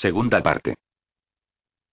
Segunda parte.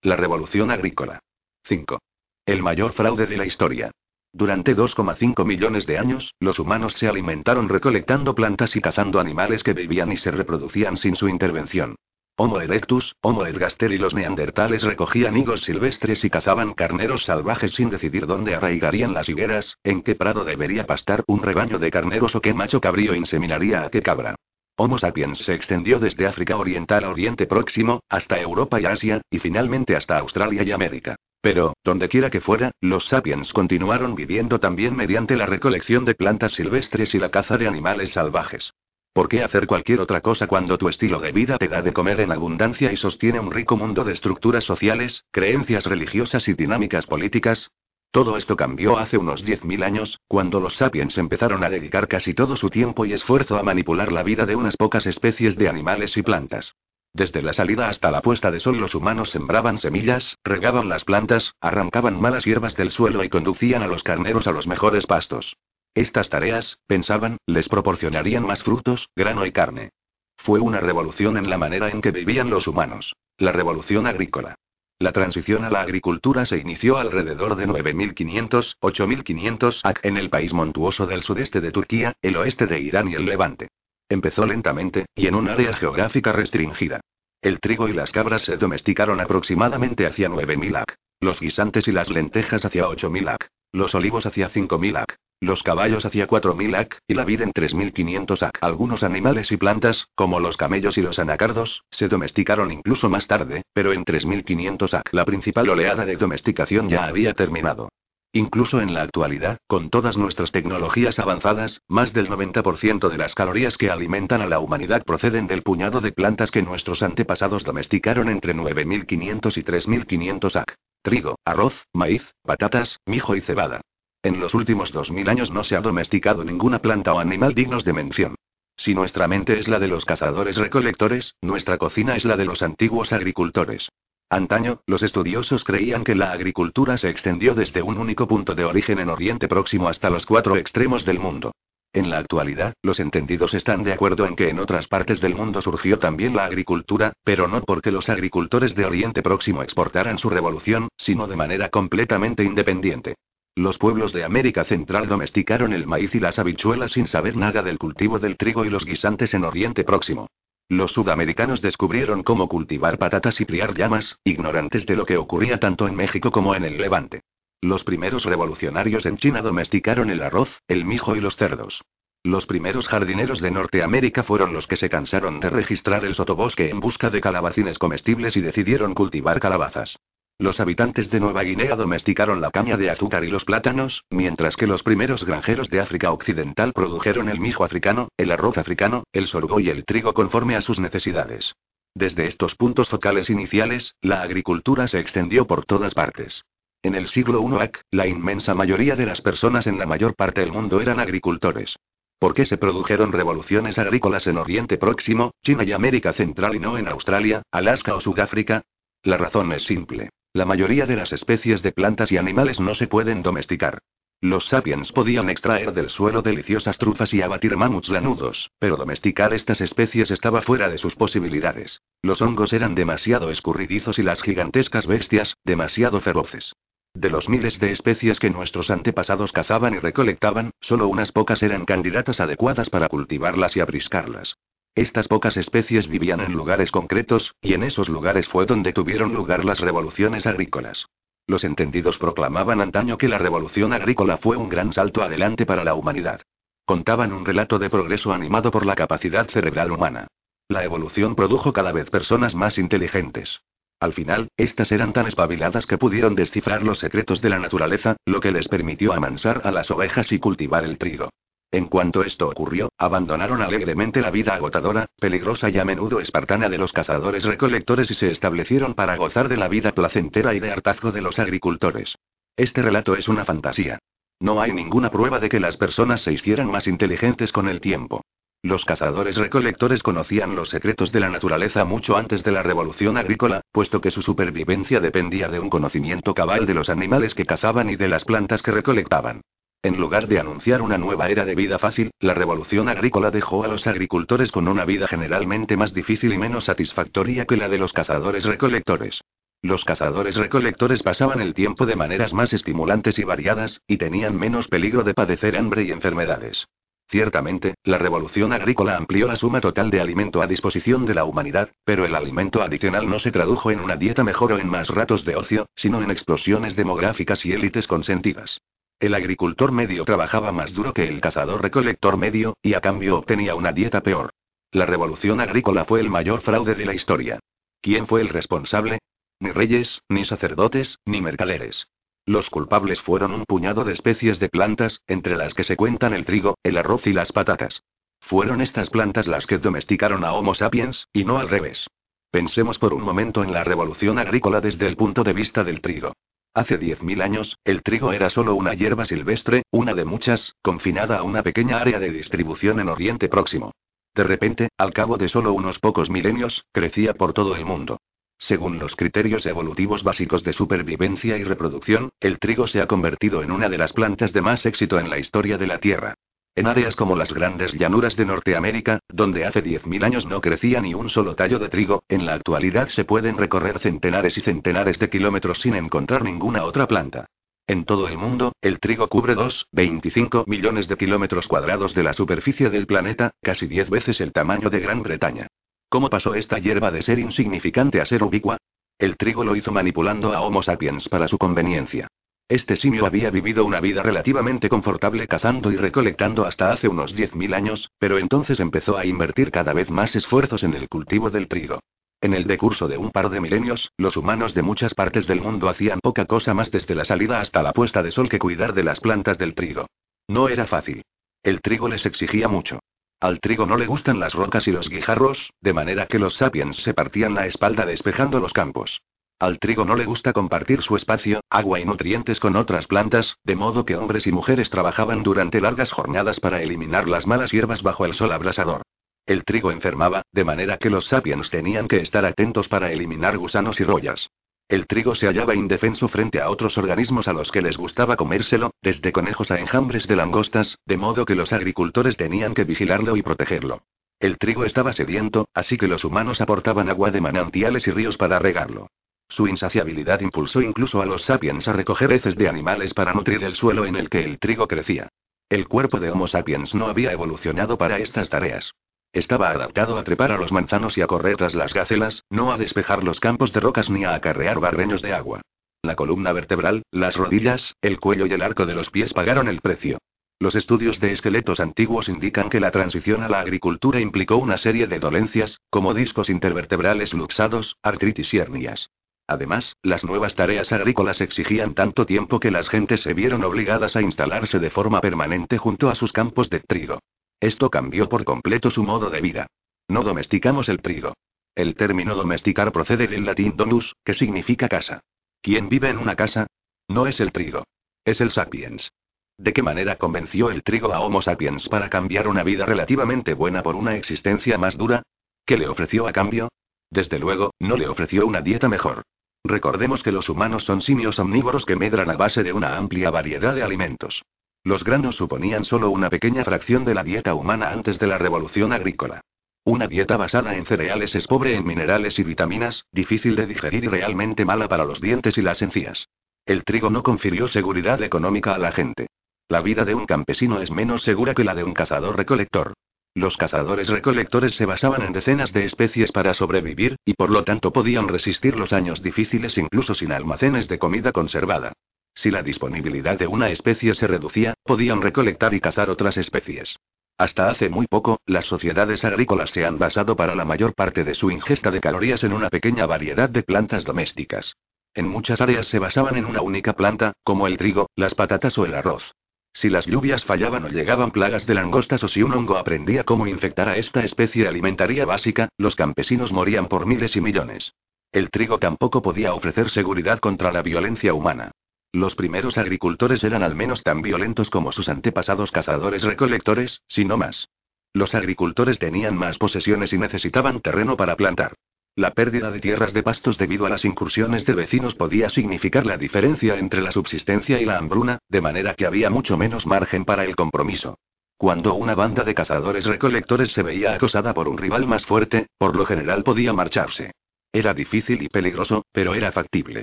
La revolución agrícola. 5. El mayor fraude de la historia. Durante 2,5 millones de años, los humanos se alimentaron recolectando plantas y cazando animales que vivían y se reproducían sin su intervención. Homo erectus, Homo ergaster y los neandertales recogían higos silvestres y cazaban carneros salvajes sin decidir dónde arraigarían las higueras, en qué prado debería pastar un rebaño de carneros o qué macho cabrío inseminaría a qué cabra. Homo sapiens se extendió desde África Oriental a Oriente Próximo, hasta Europa y Asia, y finalmente hasta Australia y América. Pero, donde quiera que fuera, los sapiens continuaron viviendo también mediante la recolección de plantas silvestres y la caza de animales salvajes. ¿Por qué hacer cualquier otra cosa cuando tu estilo de vida te da de comer en abundancia y sostiene un rico mundo de estructuras sociales, creencias religiosas y dinámicas políticas? Todo esto cambió hace unos 10.000 años, cuando los sapiens empezaron a dedicar casi todo su tiempo y esfuerzo a manipular la vida de unas pocas especies de animales y plantas. Desde la salida hasta la puesta de sol los humanos sembraban semillas, regaban las plantas, arrancaban malas hierbas del suelo y conducían a los carneros a los mejores pastos. Estas tareas, pensaban, les proporcionarían más frutos, grano y carne. Fue una revolución en la manera en que vivían los humanos. La revolución agrícola. La transición a la agricultura se inició alrededor de 9500, 8500 AC en el país montuoso del sudeste de Turquía, el oeste de Irán y el Levante. Empezó lentamente, y en un área geográfica restringida. El trigo y las cabras se domesticaron aproximadamente hacia 9000 AC. Los guisantes y las lentejas hacia 8000 AC. Los olivos hacia 5000 AC. Los caballos hacia 4000 AC, y la vid en 3500 AC. Algunos animales y plantas, como los camellos y los anacardos, se domesticaron incluso más tarde, pero en 3500 AC. La principal oleada de domesticación ya había terminado. Incluso en la actualidad, con todas nuestras tecnologías avanzadas, más del 90% de las calorías que alimentan a la humanidad proceden del puñado de plantas que nuestros antepasados domesticaron entre 9500 y 3500 AC. Trigo, arroz, maíz, patatas, mijo y cebada. En los últimos 2000 años no se ha domesticado ninguna planta o animal dignos de mención. Si nuestra mente es la de los cazadores recolectores, nuestra cocina es la de los antiguos agricultores. Antaño, los estudiosos creían que la agricultura se extendió desde un único punto de origen en Oriente Próximo hasta los cuatro extremos del mundo. En la actualidad, los entendidos están de acuerdo en que en otras partes del mundo surgió también la agricultura, pero no porque los agricultores de Oriente Próximo exportaran su revolución, sino de manera completamente independiente. Los pueblos de América Central domesticaron el maíz y las habichuelas sin saber nada del cultivo del trigo y los guisantes en Oriente Próximo. Los sudamericanos descubrieron cómo cultivar patatas y criar llamas, ignorantes de lo que ocurría tanto en México como en el Levante. Los primeros revolucionarios en China domesticaron el arroz, el mijo y los cerdos. Los primeros jardineros de Norteamérica fueron los que se cansaron de registrar el sotobosque en busca de calabacines comestibles y decidieron cultivar calabazas. Los habitantes de Nueva Guinea domesticaron la caña de azúcar y los plátanos, mientras que los primeros granjeros de África Occidental produjeron el mijo africano, el arroz africano, el sorgo y el trigo conforme a sus necesidades. Desde estos puntos focales iniciales, la agricultura se extendió por todas partes. En el siglo I AC, la inmensa mayoría de las personas en la mayor parte del mundo eran agricultores. ¿Por qué se produjeron revoluciones agrícolas en Oriente Próximo, China y América Central y no en Australia, Alaska o Sudáfrica? La razón es simple. La mayoría de las especies de plantas y animales no se pueden domesticar. Los sapiens podían extraer del suelo deliciosas trufas y abatir mamuts lanudos, pero domesticar estas especies estaba fuera de sus posibilidades. Los hongos eran demasiado escurridizos y las gigantescas bestias, demasiado feroces. De los miles de especies que nuestros antepasados cazaban y recolectaban, solo unas pocas eran candidatas adecuadas para cultivarlas y apriscarlas. Estas pocas especies vivían en lugares concretos, y en esos lugares fue donde tuvieron lugar las revoluciones agrícolas. Los entendidos proclamaban antaño que la revolución agrícola fue un gran salto adelante para la humanidad. Contaban un relato de progreso animado por la capacidad cerebral humana. La evolución produjo cada vez personas más inteligentes. Al final, estas eran tan espabiladas que pudieron descifrar los secretos de la naturaleza, lo que les permitió amansar a las ovejas y cultivar el trigo. En cuanto esto ocurrió, abandonaron alegremente la vida agotadora, peligrosa y a menudo espartana de los cazadores recolectores y se establecieron para gozar de la vida placentera y de hartazgo de los agricultores. Este relato es una fantasía. No hay ninguna prueba de que las personas se hicieran más inteligentes con el tiempo. Los cazadores recolectores conocían los secretos de la naturaleza mucho antes de la revolución agrícola, puesto que su supervivencia dependía de un conocimiento cabal de los animales que cazaban y de las plantas que recolectaban. En lugar de anunciar una nueva era de vida fácil, la revolución agrícola dejó a los agricultores con una vida generalmente más difícil y menos satisfactoria que la de los cazadores-recolectores. Los cazadores-recolectores pasaban el tiempo de maneras más estimulantes y variadas, y tenían menos peligro de padecer hambre y enfermedades. Ciertamente, la revolución agrícola amplió la suma total de alimento a disposición de la humanidad, pero el alimento adicional no se tradujo en una dieta mejor o en más ratos de ocio, sino en explosiones demográficas y élites consentidas. El agricultor medio trabajaba más duro que el cazador-recolector medio, y a cambio obtenía una dieta peor. La revolución agrícola fue el mayor fraude de la historia. ¿Quién fue el responsable? Ni reyes, ni sacerdotes, ni mercaderes. Los culpables fueron un puñado de especies de plantas, entre las que se cuentan el trigo, el arroz y las patatas. Fueron estas plantas las que domesticaron a Homo sapiens, y no al revés. Pensemos por un momento en la revolución agrícola desde el punto de vista del trigo. Hace 10.000 años, el trigo era solo una hierba silvestre, una de muchas, confinada a una pequeña área de distribución en Oriente Próximo. De repente, al cabo de solo unos pocos milenios, crecía por todo el mundo. Según los criterios evolutivos básicos de supervivencia y reproducción, el trigo se ha convertido en una de las plantas de más éxito en la historia de la Tierra. En áreas como las grandes llanuras de Norteamérica, donde hace 10.000 años no crecía ni un solo tallo de trigo, en la actualidad se pueden recorrer centenares y centenares de kilómetros sin encontrar ninguna otra planta. En todo el mundo, el trigo cubre 2,25 millones de kilómetros cuadrados de la superficie del planeta, casi 10 veces el tamaño de Gran Bretaña. ¿Cómo pasó esta hierba de ser insignificante a ser ubicua? El trigo lo hizo manipulando a Homo sapiens para su conveniencia. Este simio había vivido una vida relativamente confortable cazando y recolectando hasta hace unos 10.000 años, pero entonces empezó a invertir cada vez más esfuerzos en el cultivo del trigo. En el decurso de un par de milenios, los humanos de muchas partes del mundo hacían poca cosa más desde la salida hasta la puesta de sol que cuidar de las plantas del trigo. No era fácil. El trigo les exigía mucho. Al trigo no le gustan las rocas y los guijarros, de manera que los sapiens se partían la espalda despejando los campos. Al trigo no le gusta compartir su espacio, agua y nutrientes con otras plantas, de modo que hombres y mujeres trabajaban durante largas jornadas para eliminar las malas hierbas bajo el sol abrasador. El trigo enfermaba, de manera que los sapiens tenían que estar atentos para eliminar gusanos y rollas. El trigo se hallaba indefenso frente a otros organismos a los que les gustaba comérselo, desde conejos a enjambres de langostas, de modo que los agricultores tenían que vigilarlo y protegerlo. El trigo estaba sediento, así que los humanos aportaban agua de manantiales y ríos para regarlo. Su insaciabilidad impulsó incluso a los sapiens a recoger heces de animales para nutrir el suelo en el que el trigo crecía. El cuerpo de Homo sapiens no había evolucionado para estas tareas. Estaba adaptado a trepar a los manzanos y a correr tras las gacelas, no a despejar los campos de rocas ni a acarrear barreños de agua. La columna vertebral, las rodillas, el cuello y el arco de los pies pagaron el precio. Los estudios de esqueletos antiguos indican que la transición a la agricultura implicó una serie de dolencias, como discos intervertebrales luxados, artritis y hernias. Además, las nuevas tareas agrícolas exigían tanto tiempo que las gentes se vieron obligadas a instalarse de forma permanente junto a sus campos de trigo. Esto cambió por completo su modo de vida. No domesticamos el trigo. El término domesticar procede del latín donus, que significa casa. ¿Quién vive en una casa? No es el trigo. Es el sapiens. ¿De qué manera convenció el trigo a Homo sapiens para cambiar una vida relativamente buena por una existencia más dura? ¿Qué le ofreció a cambio? Desde luego, no le ofreció una dieta mejor. Recordemos que los humanos son simios omnívoros que medran a base de una amplia variedad de alimentos. Los granos suponían solo una pequeña fracción de la dieta humana antes de la revolución agrícola. Una dieta basada en cereales es pobre en minerales y vitaminas, difícil de digerir y realmente mala para los dientes y las encías. El trigo no confirió seguridad económica a la gente. La vida de un campesino es menos segura que la de un cazador-recolector. Los cazadores-recolectores se basaban en decenas de especies para sobrevivir, y por lo tanto podían resistir los años difíciles incluso sin almacenes de comida conservada. Si la disponibilidad de una especie se reducía, podían recolectar y cazar otras especies. Hasta hace muy poco, las sociedades agrícolas se han basado para la mayor parte de su ingesta de calorías en una pequeña variedad de plantas domésticas. En muchas áreas se basaban en una única planta, como el trigo, las patatas o el arroz. Si las lluvias fallaban o llegaban plagas de langostas o si un hongo aprendía cómo infectar a esta especie alimentaria básica, los campesinos morían por miles y millones. El trigo tampoco podía ofrecer seguridad contra la violencia humana. Los primeros agricultores eran al menos tan violentos como sus antepasados cazadores-recolectores, si no más. Los agricultores tenían más posesiones y necesitaban terreno para plantar. La pérdida de tierras de pastos debido a las incursiones de vecinos podía significar la diferencia entre la subsistencia y la hambruna, de manera que había mucho menos margen para el compromiso. Cuando una banda de cazadores recolectores se veía acosada por un rival más fuerte, por lo general podía marcharse. Era difícil y peligroso, pero era factible.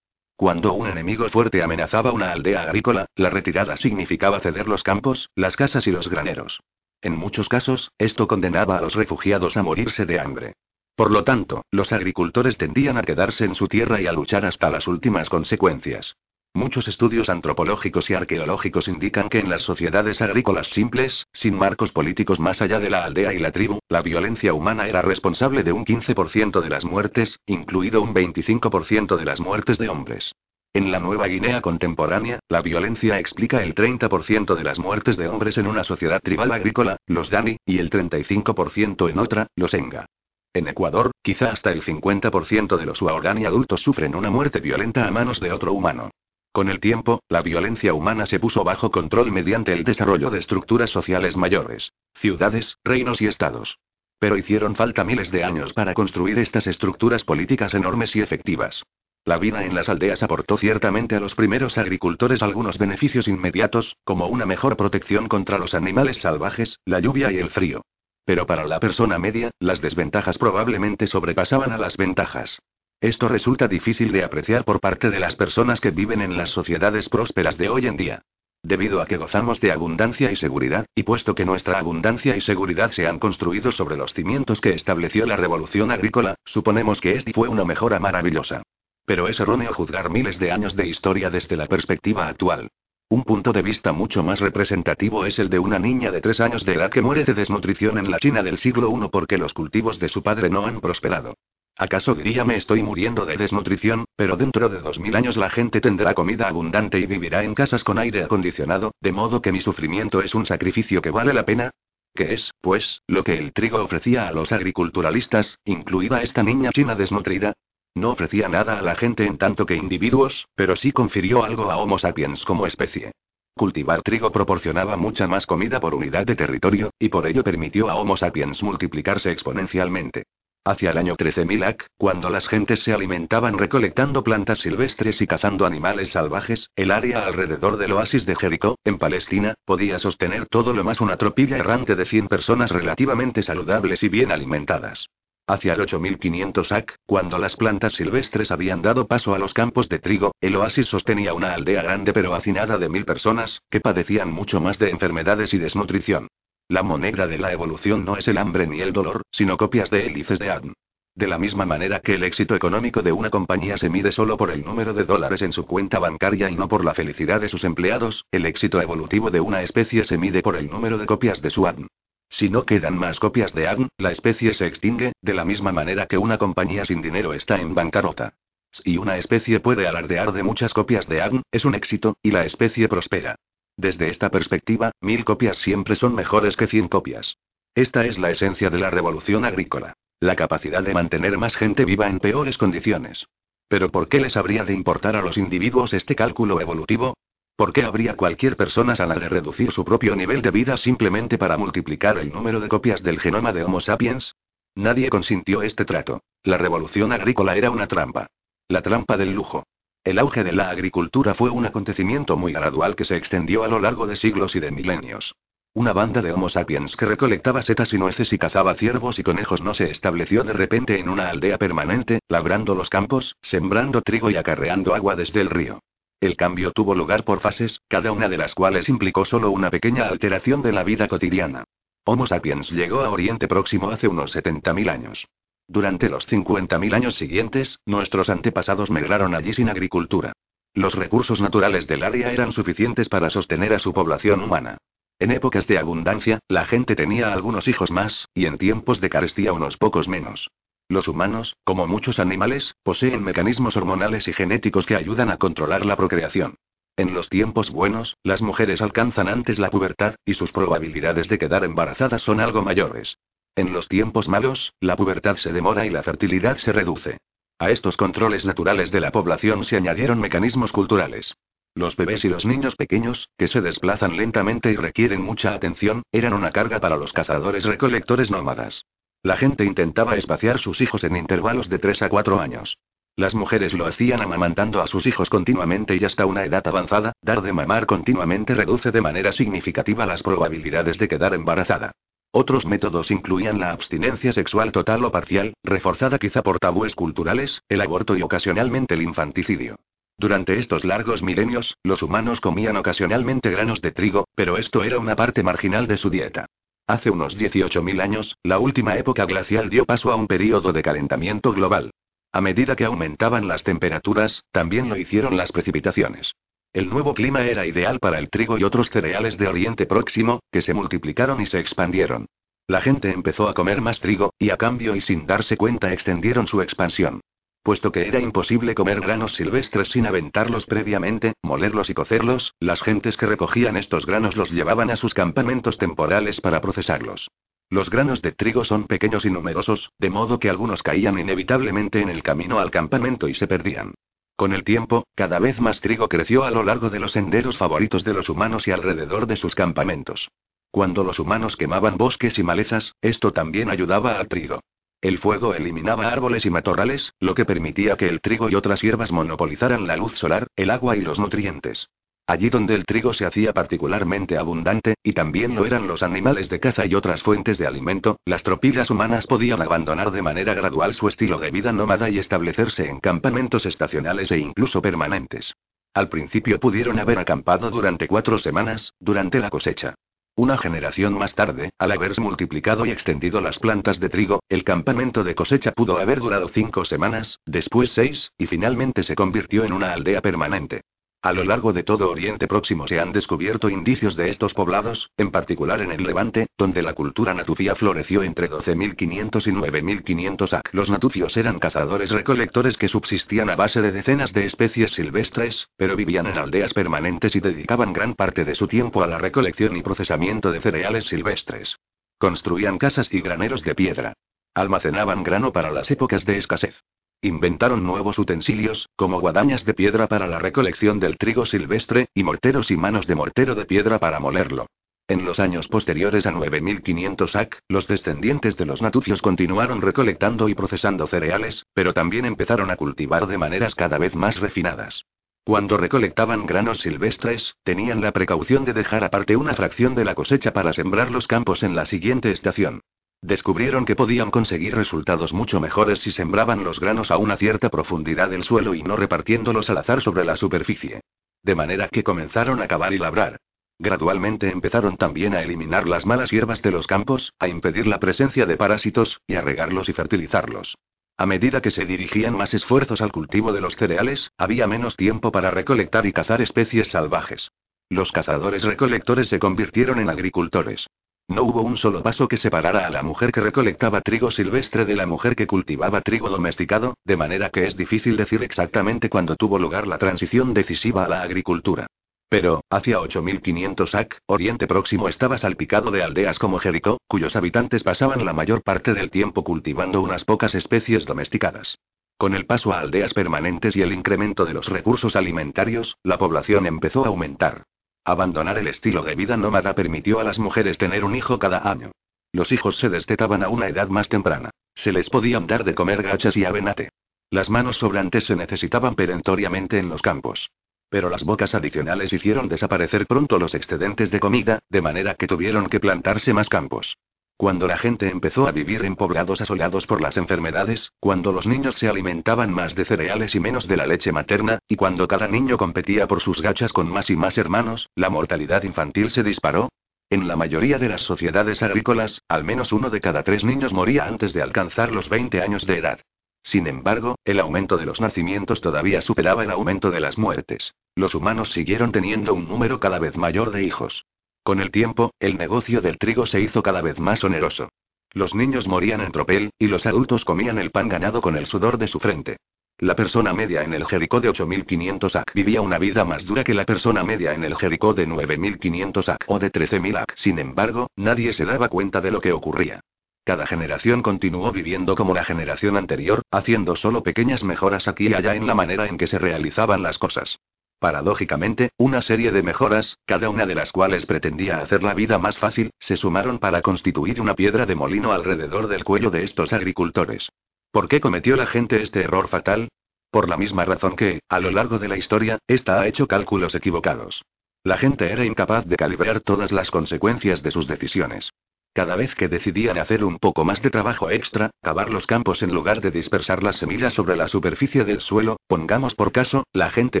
Cuando un enemigo fuerte amenazaba una aldea agrícola, la retirada significaba ceder los campos, las casas y los graneros. En muchos casos, esto condenaba a los refugiados a morirse de hambre. Por lo tanto, los agricultores tendían a quedarse en su tierra y a luchar hasta las últimas consecuencias. Muchos estudios antropológicos y arqueológicos indican que en las sociedades agrícolas simples, sin marcos políticos más allá de la aldea y la tribu, la violencia humana era responsable de un 15% de las muertes, incluido un 25% de las muertes de hombres. En la Nueva Guinea contemporánea, la violencia explica el 30% de las muertes de hombres en una sociedad tribal agrícola, los Dani, y el 35% en otra, los Enga. En Ecuador, quizá hasta el 50% de los Waorani adultos sufren una muerte violenta a manos de otro humano. Con el tiempo, la violencia humana se puso bajo control mediante el desarrollo de estructuras sociales mayores, ciudades, reinos y estados. Pero hicieron falta miles de años para construir estas estructuras políticas enormes y efectivas. La vida en las aldeas aportó ciertamente a los primeros agricultores algunos beneficios inmediatos, como una mejor protección contra los animales salvajes, la lluvia y el frío. Pero para la persona media, las desventajas probablemente sobrepasaban a las ventajas. Esto resulta difícil de apreciar por parte de las personas que viven en las sociedades prósperas de hoy en día. Debido a que gozamos de abundancia y seguridad, y puesto que nuestra abundancia y seguridad se han construido sobre los cimientos que estableció la revolución agrícola, suponemos que este fue una mejora maravillosa. Pero es erróneo juzgar miles de años de historia desde la perspectiva actual. Un punto de vista mucho más representativo es el de una niña de tres años de edad que muere de desnutrición en la China del siglo I porque los cultivos de su padre no han prosperado. ¿Acaso diría me estoy muriendo de desnutrición, pero dentro de dos mil años la gente tendrá comida abundante y vivirá en casas con aire acondicionado, de modo que mi sufrimiento es un sacrificio que vale la pena? ¿Qué es, pues, lo que el trigo ofrecía a los agriculturalistas, incluida esta niña china desnutrida? No ofrecía nada a la gente en tanto que individuos, pero sí confirió algo a Homo sapiens como especie. Cultivar trigo proporcionaba mucha más comida por unidad de territorio, y por ello permitió a Homo sapiens multiplicarse exponencialmente. Hacia el año 13.000 AC, cuando las gentes se alimentaban recolectando plantas silvestres y cazando animales salvajes, el área alrededor del oasis de Jericó, en Palestina, podía sostener todo lo más una tropilla errante de 100 personas relativamente saludables y bien alimentadas. Hacia el 8500 AC, cuando las plantas silvestres habían dado paso a los campos de trigo, el oasis sostenía una aldea grande pero hacinada de mil personas, que padecían mucho más de enfermedades y desnutrición. La moneda de la evolución no es el hambre ni el dolor, sino copias de hélices de Adn. De la misma manera que el éxito económico de una compañía se mide solo por el número de dólares en su cuenta bancaria y no por la felicidad de sus empleados, el éxito evolutivo de una especie se mide por el número de copias de su ADN. Si no quedan más copias de AGN, la especie se extingue, de la misma manera que una compañía sin dinero está en bancarrota. Si una especie puede alardear de muchas copias de AGN, es un éxito, y la especie prospera. Desde esta perspectiva, mil copias siempre son mejores que cien copias. Esta es la esencia de la revolución agrícola. La capacidad de mantener más gente viva en peores condiciones. Pero ¿por qué les habría de importar a los individuos este cálculo evolutivo? ¿Por qué habría cualquier persona sana de reducir su propio nivel de vida simplemente para multiplicar el número de copias del genoma de Homo sapiens? Nadie consintió este trato. La revolución agrícola era una trampa. La trampa del lujo. El auge de la agricultura fue un acontecimiento muy gradual que se extendió a lo largo de siglos y de milenios. Una banda de Homo sapiens que recolectaba setas y nueces y cazaba ciervos y conejos no se estableció de repente en una aldea permanente, labrando los campos, sembrando trigo y acarreando agua desde el río. El cambio tuvo lugar por fases, cada una de las cuales implicó solo una pequeña alteración de la vida cotidiana. Homo sapiens llegó a Oriente Próximo hace unos 70.000 años. Durante los 50.000 años siguientes, nuestros antepasados migraron allí sin agricultura. Los recursos naturales del área eran suficientes para sostener a su población humana. En épocas de abundancia, la gente tenía algunos hijos más, y en tiempos de carestía unos pocos menos. Los humanos, como muchos animales, poseen mecanismos hormonales y genéticos que ayudan a controlar la procreación. En los tiempos buenos, las mujeres alcanzan antes la pubertad, y sus probabilidades de quedar embarazadas son algo mayores. En los tiempos malos, la pubertad se demora y la fertilidad se reduce. A estos controles naturales de la población se añadieron mecanismos culturales. Los bebés y los niños pequeños, que se desplazan lentamente y requieren mucha atención, eran una carga para los cazadores recolectores nómadas. La gente intentaba espaciar sus hijos en intervalos de 3 a 4 años. Las mujeres lo hacían amamantando a sus hijos continuamente y hasta una edad avanzada, dar de mamar continuamente reduce de manera significativa las probabilidades de quedar embarazada. Otros métodos incluían la abstinencia sexual total o parcial, reforzada quizá por tabúes culturales, el aborto y ocasionalmente el infanticidio. Durante estos largos milenios, los humanos comían ocasionalmente granos de trigo, pero esto era una parte marginal de su dieta. Hace unos 18.000 años, la última época glacial dio paso a un periodo de calentamiento global. A medida que aumentaban las temperaturas, también lo hicieron las precipitaciones. El nuevo clima era ideal para el trigo y otros cereales de Oriente Próximo, que se multiplicaron y se expandieron. La gente empezó a comer más trigo, y a cambio y sin darse cuenta extendieron su expansión. Puesto que era imposible comer granos silvestres sin aventarlos previamente, molerlos y cocerlos, las gentes que recogían estos granos los llevaban a sus campamentos temporales para procesarlos. Los granos de trigo son pequeños y numerosos, de modo que algunos caían inevitablemente en el camino al campamento y se perdían. Con el tiempo, cada vez más trigo creció a lo largo de los senderos favoritos de los humanos y alrededor de sus campamentos. Cuando los humanos quemaban bosques y malezas, esto también ayudaba al trigo. El fuego eliminaba árboles y matorrales, lo que permitía que el trigo y otras hierbas monopolizaran la luz solar, el agua y los nutrientes. Allí donde el trigo se hacía particularmente abundante, y también lo eran los animales de caza y otras fuentes de alimento, las tropilas humanas podían abandonar de manera gradual su estilo de vida nómada y establecerse en campamentos estacionales e incluso permanentes. Al principio pudieron haber acampado durante cuatro semanas, durante la cosecha. Una generación más tarde, al haberse multiplicado y extendido las plantas de trigo, el campamento de cosecha pudo haber durado cinco semanas, después seis, y finalmente se convirtió en una aldea permanente. A lo largo de todo Oriente Próximo se han descubierto indicios de estos poblados, en particular en el Levante, donde la cultura natufia floreció entre 12.500 y 9.500 AC. Los natufios eran cazadores-recolectores que subsistían a base de decenas de especies silvestres, pero vivían en aldeas permanentes y dedicaban gran parte de su tiempo a la recolección y procesamiento de cereales silvestres. Construían casas y graneros de piedra. Almacenaban grano para las épocas de escasez. Inventaron nuevos utensilios, como guadañas de piedra para la recolección del trigo silvestre, y morteros y manos de mortero de piedra para molerlo. En los años posteriores a 9500 AC, los descendientes de los natufios continuaron recolectando y procesando cereales, pero también empezaron a cultivar de maneras cada vez más refinadas. Cuando recolectaban granos silvestres, tenían la precaución de dejar aparte una fracción de la cosecha para sembrar los campos en la siguiente estación. Descubrieron que podían conseguir resultados mucho mejores si sembraban los granos a una cierta profundidad del suelo y no repartiéndolos al azar sobre la superficie. De manera que comenzaron a cavar y labrar. Gradualmente empezaron también a eliminar las malas hierbas de los campos, a impedir la presencia de parásitos, y a regarlos y fertilizarlos. A medida que se dirigían más esfuerzos al cultivo de los cereales, había menos tiempo para recolectar y cazar especies salvajes. Los cazadores recolectores se convirtieron en agricultores. No hubo un solo paso que separara a la mujer que recolectaba trigo silvestre de la mujer que cultivaba trigo domesticado, de manera que es difícil decir exactamente cuándo tuvo lugar la transición decisiva a la agricultura. Pero, hacia 8500 AC, Oriente Próximo estaba salpicado de aldeas como Jericó, cuyos habitantes pasaban la mayor parte del tiempo cultivando unas pocas especies domesticadas. Con el paso a aldeas permanentes y el incremento de los recursos alimentarios, la población empezó a aumentar. Abandonar el estilo de vida nómada permitió a las mujeres tener un hijo cada año. Los hijos se destetaban a una edad más temprana. Se les podían dar de comer gachas y avenate. Las manos sobrantes se necesitaban perentoriamente en los campos. Pero las bocas adicionales hicieron desaparecer pronto los excedentes de comida, de manera que tuvieron que plantarse más campos. Cuando la gente empezó a vivir en poblados asolados por las enfermedades, cuando los niños se alimentaban más de cereales y menos de la leche materna, y cuando cada niño competía por sus gachas con más y más hermanos, la mortalidad infantil se disparó. En la mayoría de las sociedades agrícolas, al menos uno de cada tres niños moría antes de alcanzar los 20 años de edad. Sin embargo, el aumento de los nacimientos todavía superaba el aumento de las muertes. Los humanos siguieron teniendo un número cada vez mayor de hijos. Con el tiempo, el negocio del trigo se hizo cada vez más oneroso. Los niños morían en tropel, y los adultos comían el pan ganado con el sudor de su frente. La persona media en el Jericó de 8500 AC vivía una vida más dura que la persona media en el Jericó de 9500 AC o de 13000 AC. Sin embargo, nadie se daba cuenta de lo que ocurría. Cada generación continuó viviendo como la generación anterior, haciendo solo pequeñas mejoras aquí y allá en la manera en que se realizaban las cosas. Paradójicamente, una serie de mejoras, cada una de las cuales pretendía hacer la vida más fácil, se sumaron para constituir una piedra de molino alrededor del cuello de estos agricultores. ¿Por qué cometió la gente este error fatal? Por la misma razón que, a lo largo de la historia, ésta ha hecho cálculos equivocados. La gente era incapaz de calibrar todas las consecuencias de sus decisiones. Cada vez que decidían hacer un poco más de trabajo extra, cavar los campos en lugar de dispersar las semillas sobre la superficie del suelo, pongamos por caso, la gente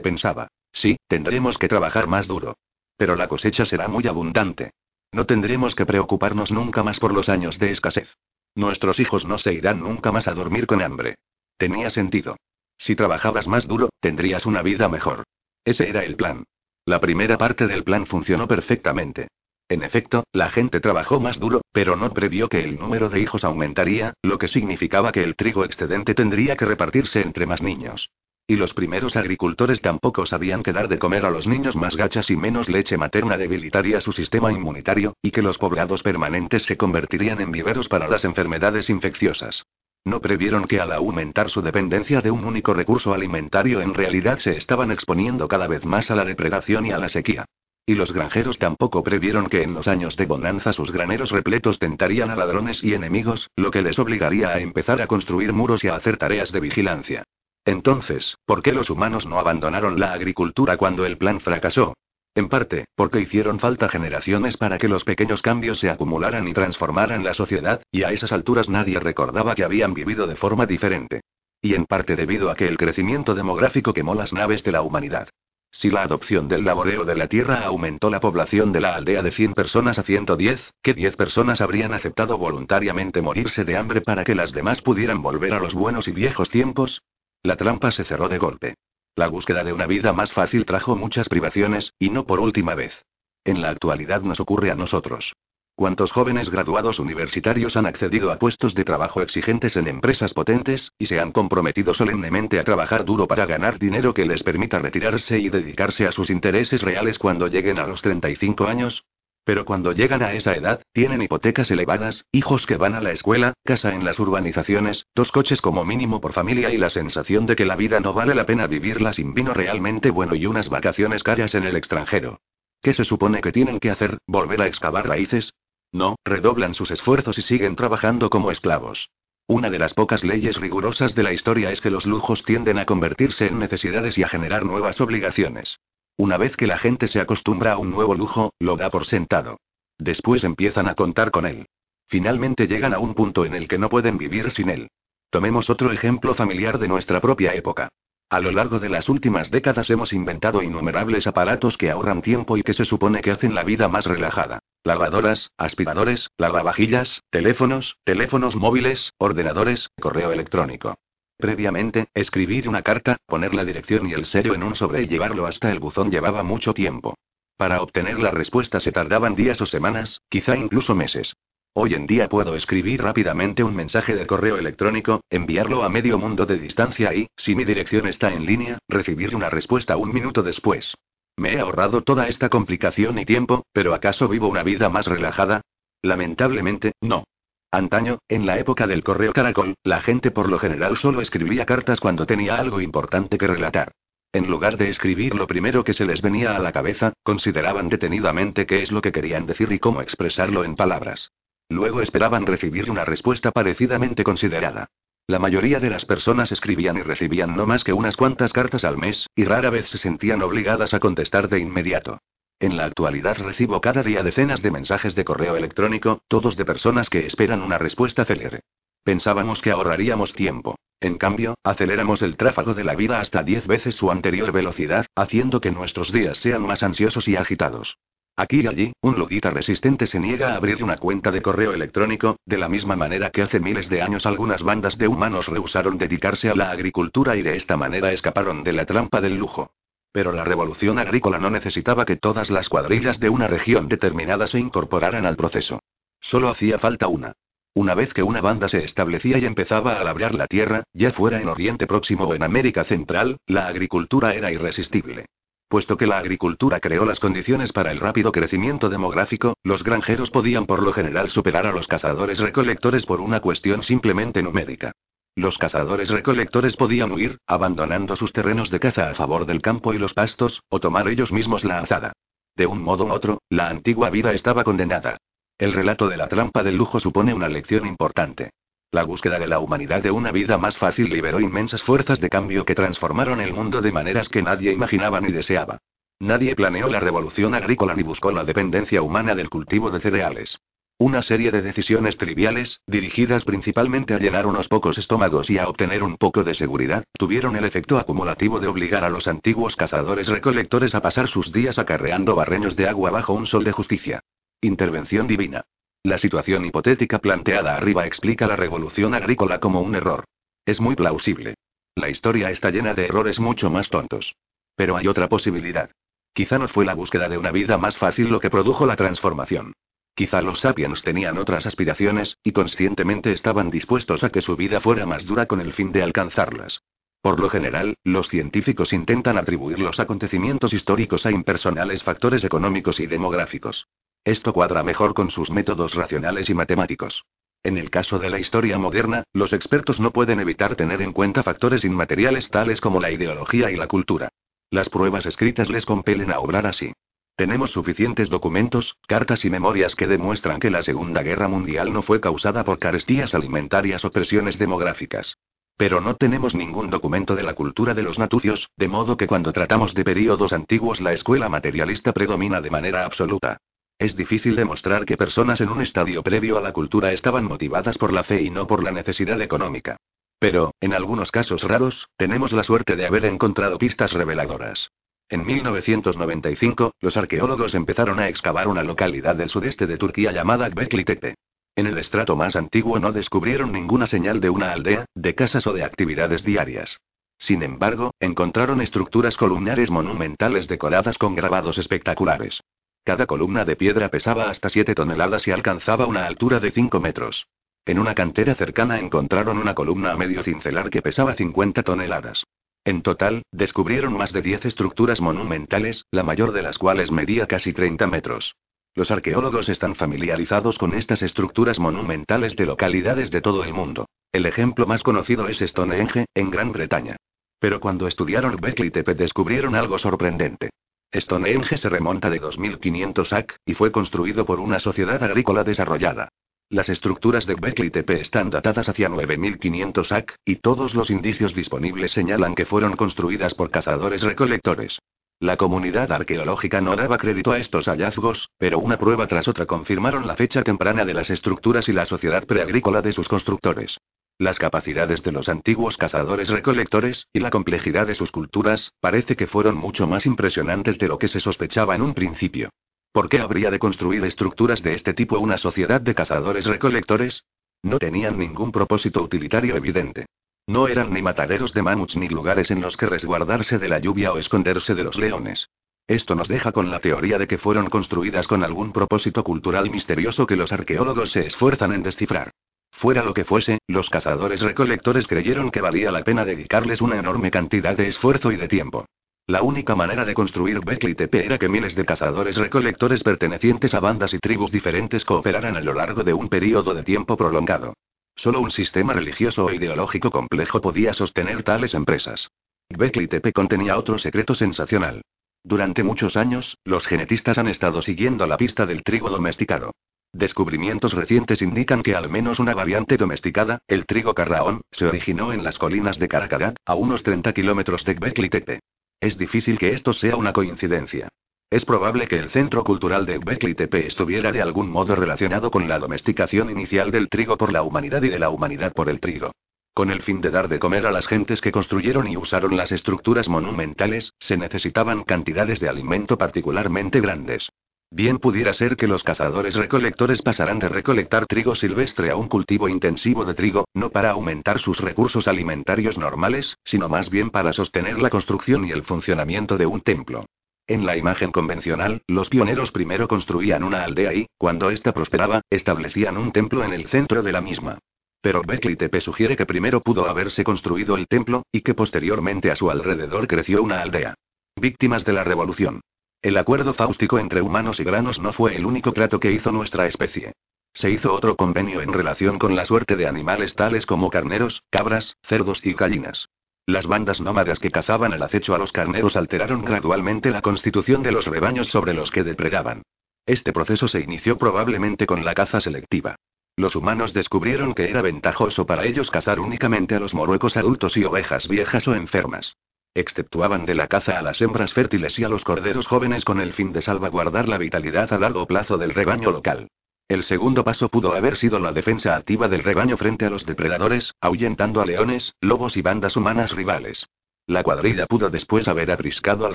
pensaba, sí, tendremos que trabajar más duro. Pero la cosecha será muy abundante. No tendremos que preocuparnos nunca más por los años de escasez. Nuestros hijos no se irán nunca más a dormir con hambre. Tenía sentido. Si trabajabas más duro, tendrías una vida mejor. Ese era el plan. La primera parte del plan funcionó perfectamente. En efecto, la gente trabajó más duro, pero no previó que el número de hijos aumentaría, lo que significaba que el trigo excedente tendría que repartirse entre más niños. Y los primeros agricultores tampoco sabían que dar de comer a los niños más gachas y menos leche materna debilitaría su sistema inmunitario, y que los poblados permanentes se convertirían en viveros para las enfermedades infecciosas. No previeron que al aumentar su dependencia de un único recurso alimentario en realidad se estaban exponiendo cada vez más a la depredación y a la sequía. Y los granjeros tampoco previeron que en los años de bonanza sus graneros repletos tentarían a ladrones y enemigos, lo que les obligaría a empezar a construir muros y a hacer tareas de vigilancia. Entonces, ¿por qué los humanos no abandonaron la agricultura cuando el plan fracasó? En parte, porque hicieron falta generaciones para que los pequeños cambios se acumularan y transformaran la sociedad, y a esas alturas nadie recordaba que habían vivido de forma diferente. Y en parte debido a que el crecimiento demográfico quemó las naves de la humanidad. Si la adopción del laboreo de la tierra aumentó la población de la aldea de 100 personas a 110, ¿qué 10 personas habrían aceptado voluntariamente morirse de hambre para que las demás pudieran volver a los buenos y viejos tiempos? La trampa se cerró de golpe. La búsqueda de una vida más fácil trajo muchas privaciones, y no por última vez. En la actualidad nos ocurre a nosotros. ¿Cuántos jóvenes graduados universitarios han accedido a puestos de trabajo exigentes en empresas potentes, y se han comprometido solemnemente a trabajar duro para ganar dinero que les permita retirarse y dedicarse a sus intereses reales cuando lleguen a los 35 años? Pero cuando llegan a esa edad, tienen hipotecas elevadas, hijos que van a la escuela, casa en las urbanizaciones, dos coches como mínimo por familia y la sensación de que la vida no vale la pena vivirla sin vino realmente bueno y unas vacaciones caras en el extranjero. ¿Qué se supone que tienen que hacer? ¿Volver a excavar raíces? No, redoblan sus esfuerzos y siguen trabajando como esclavos. Una de las pocas leyes rigurosas de la historia es que los lujos tienden a convertirse en necesidades y a generar nuevas obligaciones. Una vez que la gente se acostumbra a un nuevo lujo, lo da por sentado. Después empiezan a contar con él. Finalmente llegan a un punto en el que no pueden vivir sin él. Tomemos otro ejemplo familiar de nuestra propia época. A lo largo de las últimas décadas hemos inventado innumerables aparatos que ahorran tiempo y que se supone que hacen la vida más relajada. Lavadoras, aspiradores, lavavajillas, teléfonos, teléfonos móviles, ordenadores, correo electrónico. Previamente, escribir una carta, poner la dirección y el sello en un sobre y llevarlo hasta el buzón llevaba mucho tiempo. Para obtener la respuesta se tardaban días o semanas, quizá incluso meses. Hoy en día puedo escribir rápidamente un mensaje de correo electrónico, enviarlo a medio mundo de distancia y, si mi dirección está en línea, recibir una respuesta un minuto después. Me he ahorrado toda esta complicación y tiempo, pero ¿acaso vivo una vida más relajada? Lamentablemente, no. Antaño, en la época del correo caracol, la gente por lo general solo escribía cartas cuando tenía algo importante que relatar. En lugar de escribir lo primero que se les venía a la cabeza, consideraban detenidamente qué es lo que querían decir y cómo expresarlo en palabras. Luego esperaban recibir una respuesta parecidamente considerada. La mayoría de las personas escribían y recibían no más que unas cuantas cartas al mes, y rara vez se sentían obligadas a contestar de inmediato. En la actualidad recibo cada día decenas de mensajes de correo electrónico, todos de personas que esperan una respuesta célere. Pensábamos que ahorraríamos tiempo. En cambio, aceleramos el tráfago de la vida hasta 10 veces su anterior velocidad, haciendo que nuestros días sean más ansiosos y agitados. Aquí y allí, un ludita resistente se niega a abrir una cuenta de correo electrónico, de la misma manera que hace miles de años algunas bandas de humanos rehusaron dedicarse a la agricultura y de esta manera escaparon de la trampa del lujo. Pero la revolución agrícola no necesitaba que todas las cuadrillas de una región determinada se incorporaran al proceso. Solo hacía falta una. Una vez que una banda se establecía y empezaba a labrar la tierra, ya fuera en Oriente Próximo o en América Central, la agricultura era irresistible. Puesto que la agricultura creó las condiciones para el rápido crecimiento demográfico, los granjeros podían por lo general superar a los cazadores recolectores por una cuestión simplemente numérica. Los cazadores recolectores podían huir, abandonando sus terrenos de caza a favor del campo y los pastos, o tomar ellos mismos la azada. De un modo u otro, la antigua vida estaba condenada. El relato de la trampa del lujo supone una lección importante. La búsqueda de la humanidad de una vida más fácil liberó inmensas fuerzas de cambio que transformaron el mundo de maneras que nadie imaginaba ni deseaba. Nadie planeó la revolución agrícola ni buscó la dependencia humana del cultivo de cereales. Una serie de decisiones triviales, dirigidas principalmente a llenar unos pocos estómagos y a obtener un poco de seguridad, tuvieron el efecto acumulativo de obligar a los antiguos cazadores recolectores a pasar sus días acarreando barreños de agua bajo un sol de justicia. Intervención divina. La situación hipotética planteada arriba explica la revolución agrícola como un error. Es muy plausible. La historia está llena de errores mucho más tontos. Pero hay otra posibilidad. Quizá no fue la búsqueda de una vida más fácil lo que produjo la transformación. Quizá los sapiens tenían otras aspiraciones, y conscientemente estaban dispuestos a que su vida fuera más dura con el fin de alcanzarlas. Por lo general, los científicos intentan atribuir los acontecimientos históricos a impersonales factores económicos y demográficos. Esto cuadra mejor con sus métodos racionales y matemáticos. En el caso de la historia moderna, los expertos no pueden evitar tener en cuenta factores inmateriales tales como la ideología y la cultura. Las pruebas escritas les compelen a obrar así. Tenemos suficientes documentos, cartas y memorias que demuestran que la Segunda Guerra Mundial no fue causada por carestías alimentarias o presiones demográficas. Pero no tenemos ningún documento de la cultura de los natucios, de modo que cuando tratamos de períodos antiguos la escuela materialista predomina de manera absoluta. Es difícil demostrar que personas en un estadio previo a la cultura estaban motivadas por la fe y no por la necesidad económica. Pero, en algunos casos raros, tenemos la suerte de haber encontrado pistas reveladoras. En 1995, los arqueólogos empezaron a excavar una localidad del sudeste de Turquía llamada Göbekli Tepe. En el estrato más antiguo no descubrieron ninguna señal de una aldea, de casas o de actividades diarias. Sin embargo, encontraron estructuras columnares monumentales decoradas con grabados espectaculares. Cada columna de piedra pesaba hasta 7 toneladas y alcanzaba una altura de 5 metros. En una cantera cercana encontraron una columna a medio cincelar que pesaba 50 toneladas. En total, descubrieron más de 10 estructuras monumentales, la mayor de las cuales medía casi 30 metros. Los arqueólogos están familiarizados con estas estructuras monumentales de localidades de todo el mundo. El ejemplo más conocido es Stonehenge, en Gran Bretaña. Pero cuando estudiaron Göbekli Tepe descubrieron algo sorprendente. Stonehenge se remonta de 2500 AC, y fue construido por una sociedad agrícola desarrollada. Las estructuras de Göbekli Tepe están datadas hacia 9500 AC, y todos los indicios disponibles señalan que fueron construidas por cazadores-recolectores. La comunidad arqueológica no daba crédito a estos hallazgos, pero una prueba tras otra confirmaron la fecha temprana de las estructuras y la sociedad preagrícola de sus constructores. Las capacidades de los antiguos cazadores-recolectores, y la complejidad de sus culturas, parece que fueron mucho más impresionantes de lo que se sospechaba en un principio. ¿Por qué habría de construir estructuras de este tipo una sociedad de cazadores-recolectores? No tenían ningún propósito utilitario evidente. No eran ni mataderos de mamuts ni lugares en los que resguardarse de la lluvia o esconderse de los leones. Esto nos deja con la teoría de que fueron construidas con algún propósito cultural misterioso que los arqueólogos se esfuerzan en descifrar. Fuera lo que fuese, los cazadores recolectores creyeron que valía la pena dedicarles una enorme cantidad de esfuerzo y de tiempo. La única manera de construir Beckley era que miles de cazadores recolectores pertenecientes a bandas y tribus diferentes cooperaran a lo largo de un periodo de tiempo prolongado. Solo un sistema religioso o ideológico complejo podía sostener tales empresas. Beckley Tepe contenía otro secreto sensacional. Durante muchos años, los genetistas han estado siguiendo la pista del trigo domesticado. Descubrimientos recientes indican que al menos una variante domesticada, el trigo carraón, se originó en las colinas de Caracadat, a unos 30 kilómetros de Beckley Tepe. Es difícil que esto sea una coincidencia. Es probable que el centro cultural de Beckley Tepe estuviera de algún modo relacionado con la domesticación inicial del trigo por la humanidad y de la humanidad por el trigo. Con el fin de dar de comer a las gentes que construyeron y usaron las estructuras monumentales, se necesitaban cantidades de alimento particularmente grandes. Bien pudiera ser que los cazadores recolectores pasarán de recolectar trigo silvestre a un cultivo intensivo de trigo, no para aumentar sus recursos alimentarios normales, sino más bien para sostener la construcción y el funcionamiento de un templo. En la imagen convencional, los pioneros primero construían una aldea y, cuando ésta prosperaba, establecían un templo en el centro de la misma. Pero Beckley sugiere que primero pudo haberse construido el templo, y que posteriormente a su alrededor creció una aldea. Víctimas de la revolución. El acuerdo fáustico entre humanos y granos no fue el único trato que hizo nuestra especie. Se hizo otro convenio en relación con la suerte de animales tales como carneros, cabras, cerdos y gallinas. Las bandas nómadas que cazaban al acecho a los carneros alteraron gradualmente la constitución de los rebaños sobre los que depredaban. Este proceso se inició probablemente con la caza selectiva. Los humanos descubrieron que era ventajoso para ellos cazar únicamente a los moruecos adultos y ovejas viejas o enfermas. Exceptuaban de la caza a las hembras fértiles y a los corderos jóvenes con el fin de salvaguardar la vitalidad a largo plazo del rebaño local. El segundo paso pudo haber sido la defensa activa del rebaño frente a los depredadores, ahuyentando a leones, lobos y bandas humanas rivales. La cuadrilla pudo después haber apriscado al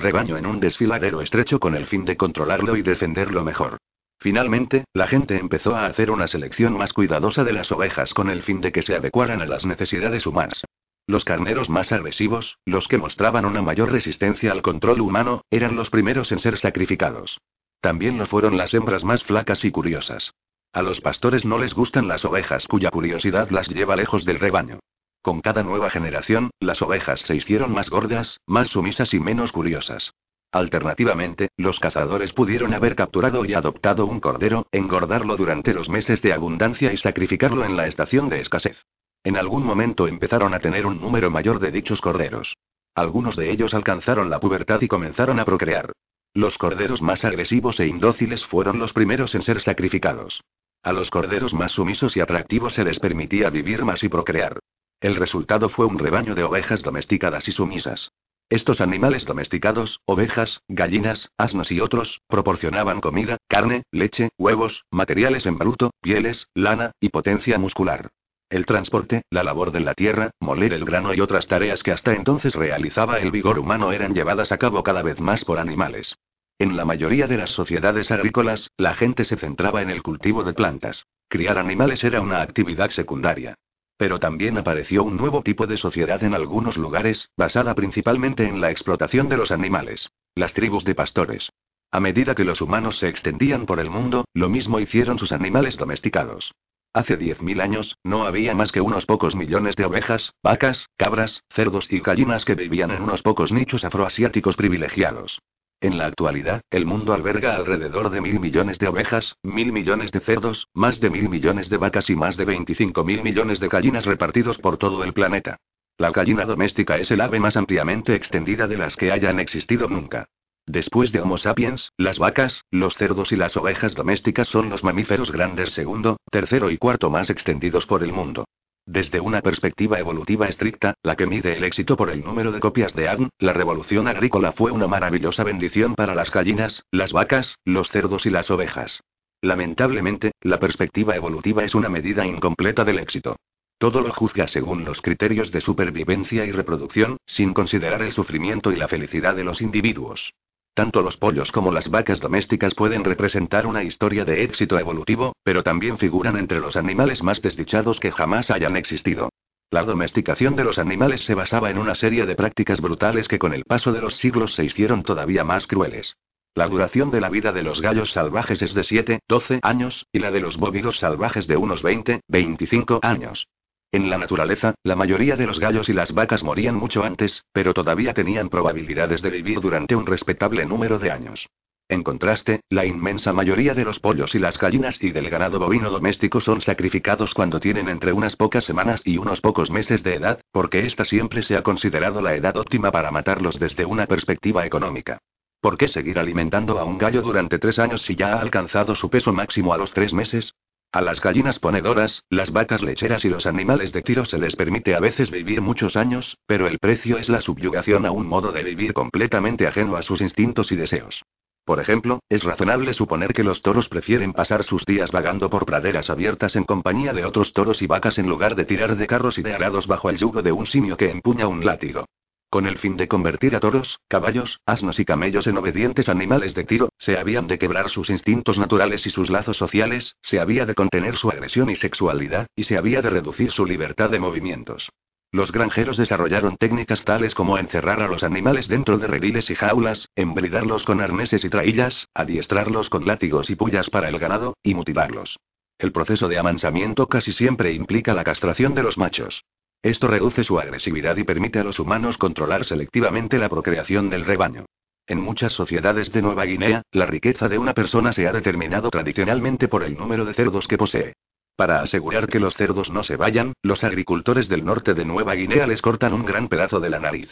rebaño en un desfiladero estrecho con el fin de controlarlo y defenderlo mejor. Finalmente, la gente empezó a hacer una selección más cuidadosa de las ovejas con el fin de que se adecuaran a las necesidades humanas. Los carneros más agresivos, los que mostraban una mayor resistencia al control humano, eran los primeros en ser sacrificados. También lo fueron las hembras más flacas y curiosas. A los pastores no les gustan las ovejas cuya curiosidad las lleva lejos del rebaño. Con cada nueva generación, las ovejas se hicieron más gordas, más sumisas y menos curiosas. Alternativamente, los cazadores pudieron haber capturado y adoptado un cordero, engordarlo durante los meses de abundancia y sacrificarlo en la estación de escasez. En algún momento empezaron a tener un número mayor de dichos corderos. Algunos de ellos alcanzaron la pubertad y comenzaron a procrear. Los corderos más agresivos e indóciles fueron los primeros en ser sacrificados. A los corderos más sumisos y atractivos se les permitía vivir más y procrear. El resultado fue un rebaño de ovejas domesticadas y sumisas. Estos animales domesticados, ovejas, gallinas, asnos y otros, proporcionaban comida, carne, leche, huevos, materiales en bruto, pieles, lana, y potencia muscular. El transporte, la labor de la tierra, moler el grano y otras tareas que hasta entonces realizaba el vigor humano eran llevadas a cabo cada vez más por animales. En la mayoría de las sociedades agrícolas, la gente se centraba en el cultivo de plantas. Criar animales era una actividad secundaria. Pero también apareció un nuevo tipo de sociedad en algunos lugares, basada principalmente en la explotación de los animales. Las tribus de pastores. A medida que los humanos se extendían por el mundo, lo mismo hicieron sus animales domesticados. Hace 10.000 años, no había más que unos pocos millones de ovejas, vacas, cabras, cerdos y gallinas que vivían en unos pocos nichos afroasiáticos privilegiados. En la actualidad, el mundo alberga alrededor de mil millones de ovejas, mil millones de cerdos, más de mil millones de vacas y más de 25 mil millones de gallinas repartidos por todo el planeta. La gallina doméstica es el ave más ampliamente extendida de las que hayan existido nunca. Después de Homo sapiens, las vacas, los cerdos y las ovejas domésticas son los mamíferos grandes segundo, tercero y cuarto más extendidos por el mundo. Desde una perspectiva evolutiva estricta, la que mide el éxito por el número de copias de ADN, la revolución agrícola fue una maravillosa bendición para las gallinas, las vacas, los cerdos y las ovejas. Lamentablemente, la perspectiva evolutiva es una medida incompleta del éxito. Todo lo juzga según los criterios de supervivencia y reproducción, sin considerar el sufrimiento y la felicidad de los individuos. Tanto los pollos como las vacas domésticas pueden representar una historia de éxito evolutivo, pero también figuran entre los animales más desdichados que jamás hayan existido. La domesticación de los animales se basaba en una serie de prácticas brutales que con el paso de los siglos se hicieron todavía más crueles. La duración de la vida de los gallos salvajes es de 7, 12 años, y la de los bóvidos salvajes de unos 20, 25 años. En la naturaleza, la mayoría de los gallos y las vacas morían mucho antes, pero todavía tenían probabilidades de vivir durante un respetable número de años. En contraste, la inmensa mayoría de los pollos y las gallinas y del ganado bovino doméstico son sacrificados cuando tienen entre unas pocas semanas y unos pocos meses de edad, porque esta siempre se ha considerado la edad óptima para matarlos desde una perspectiva económica. ¿Por qué seguir alimentando a un gallo durante tres años si ya ha alcanzado su peso máximo a los tres meses? A las gallinas ponedoras, las vacas lecheras y los animales de tiro se les permite a veces vivir muchos años, pero el precio es la subyugación a un modo de vivir completamente ajeno a sus instintos y deseos. Por ejemplo, es razonable suponer que los toros prefieren pasar sus días vagando por praderas abiertas en compañía de otros toros y vacas en lugar de tirar de carros y de arados bajo el yugo de un simio que empuña un látigo. Con el fin de convertir a toros, caballos, asnos y camellos en obedientes animales de tiro, se habían de quebrar sus instintos naturales y sus lazos sociales, se había de contener su agresión y sexualidad, y se había de reducir su libertad de movimientos. Los granjeros desarrollaron técnicas tales como encerrar a los animales dentro de rediles y jaulas, embridarlos con arneses y traillas, adiestrarlos con látigos y pullas para el ganado, y mutilarlos. El proceso de amansamiento casi siempre implica la castración de los machos. Esto reduce su agresividad y permite a los humanos controlar selectivamente la procreación del rebaño. En muchas sociedades de Nueva Guinea, la riqueza de una persona se ha determinado tradicionalmente por el número de cerdos que posee. Para asegurar que los cerdos no se vayan, los agricultores del norte de Nueva Guinea les cortan un gran pedazo de la nariz.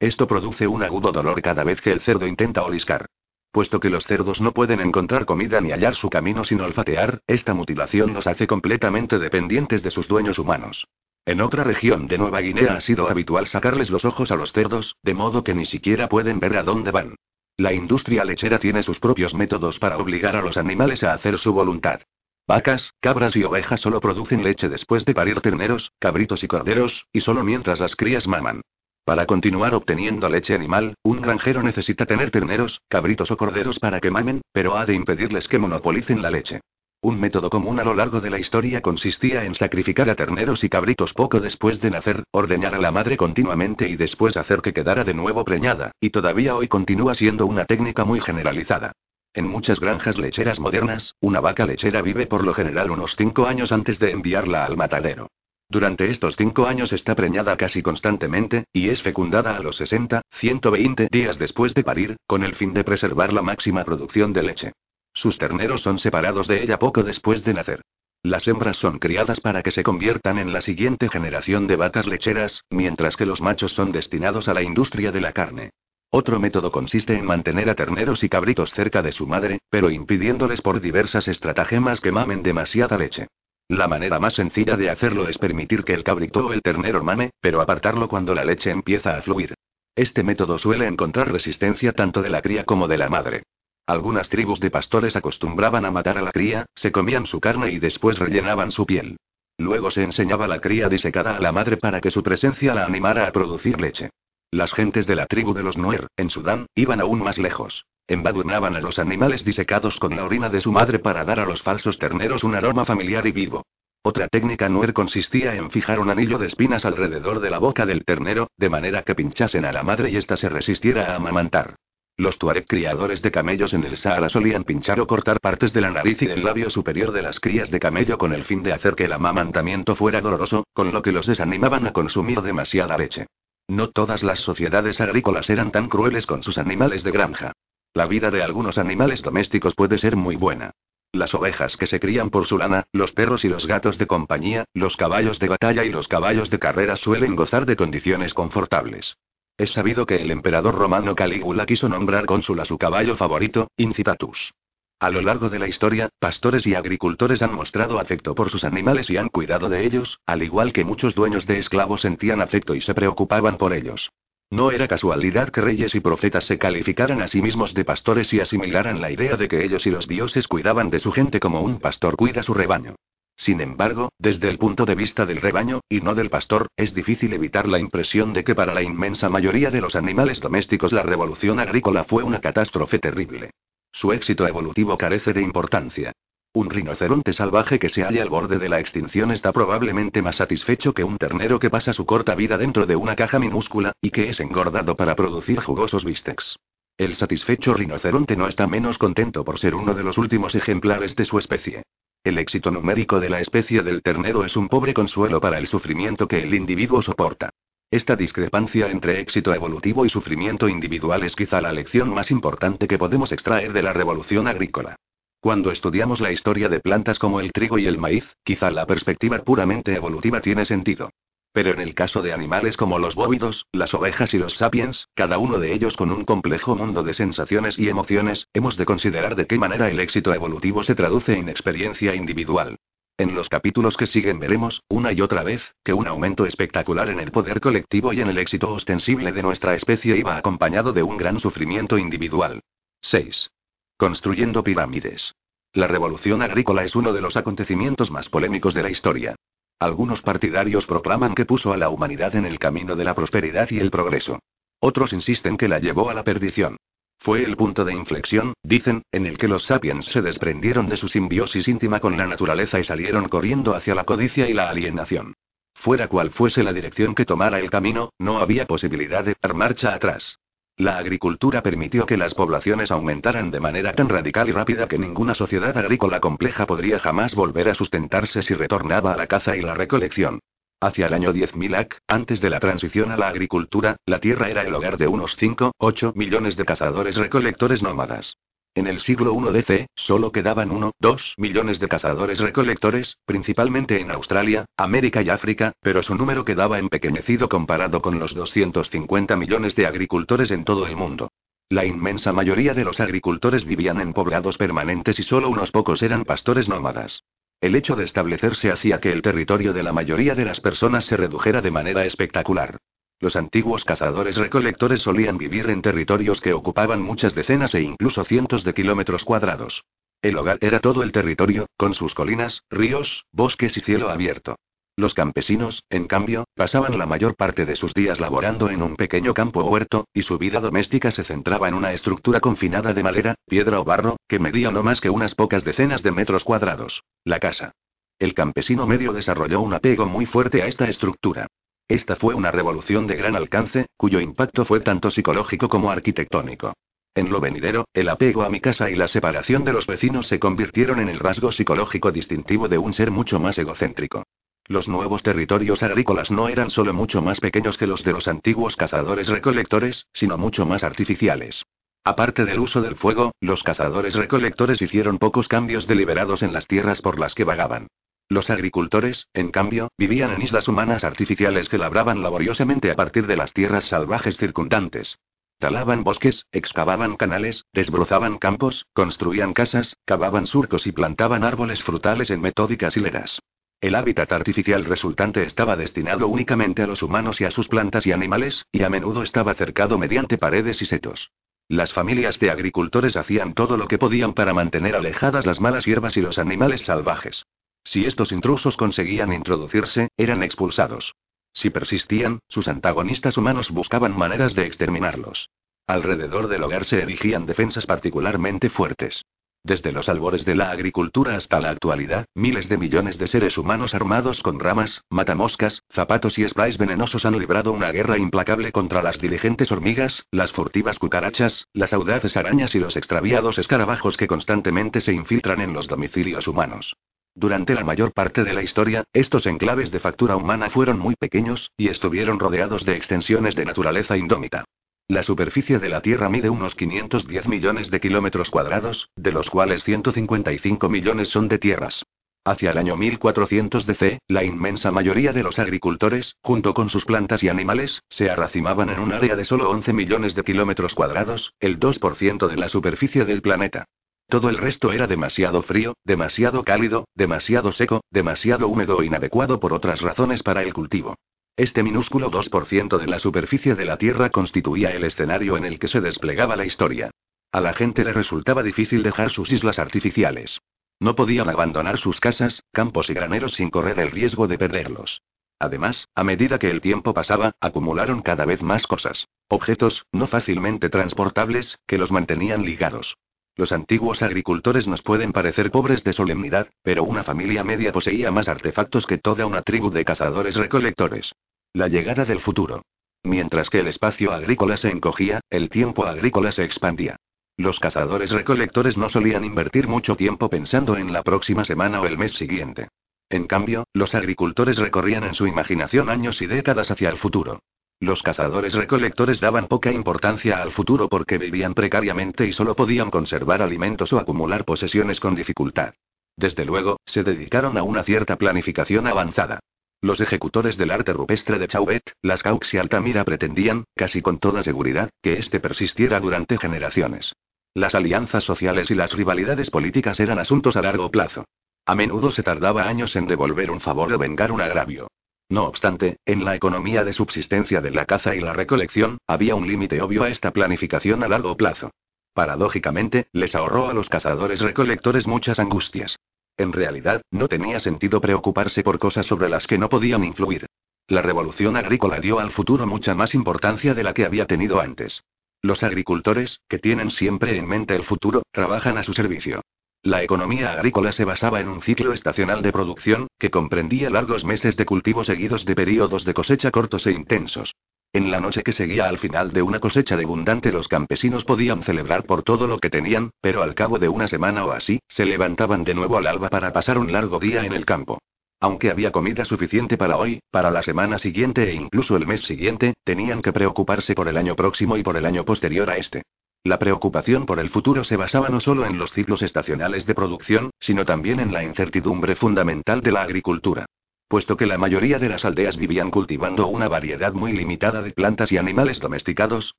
Esto produce un agudo dolor cada vez que el cerdo intenta oliscar. Puesto que los cerdos no pueden encontrar comida ni hallar su camino sin olfatear, esta mutilación los hace completamente dependientes de sus dueños humanos. En otra región de Nueva Guinea ha sido habitual sacarles los ojos a los cerdos, de modo que ni siquiera pueden ver a dónde van. La industria lechera tiene sus propios métodos para obligar a los animales a hacer su voluntad. Vacas, cabras y ovejas solo producen leche después de parir terneros, cabritos y corderos, y solo mientras las crías maman. Para continuar obteniendo leche animal, un granjero necesita tener terneros, cabritos o corderos para que mamen, pero ha de impedirles que monopolicen la leche. Un método común a lo largo de la historia consistía en sacrificar a terneros y cabritos poco después de nacer, ordeñar a la madre continuamente y después hacer que quedara de nuevo preñada, y todavía hoy continúa siendo una técnica muy generalizada. En muchas granjas lecheras modernas, una vaca lechera vive por lo general unos cinco años antes de enviarla al matadero. Durante estos cinco años está preñada casi constantemente, y es fecundada a los 60, 120 días después de parir, con el fin de preservar la máxima producción de leche. Sus terneros son separados de ella poco después de nacer. Las hembras son criadas para que se conviertan en la siguiente generación de vacas lecheras, mientras que los machos son destinados a la industria de la carne. Otro método consiste en mantener a terneros y cabritos cerca de su madre, pero impidiéndoles por diversas estratagemas que mamen demasiada leche. La manera más sencilla de hacerlo es permitir que el cabrito o el ternero mame, pero apartarlo cuando la leche empieza a fluir. Este método suele encontrar resistencia tanto de la cría como de la madre. Algunas tribus de pastores acostumbraban a matar a la cría, se comían su carne y después rellenaban su piel. Luego se enseñaba la cría disecada a la madre para que su presencia la animara a producir leche. Las gentes de la tribu de los Nuer, en Sudán, iban aún más lejos. Embadurnaban a los animales disecados con la orina de su madre para dar a los falsos terneros un aroma familiar y vivo. Otra técnica Nuer consistía en fijar un anillo de espinas alrededor de la boca del ternero, de manera que pinchasen a la madre y ésta se resistiera a amamantar. Los tuareg criadores de camellos en el Sahara solían pinchar o cortar partes de la nariz y del labio superior de las crías de camello con el fin de hacer que el amamantamiento fuera doloroso, con lo que los desanimaban a consumir demasiada leche. No todas las sociedades agrícolas eran tan crueles con sus animales de granja. La vida de algunos animales domésticos puede ser muy buena. Las ovejas que se crían por su lana, los perros y los gatos de compañía, los caballos de batalla y los caballos de carrera suelen gozar de condiciones confortables. Es sabido que el emperador romano Calígula quiso nombrar cónsul a su caballo favorito, Incitatus. A lo largo de la historia, pastores y agricultores han mostrado afecto por sus animales y han cuidado de ellos, al igual que muchos dueños de esclavos sentían afecto y se preocupaban por ellos. No era casualidad que reyes y profetas se calificaran a sí mismos de pastores y asimilaran la idea de que ellos y los dioses cuidaban de su gente como un pastor cuida su rebaño. Sin embargo, desde el punto de vista del rebaño, y no del pastor, es difícil evitar la impresión de que para la inmensa mayoría de los animales domésticos la revolución agrícola fue una catástrofe terrible. Su éxito evolutivo carece de importancia. Un rinoceronte salvaje que se halla al borde de la extinción está probablemente más satisfecho que un ternero que pasa su corta vida dentro de una caja minúscula, y que es engordado para producir jugosos bistecs. El satisfecho rinoceronte no está menos contento por ser uno de los últimos ejemplares de su especie. El éxito numérico de la especie del ternero es un pobre consuelo para el sufrimiento que el individuo soporta. Esta discrepancia entre éxito evolutivo y sufrimiento individual es quizá la lección más importante que podemos extraer de la revolución agrícola. Cuando estudiamos la historia de plantas como el trigo y el maíz, quizá la perspectiva puramente evolutiva tiene sentido. Pero en el caso de animales como los bóvidos, las ovejas y los sapiens, cada uno de ellos con un complejo mundo de sensaciones y emociones, hemos de considerar de qué manera el éxito evolutivo se traduce en experiencia individual. En los capítulos que siguen veremos, una y otra vez, que un aumento espectacular en el poder colectivo y en el éxito ostensible de nuestra especie iba acompañado de un gran sufrimiento individual. 6. Construyendo pirámides. La revolución agrícola es uno de los acontecimientos más polémicos de la historia. Algunos partidarios proclaman que puso a la humanidad en el camino de la prosperidad y el progreso. Otros insisten que la llevó a la perdición. Fue el punto de inflexión, dicen, en el que los sapiens se desprendieron de su simbiosis íntima con la naturaleza y salieron corriendo hacia la codicia y la alienación. Fuera cual fuese la dirección que tomara el camino, no había posibilidad de dar marcha atrás. La agricultura permitió que las poblaciones aumentaran de manera tan radical y rápida que ninguna sociedad agrícola compleja podría jamás volver a sustentarse si retornaba a la caza y la recolección. Hacia el año 10.000 AC, antes de la transición a la agricultura, la Tierra era el hogar de unos 5, 8 millones de cazadores-recolectores nómadas. En el siglo I DC, solo quedaban 1, 2 millones de cazadores-recolectores, principalmente en Australia, América y África, pero su número quedaba empequeñecido comparado con los 250 millones de agricultores en todo el mundo. La inmensa mayoría de los agricultores vivían en poblados permanentes y solo unos pocos eran pastores nómadas. El hecho de establecerse hacía que el territorio de la mayoría de las personas se redujera de manera espectacular. Los antiguos cazadores-recolectores solían vivir en territorios que ocupaban muchas decenas e incluso cientos de kilómetros cuadrados. El hogar era todo el territorio, con sus colinas, ríos, bosques y cielo abierto. Los campesinos, en cambio, pasaban la mayor parte de sus días laborando en un pequeño campo huerto, y su vida doméstica se centraba en una estructura confinada de madera, piedra o barro, que medía no más que unas pocas decenas de metros cuadrados. La casa. El campesino medio desarrolló un apego muy fuerte a esta estructura. Esta fue una revolución de gran alcance, cuyo impacto fue tanto psicológico como arquitectónico. En lo venidero, el apego a mi casa y la separación de los vecinos se convirtieron en el rasgo psicológico distintivo de un ser mucho más egocéntrico. Los nuevos territorios agrícolas no eran solo mucho más pequeños que los de los antiguos cazadores-recolectores, sino mucho más artificiales. Aparte del uso del fuego, los cazadores-recolectores hicieron pocos cambios deliberados en las tierras por las que vagaban. Los agricultores, en cambio, vivían en islas humanas artificiales que labraban laboriosamente a partir de las tierras salvajes circundantes. Talaban bosques, excavaban canales, desbrozaban campos, construían casas, cavaban surcos y plantaban árboles frutales en metódicas hileras. El hábitat artificial resultante estaba destinado únicamente a los humanos y a sus plantas y animales, y a menudo estaba cercado mediante paredes y setos. Las familias de agricultores hacían todo lo que podían para mantener alejadas las malas hierbas y los animales salvajes. Si estos intrusos conseguían introducirse, eran expulsados. Si persistían, sus antagonistas humanos buscaban maneras de exterminarlos. Alrededor del hogar se erigían defensas particularmente fuertes. Desde los albores de la agricultura hasta la actualidad, miles de millones de seres humanos armados con ramas, matamoscas, zapatos y sprays venenosos han librado una guerra implacable contra las diligentes hormigas, las furtivas cucarachas, las audaces arañas y los extraviados escarabajos que constantemente se infiltran en los domicilios humanos. Durante la mayor parte de la historia, estos enclaves de factura humana fueron muy pequeños, y estuvieron rodeados de extensiones de naturaleza indómita. La superficie de la Tierra mide unos 510 millones de kilómetros cuadrados, de los cuales 155 millones son de tierras. Hacia el año 1400 DC, la inmensa mayoría de los agricultores, junto con sus plantas y animales, se arracimaban en un área de solo 11 millones de kilómetros cuadrados, el 2% de la superficie del planeta. Todo el resto era demasiado frío, demasiado cálido, demasiado seco, demasiado húmedo o inadecuado por otras razones para el cultivo. Este minúsculo 2% de la superficie de la Tierra constituía el escenario en el que se desplegaba la historia. A la gente le resultaba difícil dejar sus islas artificiales. No podían abandonar sus casas, campos y graneros sin correr el riesgo de perderlos. Además, a medida que el tiempo pasaba, acumularon cada vez más cosas. Objetos, no fácilmente transportables, que los mantenían ligados. Los antiguos agricultores nos pueden parecer pobres de solemnidad, pero una familia media poseía más artefactos que toda una tribu de cazadores-recolectores. La llegada del futuro. Mientras que el espacio agrícola se encogía, el tiempo agrícola se expandía. Los cazadores-recolectores no solían invertir mucho tiempo pensando en la próxima semana o el mes siguiente. En cambio, los agricultores recorrían en su imaginación años y décadas hacia el futuro. Los cazadores-recolectores daban poca importancia al futuro porque vivían precariamente y solo podían conservar alimentos o acumular posesiones con dificultad. Desde luego, se dedicaron a una cierta planificación avanzada. Los ejecutores del arte rupestre de Chauvet, las Caux y Altamira pretendían, casi con toda seguridad, que éste persistiera durante generaciones. Las alianzas sociales y las rivalidades políticas eran asuntos a largo plazo. A menudo se tardaba años en devolver un favor o vengar un agravio. No obstante, en la economía de subsistencia de la caza y la recolección, había un límite obvio a esta planificación a largo plazo. Paradójicamente, les ahorró a los cazadores-recolectores muchas angustias. En realidad, no tenía sentido preocuparse por cosas sobre las que no podían influir. La revolución agrícola dio al futuro mucha más importancia de la que había tenido antes. Los agricultores, que tienen siempre en mente el futuro, trabajan a su servicio. La economía agrícola se basaba en un ciclo estacional de producción, que comprendía largos meses de cultivo seguidos de periodos de cosecha cortos e intensos. En la noche que seguía al final de una cosecha de abundante los campesinos podían celebrar por todo lo que tenían, pero al cabo de una semana o así, se levantaban de nuevo al alba para pasar un largo día en el campo. Aunque había comida suficiente para hoy, para la semana siguiente e incluso el mes siguiente, tenían que preocuparse por el año próximo y por el año posterior a este. La preocupación por el futuro se basaba no solo en los ciclos estacionales de producción, sino también en la incertidumbre fundamental de la agricultura. Puesto que la mayoría de las aldeas vivían cultivando una variedad muy limitada de plantas y animales domesticados,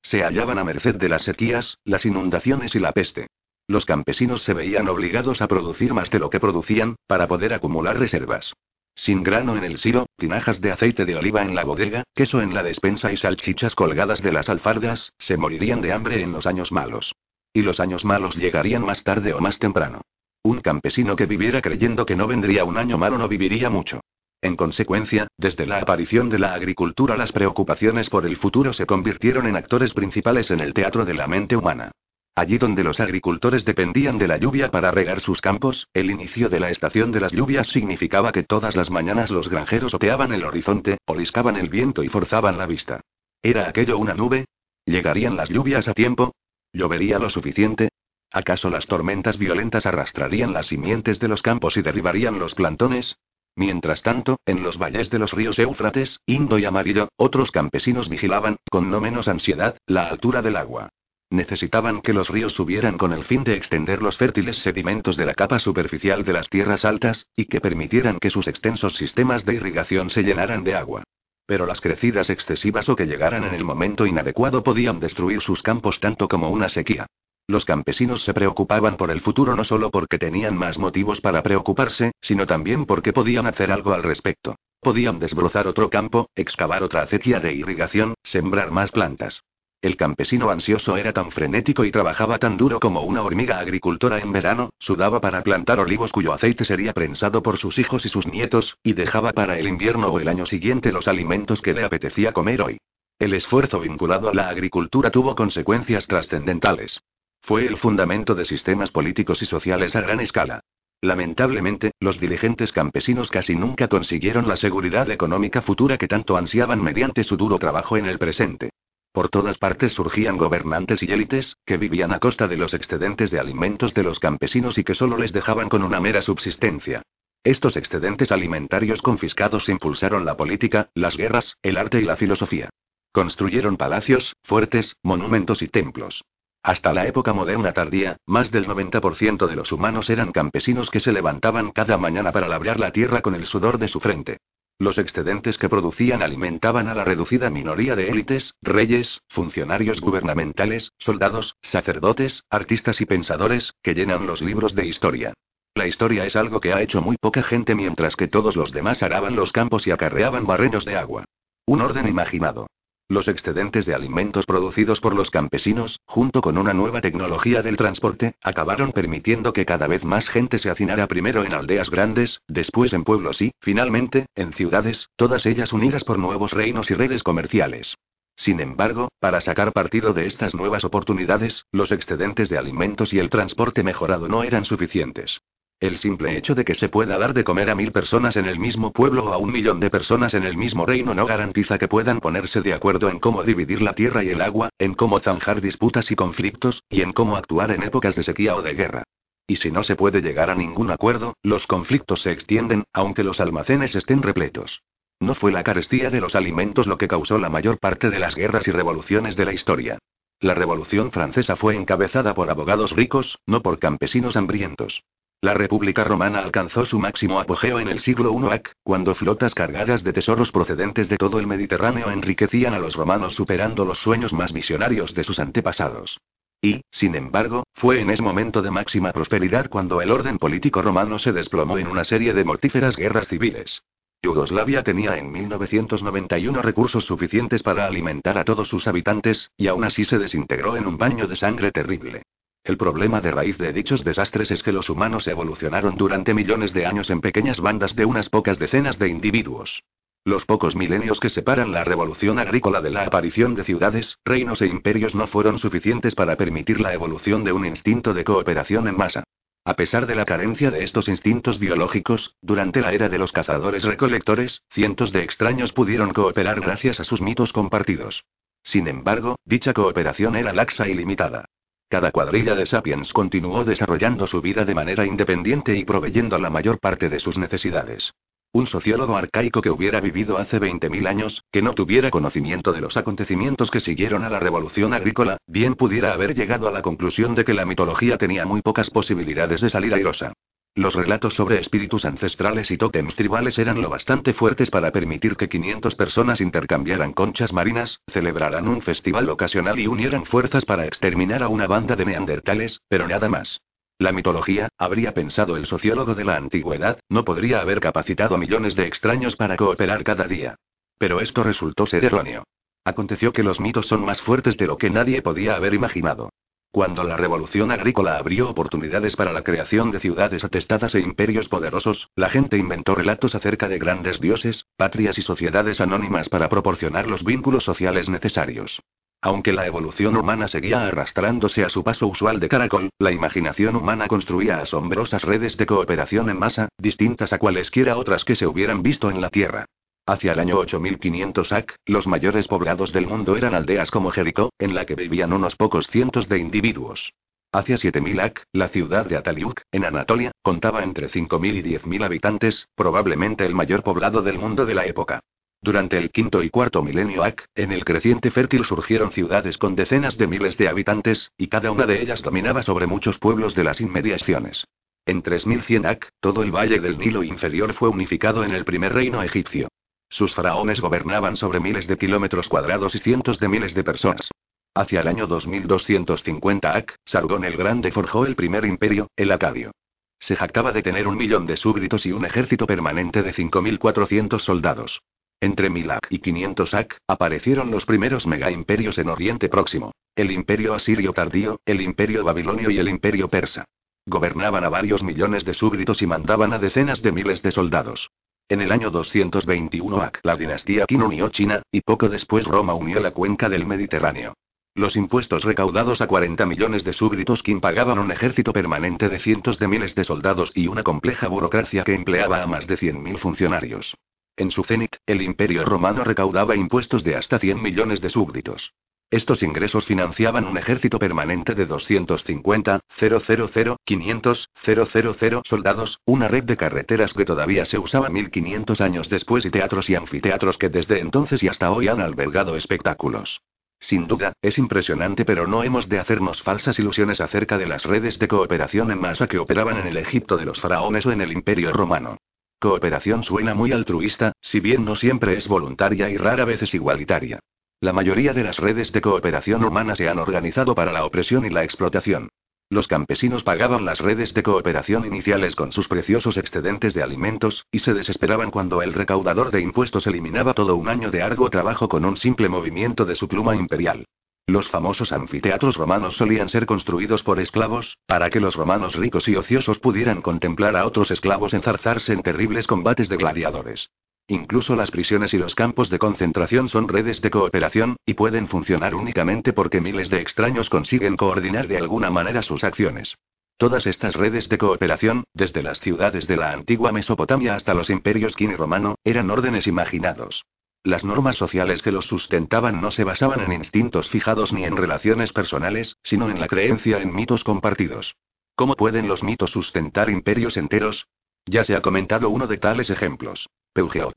se hallaban a merced de las sequías, las inundaciones y la peste. Los campesinos se veían obligados a producir más de lo que producían, para poder acumular reservas. Sin grano en el silo, tinajas de aceite de oliva en la bodega, queso en la despensa y salchichas colgadas de las alfardas, se morirían de hambre en los años malos. Y los años malos llegarían más tarde o más temprano. Un campesino que viviera creyendo que no vendría un año malo no viviría mucho. En consecuencia, desde la aparición de la agricultura las preocupaciones por el futuro se convirtieron en actores principales en el teatro de la mente humana. Allí donde los agricultores dependían de la lluvia para regar sus campos, el inicio de la estación de las lluvias significaba que todas las mañanas los granjeros oteaban el horizonte, oliscaban el viento y forzaban la vista. ¿Era aquello una nube? ¿Llegarían las lluvias a tiempo? ¿Llovería lo suficiente? ¿Acaso las tormentas violentas arrastrarían las simientes de los campos y derribarían los plantones? Mientras tanto, en los valles de los ríos Éufrates, Indo y Amarillo, otros campesinos vigilaban, con no menos ansiedad, la altura del agua. Necesitaban que los ríos subieran con el fin de extender los fértiles sedimentos de la capa superficial de las tierras altas, y que permitieran que sus extensos sistemas de irrigación se llenaran de agua. Pero las crecidas excesivas o que llegaran en el momento inadecuado podían destruir sus campos tanto como una sequía. Los campesinos se preocupaban por el futuro no solo porque tenían más motivos para preocuparse, sino también porque podían hacer algo al respecto. Podían desbrozar otro campo, excavar otra acequia de irrigación, sembrar más plantas. El campesino ansioso era tan frenético y trabajaba tan duro como una hormiga agricultora en verano, sudaba para plantar olivos cuyo aceite sería prensado por sus hijos y sus nietos, y dejaba para el invierno o el año siguiente los alimentos que le apetecía comer hoy. El esfuerzo vinculado a la agricultura tuvo consecuencias trascendentales. Fue el fundamento de sistemas políticos y sociales a gran escala. Lamentablemente, los dirigentes campesinos casi nunca consiguieron la seguridad económica futura que tanto ansiaban mediante su duro trabajo en el presente. Por todas partes surgían gobernantes y élites, que vivían a costa de los excedentes de alimentos de los campesinos y que solo les dejaban con una mera subsistencia. Estos excedentes alimentarios confiscados impulsaron la política, las guerras, el arte y la filosofía. Construyeron palacios, fuertes, monumentos y templos. Hasta la época moderna tardía, más del 90% de los humanos eran campesinos que se levantaban cada mañana para labrar la tierra con el sudor de su frente. Los excedentes que producían alimentaban a la reducida minoría de élites, reyes, funcionarios gubernamentales, soldados, sacerdotes, artistas y pensadores, que llenan los libros de historia. La historia es algo que ha hecho muy poca gente mientras que todos los demás araban los campos y acarreaban barrenos de agua. Un orden imaginado. Los excedentes de alimentos producidos por los campesinos, junto con una nueva tecnología del transporte, acabaron permitiendo que cada vez más gente se hacinara primero en aldeas grandes, después en pueblos y, finalmente, en ciudades, todas ellas unidas por nuevos reinos y redes comerciales. Sin embargo, para sacar partido de estas nuevas oportunidades, los excedentes de alimentos y el transporte mejorado no eran suficientes. El simple hecho de que se pueda dar de comer a mil personas en el mismo pueblo o a un millón de personas en el mismo reino no garantiza que puedan ponerse de acuerdo en cómo dividir la tierra y el agua, en cómo zanjar disputas y conflictos, y en cómo actuar en épocas de sequía o de guerra. Y si no se puede llegar a ningún acuerdo, los conflictos se extienden, aunque los almacenes estén repletos. No fue la carestía de los alimentos lo que causó la mayor parte de las guerras y revoluciones de la historia. La Revolución Francesa fue encabezada por abogados ricos, no por campesinos hambrientos. La República Romana alcanzó su máximo apogeo en el siglo I AC, cuando flotas cargadas de tesoros procedentes de todo el Mediterráneo enriquecían a los romanos superando los sueños más visionarios de sus antepasados. Y, sin embargo, fue en ese momento de máxima prosperidad cuando el orden político romano se desplomó en una serie de mortíferas guerras civiles. Yugoslavia tenía en 1991 recursos suficientes para alimentar a todos sus habitantes, y aún así se desintegró en un baño de sangre terrible. El problema de raíz de dichos desastres es que los humanos evolucionaron durante millones de años en pequeñas bandas de unas pocas decenas de individuos. Los pocos milenios que separan la revolución agrícola de la aparición de ciudades, reinos e imperios no fueron suficientes para permitir la evolución de un instinto de cooperación en masa. A pesar de la carencia de estos instintos biológicos, durante la era de los cazadores-recolectores, cientos de extraños pudieron cooperar gracias a sus mitos compartidos. Sin embargo, dicha cooperación era laxa y limitada. Cada cuadrilla de sapiens continuó desarrollando su vida de manera independiente y proveyendo la mayor parte de sus necesidades. Un sociólogo arcaico que hubiera vivido hace 20.000 años, que no tuviera conocimiento de los acontecimientos que siguieron a la revolución agrícola, bien pudiera haber llegado a la conclusión de que la mitología tenía muy pocas posibilidades de salir airosa. Los relatos sobre espíritus ancestrales y tótems tribales eran lo bastante fuertes para permitir que 500 personas intercambiaran conchas marinas, celebraran un festival ocasional y unieran fuerzas para exterminar a una banda de neandertales, pero nada más. La mitología, habría pensado el sociólogo de la antigüedad, no podría haber capacitado a millones de extraños para cooperar cada día. Pero esto resultó ser erróneo. Aconteció que los mitos son más fuertes de lo que nadie podía haber imaginado. Cuando la revolución agrícola abrió oportunidades para la creación de ciudades atestadas e imperios poderosos, la gente inventó relatos acerca de grandes dioses, patrias y sociedades anónimas para proporcionar los vínculos sociales necesarios. Aunque la evolución humana seguía arrastrándose a su paso usual de caracol, la imaginación humana construía asombrosas redes de cooperación en masa, distintas a cualesquiera otras que se hubieran visto en la Tierra. Hacia el año 8500 AC, los mayores poblados del mundo eran aldeas como Jericó, en la que vivían unos pocos cientos de individuos. Hacia 7000 AC, la ciudad de Ataliuk, en Anatolia, contaba entre 5000 y 10000 habitantes, probablemente el mayor poblado del mundo de la época. Durante el quinto y cuarto milenio AC, en el creciente fértil surgieron ciudades con decenas de miles de habitantes, y cada una de ellas dominaba sobre muchos pueblos de las inmediaciones. En 3100 AC, todo el valle del Nilo inferior fue unificado en el primer reino egipcio. Sus faraones gobernaban sobre miles de kilómetros cuadrados y cientos de miles de personas. Hacia el año 2250 AC, Sargón el Grande forjó el primer imperio, el Acadio. Se jactaba de tener un millón de súbditos y un ejército permanente de 5.400 soldados. Entre 1000 AC y 500 AC, aparecieron los primeros mega-imperios en Oriente Próximo. El imperio asirio tardío, el imperio babilonio y el imperio persa. Gobernaban a varios millones de súbditos y mandaban a decenas de miles de soldados. En el año 221 AC, la dinastía Qin unió China, y poco después Roma unió la cuenca del Mediterráneo. Los impuestos recaudados a 40 millones de súbditos Qin pagaban un ejército permanente de cientos de miles de soldados y una compleja burocracia que empleaba a más de 100.000 funcionarios. En su cenit, el imperio romano recaudaba impuestos de hasta 100 millones de súbditos. Estos ingresos financiaban un ejército permanente de 250, 000, 500, 000 soldados, una red de carreteras que todavía se usaba 1500 años después y teatros y anfiteatros que desde entonces y hasta hoy han albergado espectáculos. Sin duda, es impresionante pero no hemos de hacernos falsas ilusiones acerca de las redes de cooperación en masa que operaban en el Egipto de los faraones o en el Imperio romano. Cooperación suena muy altruista, si bien no siempre es voluntaria y rara vez es igualitaria. La mayoría de las redes de cooperación humana se han organizado para la opresión y la explotación. Los campesinos pagaban las redes de cooperación iniciales con sus preciosos excedentes de alimentos, y se desesperaban cuando el recaudador de impuestos eliminaba todo un año de arduo trabajo con un simple movimiento de su pluma imperial. Los famosos anfiteatros romanos solían ser construidos por esclavos, para que los romanos ricos y ociosos pudieran contemplar a otros esclavos enzarzarse en terribles combates de gladiadores. Incluso las prisiones y los campos de concentración son redes de cooperación, y pueden funcionar únicamente porque miles de extraños consiguen coordinar de alguna manera sus acciones. Todas estas redes de cooperación, desde las ciudades de la antigua Mesopotamia hasta los imperios Qin y romano, eran órdenes imaginados. Las normas sociales que los sustentaban no se basaban en instintos fijados ni en relaciones personales, sino en la creencia en mitos compartidos. ¿Cómo pueden los mitos sustentar imperios enteros? Ya se ha comentado uno de tales ejemplos. Peugeot.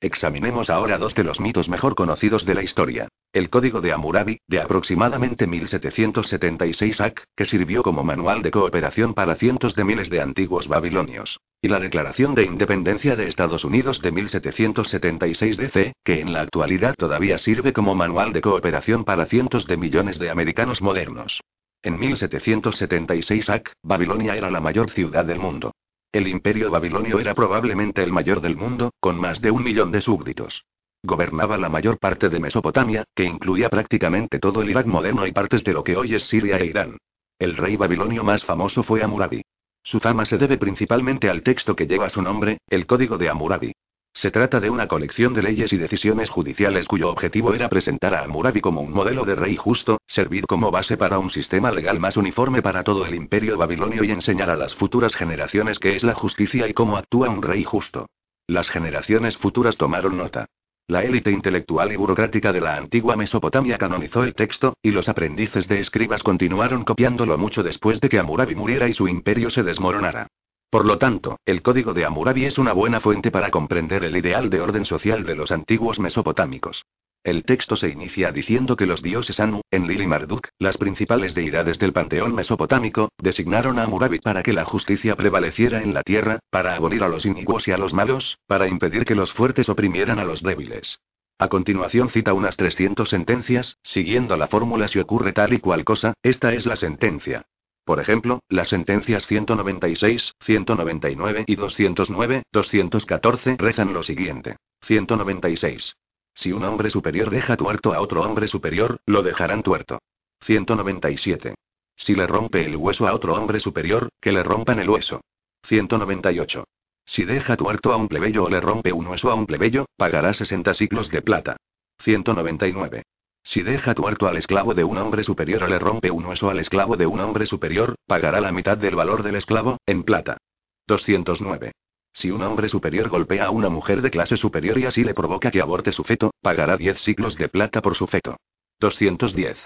Examinemos ahora dos de los mitos mejor conocidos de la historia. El Código de Hammurabi, de aproximadamente 1776 AC, que sirvió como manual de cooperación para cientos de miles de antiguos babilonios. Y la Declaración de Independencia de Estados Unidos de 1776 DC, que en la actualidad todavía sirve como manual de cooperación para cientos de millones de americanos modernos. En 1776 AC, Babilonia era la mayor ciudad del mundo. El imperio babilonio era probablemente el mayor del mundo, con más de un millón de súbditos. Gobernaba la mayor parte de Mesopotamia, que incluía prácticamente todo el Irak moderno y partes de lo que hoy es Siria e Irán. El rey babilonio más famoso fue Amurabi. Su fama se debe principalmente al texto que lleva su nombre, el Código de Amurabi. Se trata de una colección de leyes y decisiones judiciales cuyo objetivo era presentar a Hammurabi como un modelo de rey justo, servir como base para un sistema legal más uniforme para todo el imperio babilonio y enseñar a las futuras generaciones qué es la justicia y cómo actúa un rey justo. Las generaciones futuras tomaron nota. La élite intelectual y burocrática de la antigua Mesopotamia canonizó el texto, y los aprendices de escribas continuaron copiándolo mucho después de que Hammurabi muriera y su imperio se desmoronara. Por lo tanto, el código de Hammurabi es una buena fuente para comprender el ideal de orden social de los antiguos mesopotámicos. El texto se inicia diciendo que los dioses Anu, Enlil y Marduk, las principales deidades del panteón mesopotámico, designaron a Hammurabi para que la justicia prevaleciera en la tierra, para abolir a los iniguos y a los malos, para impedir que los fuertes oprimieran a los débiles. A continuación cita unas 300 sentencias, siguiendo la fórmula si ocurre tal y cual cosa, esta es la sentencia. Por ejemplo, las sentencias 196, 199 y 209, 214 rezan lo siguiente. 196. Si un hombre superior deja tuerto a otro hombre superior, lo dejarán tuerto. 197. Si le rompe el hueso a otro hombre superior, que le rompan el hueso. 198. Si deja tuerto a un plebeyo o le rompe un hueso a un plebeyo, pagará 60 ciclos de plata. 199. Si deja tuerto al esclavo de un hombre superior o le rompe un hueso al esclavo de un hombre superior, pagará la mitad del valor del esclavo, en plata. 209. Si un hombre superior golpea a una mujer de clase superior y así le provoca que aborte su feto, pagará 10 ciclos de plata por su feto. 210.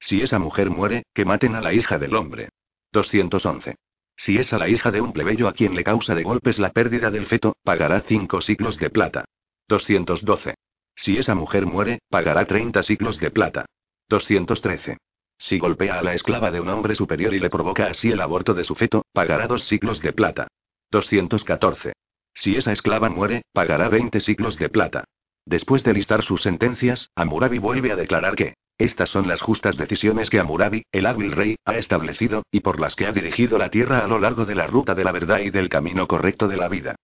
Si esa mujer muere, que maten a la hija del hombre. 211. Si es a la hija de un plebeyo a quien le causa de golpes la pérdida del feto, pagará 5 ciclos de plata. 212. Si esa mujer muere, pagará 30 siglos de plata. 213. Si golpea a la esclava de un hombre superior y le provoca así el aborto de su feto, pagará 2 siglos de plata. 214. Si esa esclava muere, pagará 20 siglos de plata. Después de listar sus sentencias, Amurabi vuelve a declarar que, estas son las justas decisiones que Amurabi, el hábil rey, ha establecido, y por las que ha dirigido la tierra a lo largo de la ruta de la verdad y del camino correcto de la vida.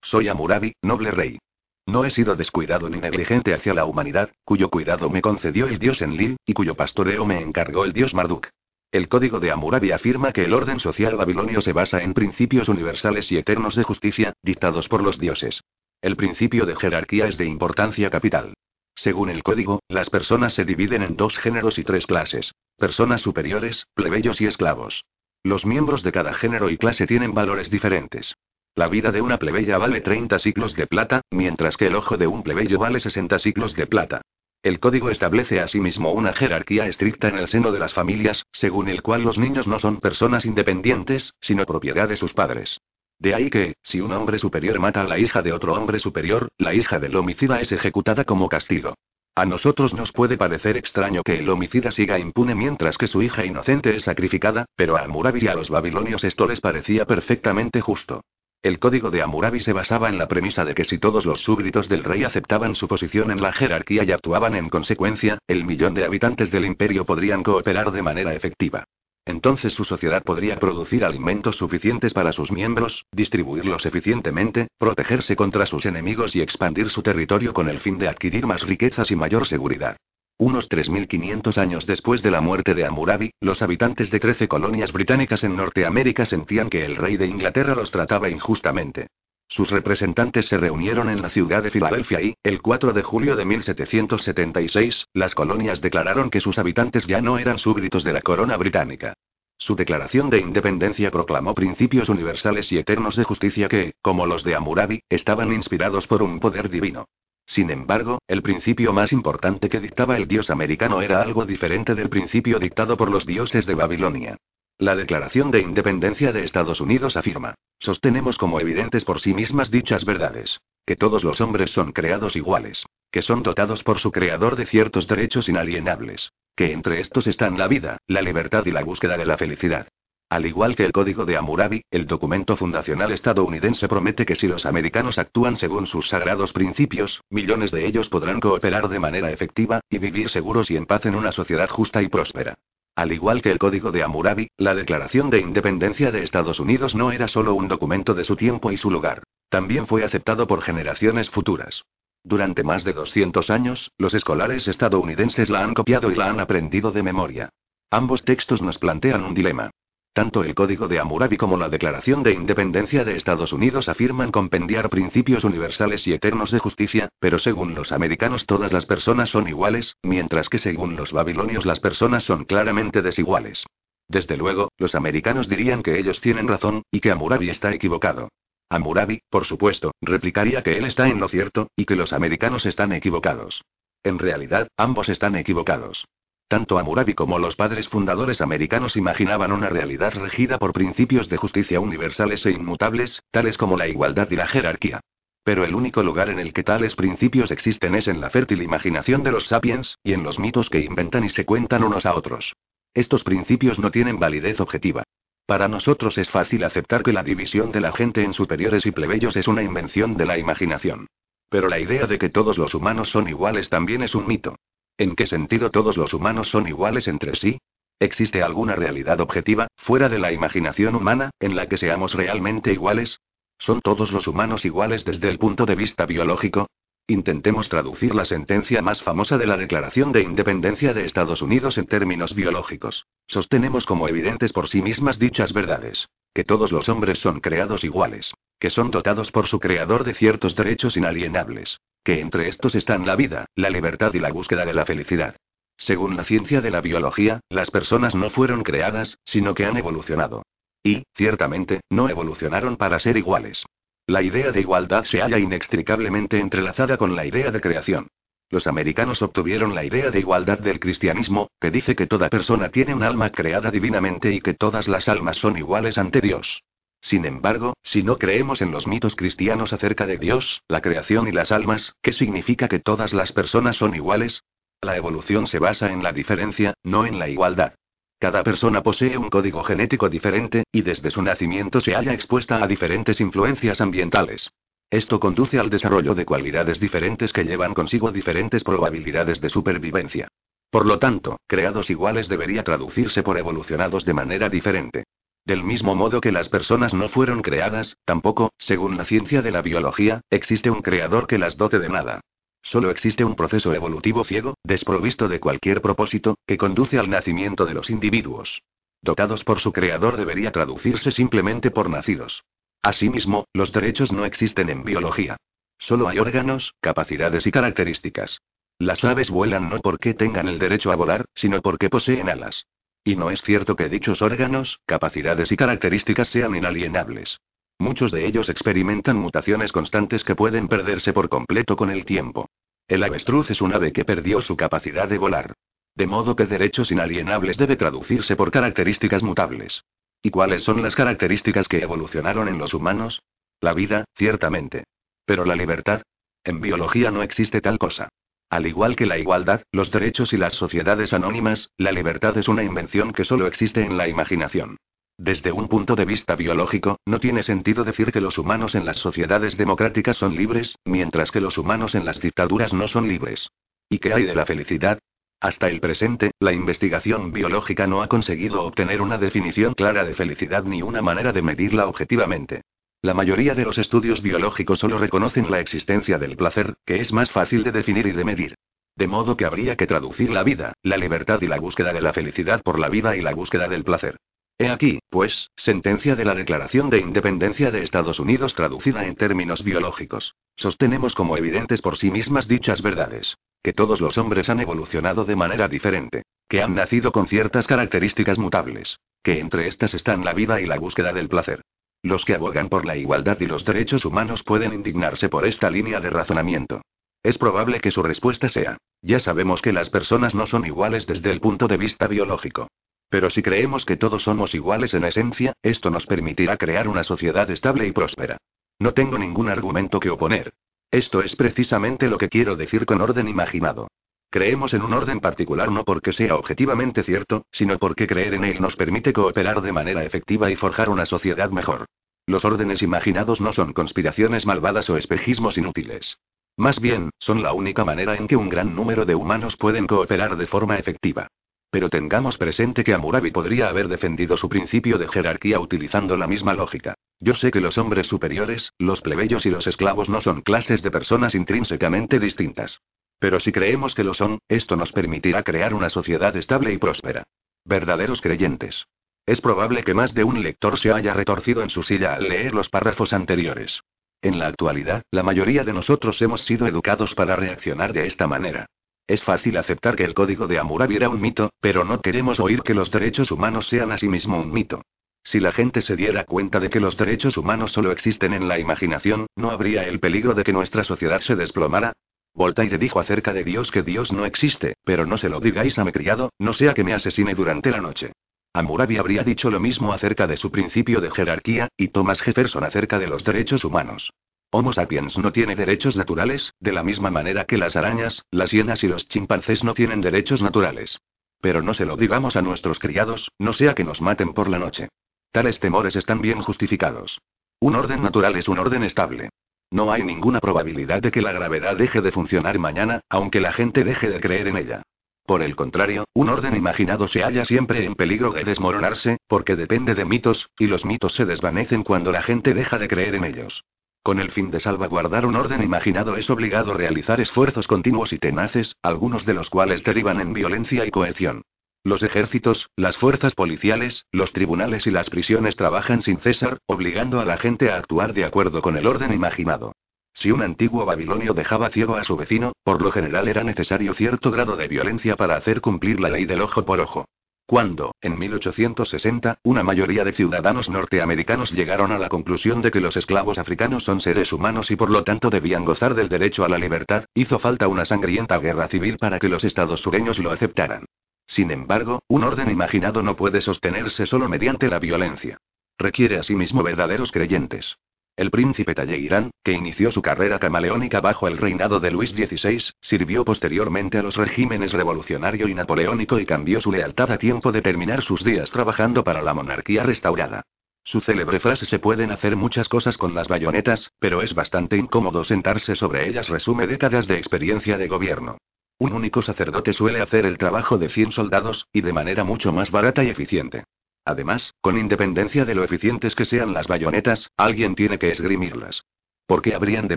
Soy Amurabi, noble rey. No he sido descuidado ni negligente hacia la humanidad, cuyo cuidado me concedió el dios Enlil, y cuyo pastoreo me encargó el dios Marduk. El código de Hammurabi afirma que el orden social babilonio se basa en principios universales y eternos de justicia, dictados por los dioses. El principio de jerarquía es de importancia capital. Según el código, las personas se dividen en dos géneros y tres clases. Personas superiores, plebeyos y esclavos. Los miembros de cada género y clase tienen valores diferentes. La vida de una plebeya vale 30 ciclos de plata, mientras que el ojo de un plebeyo vale 60 ciclos de plata. El código establece asimismo una jerarquía estricta en el seno de las familias, según el cual los niños no son personas independientes, sino propiedad de sus padres. De ahí que, si un hombre superior mata a la hija de otro hombre superior, la hija del homicida es ejecutada como castigo. A nosotros nos puede parecer extraño que el homicida siga impune mientras que su hija inocente es sacrificada, pero a Murabi y a los babilonios esto les parecía perfectamente justo. El código de Hammurabi se basaba en la premisa de que si todos los súbditos del rey aceptaban su posición en la jerarquía y actuaban en consecuencia, el millón de habitantes del imperio podrían cooperar de manera efectiva. Entonces su sociedad podría producir alimentos suficientes para sus miembros, distribuirlos eficientemente, protegerse contra sus enemigos y expandir su territorio con el fin de adquirir más riquezas y mayor seguridad. Unos 3.500 años después de la muerte de Hammurabi, los habitantes de 13 colonias británicas en Norteamérica sentían que el rey de Inglaterra los trataba injustamente. Sus representantes se reunieron en la ciudad de Filadelfia y, el 4 de julio de 1776, las colonias declararon que sus habitantes ya no eran súbditos de la corona británica. Su declaración de independencia proclamó principios universales y eternos de justicia que, como los de Hammurabi, estaban inspirados por un poder divino. Sin embargo, el principio más importante que dictaba el dios americano era algo diferente del principio dictado por los dioses de Babilonia. La Declaración de Independencia de Estados Unidos afirma, sostenemos como evidentes por sí mismas dichas verdades, que todos los hombres son creados iguales, que son dotados por su creador de ciertos derechos inalienables, que entre estos están la vida, la libertad y la búsqueda de la felicidad, al igual que el Código de Hammurabi, el documento fundacional estadounidense promete que si los americanos actúan según sus sagrados principios, millones de ellos podrán cooperar de manera efectiva, y vivir seguros y en paz en una sociedad justa y próspera. Al igual que el Código de Hammurabi, la Declaración de Independencia de Estados Unidos no era solo un documento de su tiempo y su lugar. También fue aceptado por generaciones futuras. Durante más de 200 años, los escolares estadounidenses la han copiado y la han aprendido de memoria. Ambos textos nos plantean un dilema. Tanto el Código de Hammurabi como la Declaración de Independencia de Estados Unidos afirman compendiar principios universales y eternos de justicia, pero según los americanos todas las personas son iguales, mientras que según los babilonios las personas son claramente desiguales. Desde luego, los americanos dirían que ellos tienen razón, y que Hammurabi está equivocado. Hammurabi, por supuesto, replicaría que él está en lo cierto, y que los americanos están equivocados. En realidad, ambos están equivocados. Tanto Hammurabi como los padres fundadores americanos imaginaban una realidad regida por principios de justicia universales e inmutables, tales como la igualdad y la jerarquía. Pero el único lugar en el que tales principios existen es en la fértil imaginación de los sapiens, y en los mitos que inventan y se cuentan unos a otros. Estos principios no tienen validez objetiva. Para nosotros es fácil aceptar que la división de la gente en superiores y plebeyos es una invención de la imaginación. Pero la idea de que todos los humanos son iguales también es un mito. ¿En qué sentido todos los humanos son iguales entre sí? ¿Existe alguna realidad objetiva, fuera de la imaginación humana, en la que seamos realmente iguales? ¿Son todos los humanos iguales desde el punto de vista biológico? Intentemos traducir la sentencia más famosa de la Declaración de Independencia de Estados Unidos en términos biológicos. Sostenemos como evidentes por sí mismas dichas verdades. Que todos los hombres son creados iguales. Que son dotados por su creador de ciertos derechos inalienables. Que entre estos están la vida, la libertad y la búsqueda de la felicidad. Según la ciencia de la biología, las personas no fueron creadas, sino que han evolucionado. Y, ciertamente, no evolucionaron para ser iguales. La idea de igualdad se halla inextricablemente entrelazada con la idea de creación. Los americanos obtuvieron la idea de igualdad del cristianismo, que dice que toda persona tiene un alma creada divinamente y que todas las almas son iguales ante Dios. Sin embargo, si no creemos en los mitos cristianos acerca de Dios, la creación y las almas, ¿qué significa que todas las personas son iguales? La evolución se basa en la diferencia, no en la igualdad. Cada persona posee un código genético diferente, y desde su nacimiento se halla expuesta a diferentes influencias ambientales. Esto conduce al desarrollo de cualidades diferentes que llevan consigo diferentes probabilidades de supervivencia. Por lo tanto, creados iguales debería traducirse por evolucionados de manera diferente. Del mismo modo que las personas no fueron creadas, tampoco, según la ciencia de la biología, existe un creador que las dote de nada. Solo existe un proceso evolutivo ciego, desprovisto de cualquier propósito, que conduce al nacimiento de los individuos. Dotados por su creador debería traducirse simplemente por nacidos. Asimismo, los derechos no existen en biología. Solo hay órganos, capacidades y características. Las aves vuelan no porque tengan el derecho a volar, sino porque poseen alas. Y no es cierto que dichos órganos, capacidades y características sean inalienables. Muchos de ellos experimentan mutaciones constantes que pueden perderse por completo con el tiempo. El avestruz es un ave que perdió su capacidad de volar. De modo que derechos inalienables debe traducirse por características mutables. ¿Y cuáles son las características que evolucionaron en los humanos? La vida, ciertamente. Pero la libertad. En biología no existe tal cosa. Al igual que la igualdad, los derechos y las sociedades anónimas, la libertad es una invención que solo existe en la imaginación. Desde un punto de vista biológico, no tiene sentido decir que los humanos en las sociedades democráticas son libres, mientras que los humanos en las dictaduras no son libres. ¿Y qué hay de la felicidad? Hasta el presente, la investigación biológica no ha conseguido obtener una definición clara de felicidad ni una manera de medirla objetivamente. La mayoría de los estudios biológicos solo reconocen la existencia del placer, que es más fácil de definir y de medir. De modo que habría que traducir la vida, la libertad y la búsqueda de la felicidad por la vida y la búsqueda del placer. He aquí, pues, sentencia de la Declaración de Independencia de Estados Unidos traducida en términos biológicos. Sostenemos como evidentes por sí mismas dichas verdades. Que todos los hombres han evolucionado de manera diferente. Que han nacido con ciertas características mutables. Que entre estas están la vida y la búsqueda del placer. Los que abogan por la igualdad y los derechos humanos pueden indignarse por esta línea de razonamiento. Es probable que su respuesta sea, ya sabemos que las personas no son iguales desde el punto de vista biológico. Pero si creemos que todos somos iguales en esencia, esto nos permitirá crear una sociedad estable y próspera. No tengo ningún argumento que oponer. Esto es precisamente lo que quiero decir con orden imaginado. Creemos en un orden particular no porque sea objetivamente cierto, sino porque creer en él nos permite cooperar de manera efectiva y forjar una sociedad mejor. Los órdenes imaginados no son conspiraciones malvadas o espejismos inútiles. Más bien, son la única manera en que un gran número de humanos pueden cooperar de forma efectiva. Pero tengamos presente que Amurabi podría haber defendido su principio de jerarquía utilizando la misma lógica. Yo sé que los hombres superiores, los plebeyos y los esclavos no son clases de personas intrínsecamente distintas. Pero si creemos que lo son, esto nos permitirá crear una sociedad estable y próspera. Verdaderos creyentes. Es probable que más de un lector se haya retorcido en su silla al leer los párrafos anteriores. En la actualidad, la mayoría de nosotros hemos sido educados para reaccionar de esta manera. Es fácil aceptar que el código de Hammurabi era un mito, pero no queremos oír que los derechos humanos sean asimismo un mito. Si la gente se diera cuenta de que los derechos humanos solo existen en la imaginación, ¿no habría el peligro de que nuestra sociedad se desplomara? Voltaire dijo acerca de Dios que Dios no existe, pero no se lo digáis a mi criado, no sea que me asesine durante la noche. Hammurabi habría dicho lo mismo acerca de su principio de jerarquía, y Thomas Jefferson acerca de los derechos humanos. Homo sapiens no tiene derechos naturales, de la misma manera que las arañas, las hienas y los chimpancés no tienen derechos naturales. Pero no se lo digamos a nuestros criados, no sea que nos maten por la noche. Tales temores están bien justificados. Un orden natural es un orden estable. No hay ninguna probabilidad de que la gravedad deje de funcionar mañana, aunque la gente deje de creer en ella. Por el contrario, un orden imaginado se halla siempre en peligro de desmoronarse, porque depende de mitos, y los mitos se desvanecen cuando la gente deja de creer en ellos. Con el fin de salvaguardar un orden imaginado es obligado realizar esfuerzos continuos y tenaces, algunos de los cuales derivan en violencia y coerción. Los ejércitos, las fuerzas policiales, los tribunales y las prisiones trabajan sin cesar, obligando a la gente a actuar de acuerdo con el orden imaginado. Si un antiguo babilonio dejaba ciego a su vecino, por lo general era necesario cierto grado de violencia para hacer cumplir la ley del ojo por ojo. Cuando, en 1860, una mayoría de ciudadanos norteamericanos llegaron a la conclusión de que los esclavos africanos son seres humanos y por lo tanto debían gozar del derecho a la libertad, hizo falta una sangrienta guerra civil para que los estados sureños lo aceptaran. Sin embargo, un orden imaginado no puede sostenerse solo mediante la violencia. Requiere asimismo verdaderos creyentes. El príncipe Talleyrand, que inició su carrera camaleónica bajo el reinado de Luis XVI, sirvió posteriormente a los regímenes revolucionario y napoleónico y cambió su lealtad a tiempo de terminar sus días trabajando para la monarquía restaurada. Su célebre frase se pueden hacer muchas cosas con las bayonetas, pero es bastante incómodo sentarse sobre ellas resume décadas de experiencia de gobierno. Un único sacerdote suele hacer el trabajo de 100 soldados, y de manera mucho más barata y eficiente. Además, con independencia de lo eficientes que sean las bayonetas, alguien tiene que esgrimirlas. ¿Por qué habrían de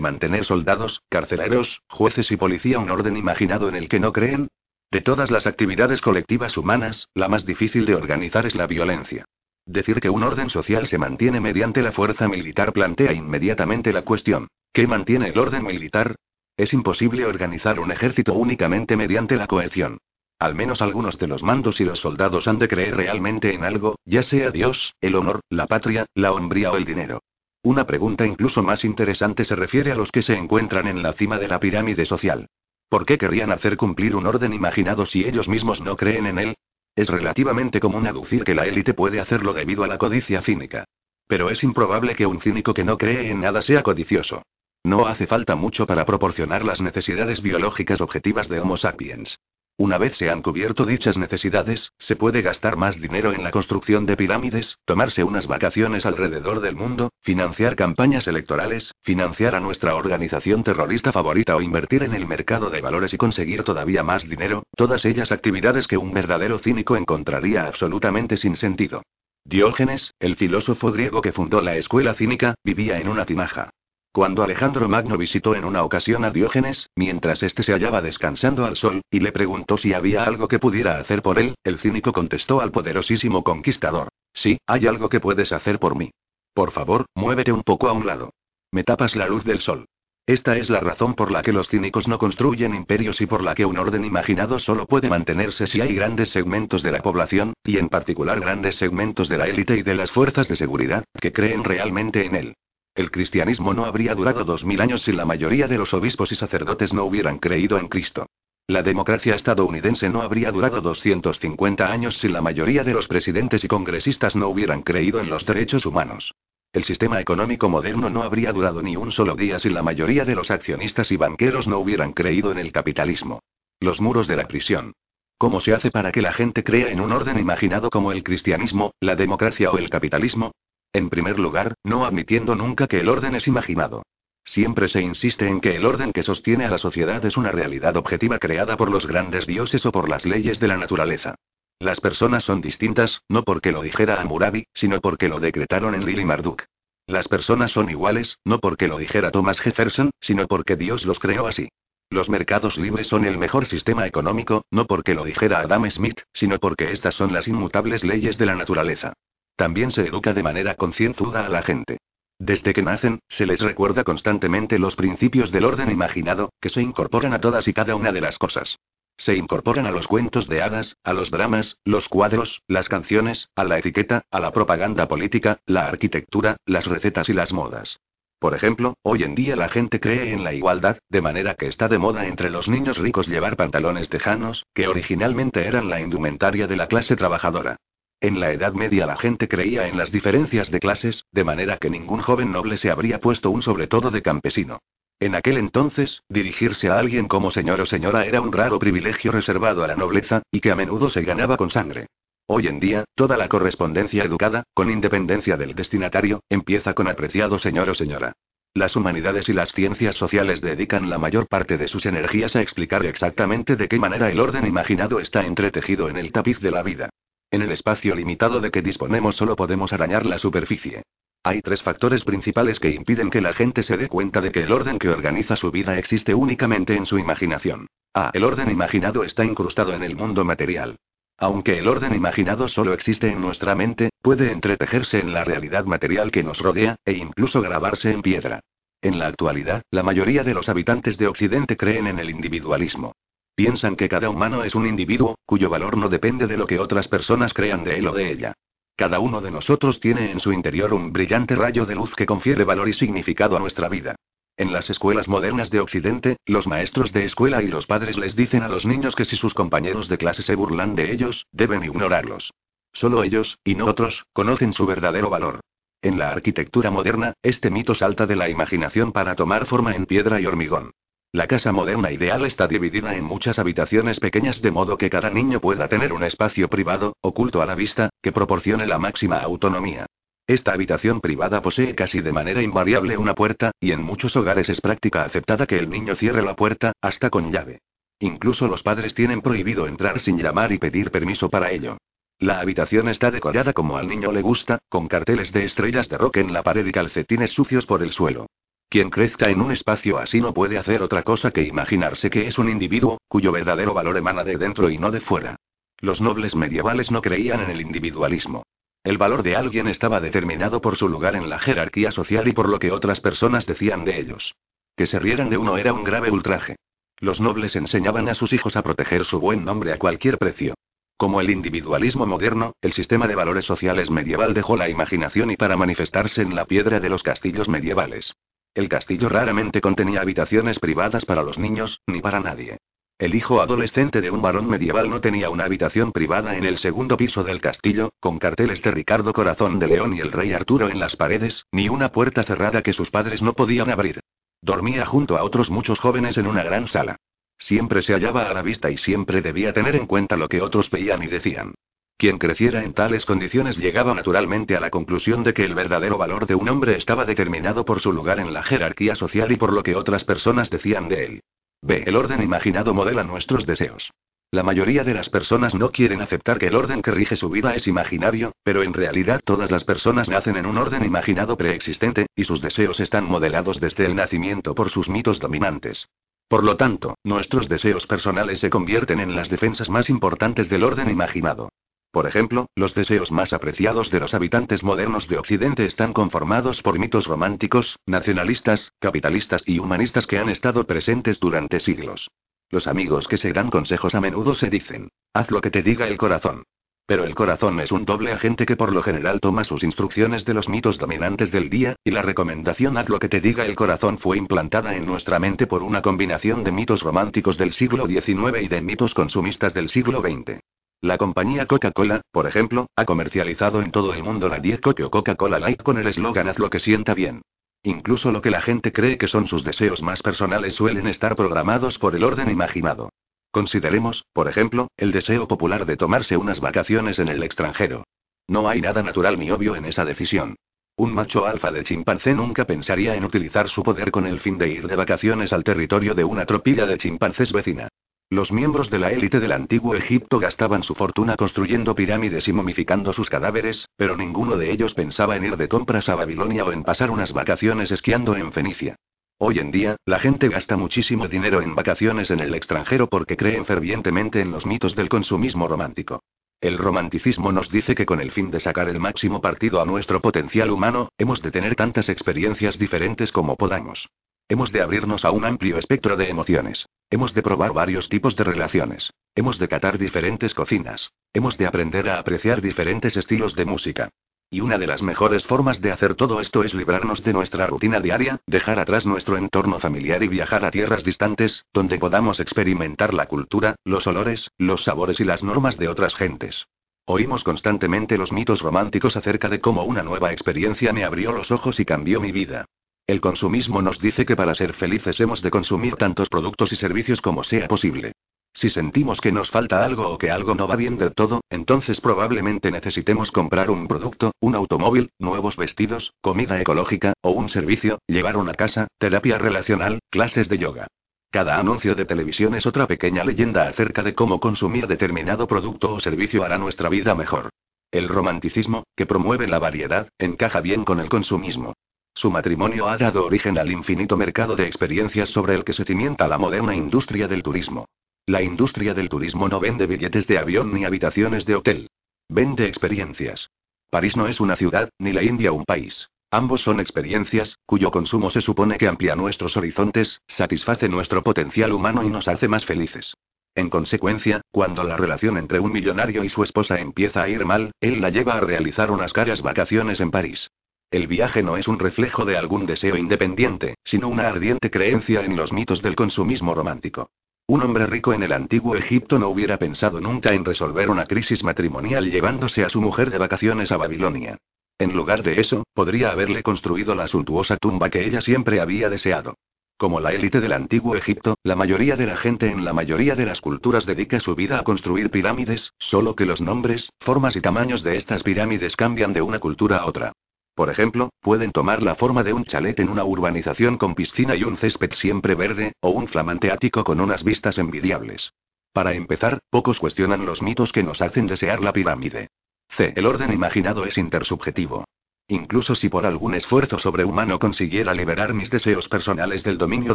mantener soldados, carceleros, jueces y policía un orden imaginado en el que no creen? De todas las actividades colectivas humanas, la más difícil de organizar es la violencia. Decir que un orden social se mantiene mediante la fuerza militar plantea inmediatamente la cuestión, ¿qué mantiene el orden militar? Es imposible organizar un ejército únicamente mediante la coerción. Al menos algunos de los mandos y los soldados han de creer realmente en algo, ya sea Dios, el honor, la patria, la hombría o el dinero. Una pregunta incluso más interesante se refiere a los que se encuentran en la cima de la pirámide social. ¿Por qué querrían hacer cumplir un orden imaginado si ellos mismos no creen en él? Es relativamente común aducir que la élite puede hacerlo debido a la codicia cínica. Pero es improbable que un cínico que no cree en nada sea codicioso. No hace falta mucho para proporcionar las necesidades biológicas objetivas de Homo sapiens. Una vez se han cubierto dichas necesidades, se puede gastar más dinero en la construcción de pirámides, tomarse unas vacaciones alrededor del mundo, financiar campañas electorales, financiar a nuestra organización terrorista favorita o invertir en el mercado de valores y conseguir todavía más dinero, todas ellas actividades que un verdadero cínico encontraría absolutamente sin sentido. Diógenes, el filósofo griego que fundó la escuela cínica, vivía en una tinaja. Cuando Alejandro Magno visitó en una ocasión a Diógenes, mientras éste se hallaba descansando al sol, y le preguntó si había algo que pudiera hacer por él, el cínico contestó al poderosísimo conquistador. Sí, hay algo que puedes hacer por mí. Por favor, muévete un poco a un lado. Me tapas la luz del sol. Esta es la razón por la que los cínicos no construyen imperios y por la que un orden imaginado solo puede mantenerse si hay grandes segmentos de la población, y en particular grandes segmentos de la élite y de las fuerzas de seguridad, que creen realmente en él. El cristianismo no habría durado dos mil años si la mayoría de los obispos y sacerdotes no hubieran creído en Cristo. La democracia estadounidense no habría durado 250 años si la mayoría de los presidentes y congresistas no hubieran creído en los derechos humanos. El sistema económico moderno no habría durado ni un solo día si la mayoría de los accionistas y banqueros no hubieran creído en el capitalismo. Los muros de la prisión. ¿Cómo se hace para que la gente crea en un orden imaginado como el cristianismo, la democracia o el capitalismo? En primer lugar, no admitiendo nunca que el orden es imaginado. Siempre se insiste en que el orden que sostiene a la sociedad es una realidad objetiva creada por los grandes dioses o por las leyes de la naturaleza. Las personas son distintas, no porque lo dijera Hammurabi, sino porque lo decretaron en Lili Marduk. Las personas son iguales, no porque lo dijera Thomas Jefferson, sino porque Dios los creó así. Los mercados libres son el mejor sistema económico, no porque lo dijera Adam Smith, sino porque estas son las inmutables leyes de la naturaleza. También se educa de manera concienzuda a la gente. Desde que nacen, se les recuerda constantemente los principios del orden imaginado, que se incorporan a todas y cada una de las cosas. Se incorporan a los cuentos de hadas, a los dramas, los cuadros, las canciones, a la etiqueta, a la propaganda política, la arquitectura, las recetas y las modas. Por ejemplo, hoy en día la gente cree en la igualdad, de manera que está de moda entre los niños ricos llevar pantalones tejanos, que originalmente eran la indumentaria de la clase trabajadora. En la Edad Media la gente creía en las diferencias de clases, de manera que ningún joven noble se habría puesto un sobre todo de campesino. En aquel entonces, dirigirse a alguien como señor o señora era un raro privilegio reservado a la nobleza, y que a menudo se ganaba con sangre. Hoy en día, toda la correspondencia educada, con independencia del destinatario, empieza con apreciado señor o señora. Las humanidades y las ciencias sociales dedican la mayor parte de sus energías a explicar exactamente de qué manera el orden imaginado está entretejido en el tapiz de la vida. En el espacio limitado de que disponemos solo podemos arañar la superficie. Hay tres factores principales que impiden que la gente se dé cuenta de que el orden que organiza su vida existe únicamente en su imaginación. A. El orden imaginado está incrustado en el mundo material. Aunque el orden imaginado solo existe en nuestra mente, puede entretejerse en la realidad material que nos rodea, e incluso grabarse en piedra. En la actualidad, la mayoría de los habitantes de Occidente creen en el individualismo. Piensan que cada humano es un individuo, cuyo valor no depende de lo que otras personas crean de él o de ella. Cada uno de nosotros tiene en su interior un brillante rayo de luz que confiere valor y significado a nuestra vida. En las escuelas modernas de Occidente, los maestros de escuela y los padres les dicen a los niños que si sus compañeros de clase se burlan de ellos, deben ignorarlos. Solo ellos, y no otros, conocen su verdadero valor. En la arquitectura moderna, este mito salta de la imaginación para tomar forma en piedra y hormigón. La casa moderna ideal está dividida en muchas habitaciones pequeñas de modo que cada niño pueda tener un espacio privado, oculto a la vista, que proporcione la máxima autonomía. Esta habitación privada posee casi de manera invariable una puerta, y en muchos hogares es práctica aceptada que el niño cierre la puerta, hasta con llave. Incluso los padres tienen prohibido entrar sin llamar y pedir permiso para ello. La habitación está decorada como al niño le gusta, con carteles de estrellas de rock en la pared y calcetines sucios por el suelo. Quien crezca en un espacio así no puede hacer otra cosa que imaginarse que es un individuo, cuyo verdadero valor emana de dentro y no de fuera. Los nobles medievales no creían en el individualismo. El valor de alguien estaba determinado por su lugar en la jerarquía social y por lo que otras personas decían de ellos. Que se rieran de uno era un grave ultraje. Los nobles enseñaban a sus hijos a proteger su buen nombre a cualquier precio. Como el individualismo moderno, el sistema de valores sociales medieval dejó la imaginación y para manifestarse en la piedra de los castillos medievales. El castillo raramente contenía habitaciones privadas para los niños, ni para nadie. El hijo adolescente de un varón medieval no tenía una habitación privada en el segundo piso del castillo, con carteles de Ricardo Corazón de León y el rey Arturo en las paredes, ni una puerta cerrada que sus padres no podían abrir. Dormía junto a otros muchos jóvenes en una gran sala. Siempre se hallaba a la vista y siempre debía tener en cuenta lo que otros veían y decían. Quien creciera en tales condiciones llegaba naturalmente a la conclusión de que el verdadero valor de un hombre estaba determinado por su lugar en la jerarquía social y por lo que otras personas decían de él. B. El orden imaginado modela nuestros deseos. La mayoría de las personas no quieren aceptar que el orden que rige su vida es imaginario, pero en realidad todas las personas nacen en un orden imaginado preexistente, y sus deseos están modelados desde el nacimiento por sus mitos dominantes. Por lo tanto, nuestros deseos personales se convierten en las defensas más importantes del orden imaginado. Por ejemplo, los deseos más apreciados de los habitantes modernos de Occidente están conformados por mitos románticos, nacionalistas, capitalistas y humanistas que han estado presentes durante siglos. Los amigos que se dan consejos a menudo se dicen, haz lo que te diga el corazón. Pero el corazón es un doble agente que por lo general toma sus instrucciones de los mitos dominantes del día, y la recomendación haz lo que te diga el corazón fue implantada en nuestra mente por una combinación de mitos románticos del siglo XIX y de mitos consumistas del siglo XX. La compañía Coca-Cola, por ejemplo, ha comercializado en todo el mundo la 10 Coke o Coca-Cola Light con el eslogan Haz lo que sienta bien. Incluso lo que la gente cree que son sus deseos más personales suelen estar programados por el orden imaginado. Consideremos, por ejemplo, el deseo popular de tomarse unas vacaciones en el extranjero. No hay nada natural ni obvio en esa decisión. Un macho alfa de chimpancé nunca pensaría en utilizar su poder con el fin de ir de vacaciones al territorio de una tropilla de chimpancés vecina. Los miembros de la élite del antiguo Egipto gastaban su fortuna construyendo pirámides y momificando sus cadáveres, pero ninguno de ellos pensaba en ir de compras a Babilonia o en pasar unas vacaciones esquiando en Fenicia. Hoy en día, la gente gasta muchísimo dinero en vacaciones en el extranjero porque creen fervientemente en los mitos del consumismo romántico. El romanticismo nos dice que con el fin de sacar el máximo partido a nuestro potencial humano, hemos de tener tantas experiencias diferentes como podamos. Hemos de abrirnos a un amplio espectro de emociones. Hemos de probar varios tipos de relaciones. Hemos de catar diferentes cocinas. Hemos de aprender a apreciar diferentes estilos de música. Y una de las mejores formas de hacer todo esto es librarnos de nuestra rutina diaria, dejar atrás nuestro entorno familiar y viajar a tierras distantes, donde podamos experimentar la cultura, los olores, los sabores y las normas de otras gentes. Oímos constantemente los mitos románticos acerca de cómo una nueva experiencia me abrió los ojos y cambió mi vida. El consumismo nos dice que para ser felices hemos de consumir tantos productos y servicios como sea posible. Si sentimos que nos falta algo o que algo no va bien del todo, entonces probablemente necesitemos comprar un producto, un automóvil, nuevos vestidos, comida ecológica, o un servicio, llevar una casa, terapia relacional, clases de yoga. Cada anuncio de televisión es otra pequeña leyenda acerca de cómo consumir determinado producto o servicio hará nuestra vida mejor. El romanticismo, que promueve la variedad, encaja bien con el consumismo. Su matrimonio ha dado origen al infinito mercado de experiencias sobre el que se cimienta la moderna industria del turismo. La industria del turismo no vende billetes de avión ni habitaciones de hotel. Vende experiencias. París no es una ciudad, ni la India un país. Ambos son experiencias, cuyo consumo se supone que amplía nuestros horizontes, satisface nuestro potencial humano y nos hace más felices. En consecuencia, cuando la relación entre un millonario y su esposa empieza a ir mal, él la lleva a realizar unas caras vacaciones en París. El viaje no es un reflejo de algún deseo independiente, sino una ardiente creencia en los mitos del consumismo romántico. Un hombre rico en el antiguo Egipto no hubiera pensado nunca en resolver una crisis matrimonial llevándose a su mujer de vacaciones a Babilonia. En lugar de eso, podría haberle construido la suntuosa tumba que ella siempre había deseado. Como la élite del antiguo Egipto, la mayoría de la gente en la mayoría de las culturas dedica su vida a construir pirámides, solo que los nombres, formas y tamaños de estas pirámides cambian de una cultura a otra. Por ejemplo, pueden tomar la forma de un chalet en una urbanización con piscina y un césped siempre verde, o un flamante ático con unas vistas envidiables. Para empezar, pocos cuestionan los mitos que nos hacen desear la pirámide. C. El orden imaginado es intersubjetivo. Incluso si por algún esfuerzo sobrehumano consiguiera liberar mis deseos personales del dominio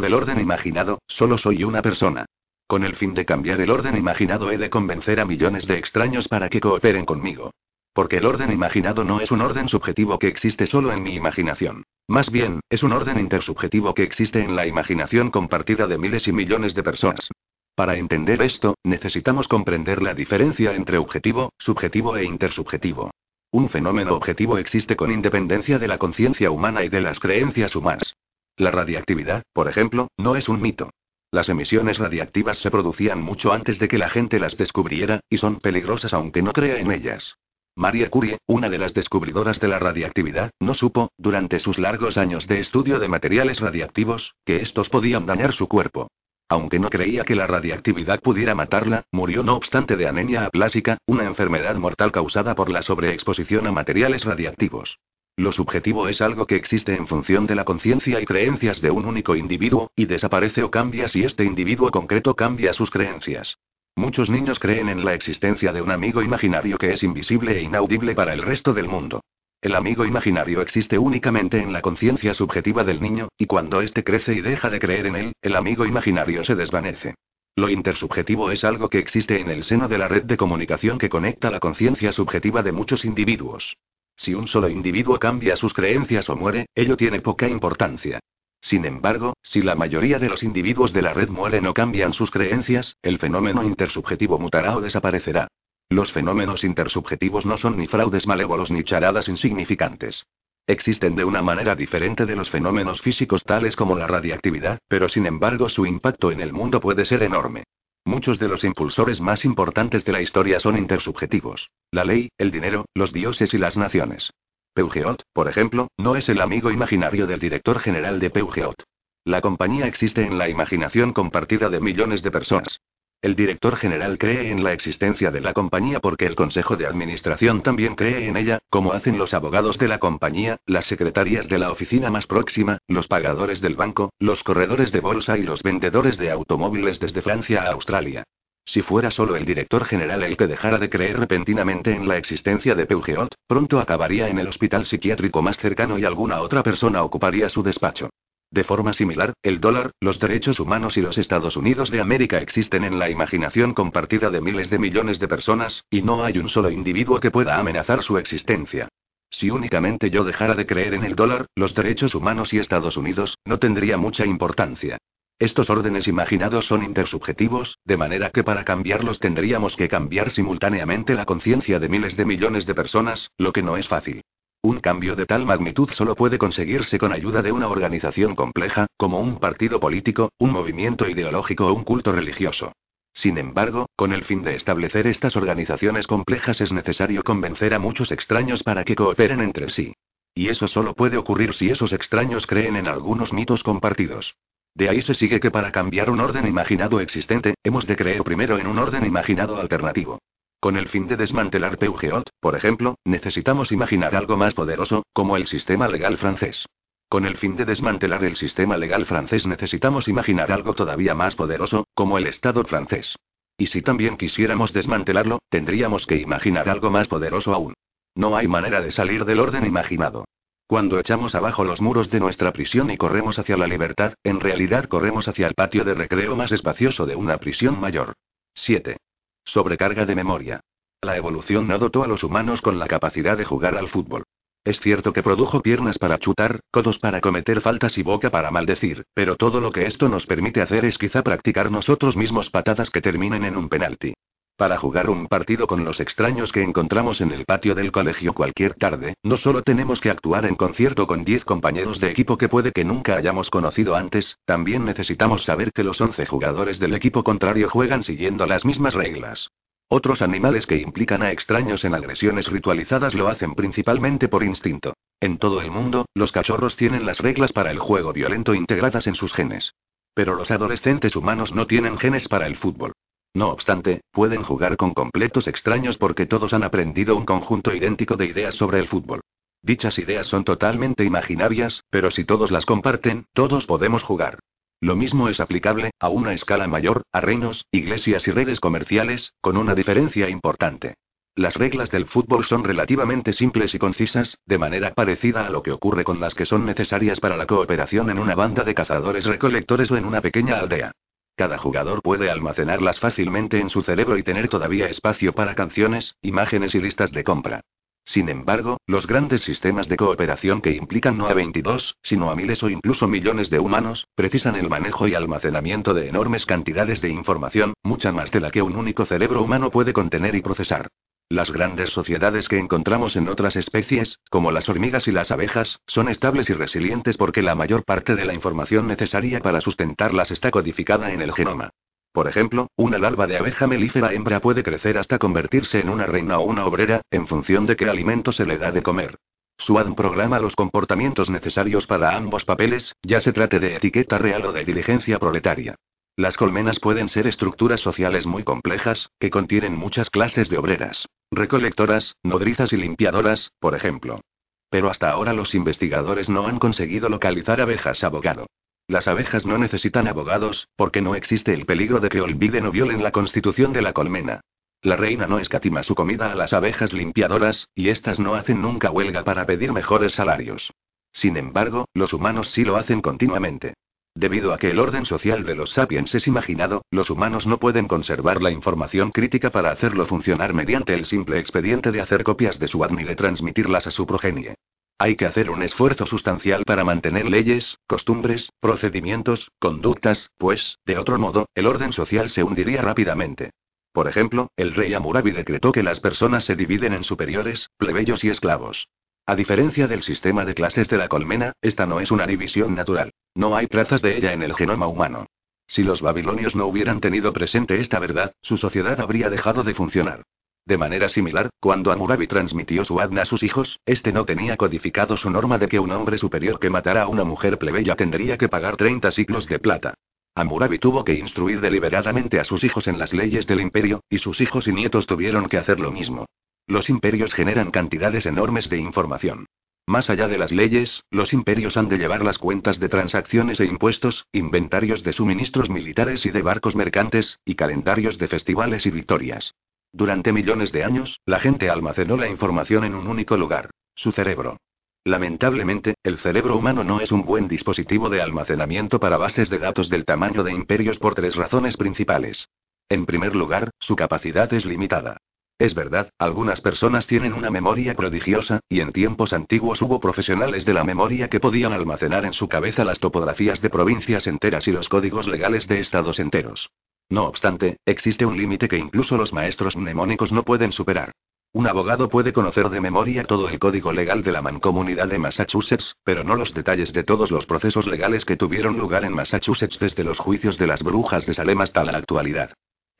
del orden imaginado, solo soy una persona. Con el fin de cambiar el orden imaginado he de convencer a millones de extraños para que cooperen conmigo. Porque el orden imaginado no es un orden subjetivo que existe solo en mi imaginación. Más bien, es un orden intersubjetivo que existe en la imaginación compartida de miles y millones de personas. Para entender esto, necesitamos comprender la diferencia entre objetivo, subjetivo e intersubjetivo. Un fenómeno objetivo existe con independencia de la conciencia humana y de las creencias humanas. La radiactividad, por ejemplo, no es un mito. Las emisiones radiactivas se producían mucho antes de que la gente las descubriera, y son peligrosas aunque no crea en ellas. Marie Curie, una de las descubridoras de la radiactividad, no supo, durante sus largos años de estudio de materiales radiactivos, que estos podían dañar su cuerpo. Aunque no creía que la radiactividad pudiera matarla, murió no obstante de anemia aplásica, una enfermedad mortal causada por la sobreexposición a materiales radiactivos. Lo subjetivo es algo que existe en función de la conciencia y creencias de un único individuo, y desaparece o cambia si este individuo concreto cambia sus creencias. Muchos niños creen en la existencia de un amigo imaginario que es invisible e inaudible para el resto del mundo. El amigo imaginario existe únicamente en la conciencia subjetiva del niño, y cuando éste crece y deja de creer en él, el amigo imaginario se desvanece. Lo intersubjetivo es algo que existe en el seno de la red de comunicación que conecta la conciencia subjetiva de muchos individuos. Si un solo individuo cambia sus creencias o muere, ello tiene poca importancia. Sin embargo, si la mayoría de los individuos de la red mueren o cambian sus creencias, el fenómeno intersubjetivo mutará o desaparecerá. Los fenómenos intersubjetivos no son ni fraudes malévolos ni charadas insignificantes. Existen de una manera diferente de los fenómenos físicos tales como la radiactividad, pero sin embargo su impacto en el mundo puede ser enorme. Muchos de los impulsores más importantes de la historia son intersubjetivos. La ley, el dinero, los dioses y las naciones. Peugeot, por ejemplo, no es el amigo imaginario del director general de Peugeot. La compañía existe en la imaginación compartida de millones de personas. El director general cree en la existencia de la compañía porque el consejo de administración también cree en ella, como hacen los abogados de la compañía, las secretarias de la oficina más próxima, los pagadores del banco, los corredores de bolsa y los vendedores de automóviles desde Francia a Australia. Si fuera solo el director general el que dejara de creer repentinamente en la existencia de Peugeot, pronto acabaría en el hospital psiquiátrico más cercano y alguna otra persona ocuparía su despacho. De forma similar, el dólar, los derechos humanos y los Estados Unidos de América existen en la imaginación compartida de miles de millones de personas, y no hay un solo individuo que pueda amenazar su existencia. Si únicamente yo dejara de creer en el dólar, los derechos humanos y Estados Unidos, no tendría mucha importancia. Estos órdenes imaginados son intersubjetivos, de manera que para cambiarlos tendríamos que cambiar simultáneamente la conciencia de miles de millones de personas, lo que no es fácil. Un cambio de tal magnitud solo puede conseguirse con ayuda de una organización compleja, como un partido político, un movimiento ideológico o un culto religioso. Sin embargo, con el fin de establecer estas organizaciones complejas es necesario convencer a muchos extraños para que cooperen entre sí. Y eso solo puede ocurrir si esos extraños creen en algunos mitos compartidos. De ahí se sigue que para cambiar un orden imaginado existente, hemos de creer primero en un orden imaginado alternativo. Con el fin de desmantelar Peugeot, por ejemplo, necesitamos imaginar algo más poderoso, como el sistema legal francés. Con el fin de desmantelar el sistema legal francés necesitamos imaginar algo todavía más poderoso, como el Estado francés. Y si también quisiéramos desmantelarlo, tendríamos que imaginar algo más poderoso aún. No hay manera de salir del orden imaginado. Cuando echamos abajo los muros de nuestra prisión y corremos hacia la libertad, en realidad corremos hacia el patio de recreo más espacioso de una prisión mayor. 7. Sobrecarga de memoria. La evolución no dotó a los humanos con la capacidad de jugar al fútbol. Es cierto que produjo piernas para chutar, codos para cometer faltas y boca para maldecir, pero todo lo que esto nos permite hacer es quizá practicar nosotros mismos patadas que terminen en un penalti. Para jugar un partido con los extraños que encontramos en el patio del colegio cualquier tarde, no solo tenemos que actuar en concierto con 10 compañeros de equipo que puede que nunca hayamos conocido antes, también necesitamos saber que los 11 jugadores del equipo contrario juegan siguiendo las mismas reglas. Otros animales que implican a extraños en agresiones ritualizadas lo hacen principalmente por instinto. En todo el mundo, los cachorros tienen las reglas para el juego violento integradas en sus genes. Pero los adolescentes humanos no tienen genes para el fútbol. No obstante, pueden jugar con completos extraños porque todos han aprendido un conjunto idéntico de ideas sobre el fútbol. Dichas ideas son totalmente imaginarias, pero si todos las comparten, todos podemos jugar. Lo mismo es aplicable, a una escala mayor, a reinos, iglesias y redes comerciales, con una diferencia importante. Las reglas del fútbol son relativamente simples y concisas, de manera parecida a lo que ocurre con las que son necesarias para la cooperación en una banda de cazadores recolectores o en una pequeña aldea. Cada jugador puede almacenarlas fácilmente en su cerebro y tener todavía espacio para canciones, imágenes y listas de compra. Sin embargo, los grandes sistemas de cooperación que implican no a 22, sino a miles o incluso millones de humanos, precisan el manejo y almacenamiento de enormes cantidades de información, mucha más de la que un único cerebro humano puede contener y procesar. Las grandes sociedades que encontramos en otras especies, como las hormigas y las abejas, son estables y resilientes porque la mayor parte de la información necesaria para sustentarlas está codificada en el genoma. Por ejemplo, una larva de abeja melífera hembra puede crecer hasta convertirse en una reina o una obrera, en función de qué alimento se le da de comer. SWAT programa los comportamientos necesarios para ambos papeles, ya se trate de etiqueta real o de diligencia proletaria. Las colmenas pueden ser estructuras sociales muy complejas, que contienen muchas clases de obreras. Recolectoras, nodrizas y limpiadoras, por ejemplo. Pero hasta ahora los investigadores no han conseguido localizar abejas abogado. Las abejas no necesitan abogados, porque no existe el peligro de que olviden o violen la constitución de la colmena. La reina no escatima su comida a las abejas limpiadoras, y éstas no hacen nunca huelga para pedir mejores salarios. Sin embargo, los humanos sí lo hacen continuamente. Debido a que el orden social de los sapiens es imaginado, los humanos no pueden conservar la información crítica para hacerlo funcionar mediante el simple expediente de hacer copias de su ADN y transmitirlas a su progenie. Hay que hacer un esfuerzo sustancial para mantener leyes, costumbres, procedimientos, conductas, pues, de otro modo, el orden social se hundiría rápidamente. Por ejemplo, el rey Amurabi decretó que las personas se dividen en superiores, plebeyos y esclavos. A diferencia del sistema de clases de la colmena, esta no es una división natural. No hay trazas de ella en el genoma humano. Si los babilonios no hubieran tenido presente esta verdad, su sociedad habría dejado de funcionar. De manera similar, cuando Amurabi transmitió su adna a sus hijos, este no tenía codificado su norma de que un hombre superior que matara a una mujer plebeya tendría que pagar 30 siglos de plata. Amurabi tuvo que instruir deliberadamente a sus hijos en las leyes del imperio, y sus hijos y nietos tuvieron que hacer lo mismo. Los imperios generan cantidades enormes de información. Más allá de las leyes, los imperios han de llevar las cuentas de transacciones e impuestos, inventarios de suministros militares y de barcos mercantes, y calendarios de festivales y victorias. Durante millones de años, la gente almacenó la información en un único lugar, su cerebro. Lamentablemente, el cerebro humano no es un buen dispositivo de almacenamiento para bases de datos del tamaño de imperios por tres razones principales. En primer lugar, su capacidad es limitada. Es verdad, algunas personas tienen una memoria prodigiosa, y en tiempos antiguos hubo profesionales de la memoria que podían almacenar en su cabeza las topografías de provincias enteras y los códigos legales de estados enteros. No obstante, existe un límite que incluso los maestros mnemónicos no pueden superar. Un abogado puede conocer de memoria todo el código legal de la mancomunidad de Massachusetts, pero no los detalles de todos los procesos legales que tuvieron lugar en Massachusetts desde los juicios de las brujas de Salem hasta la actualidad.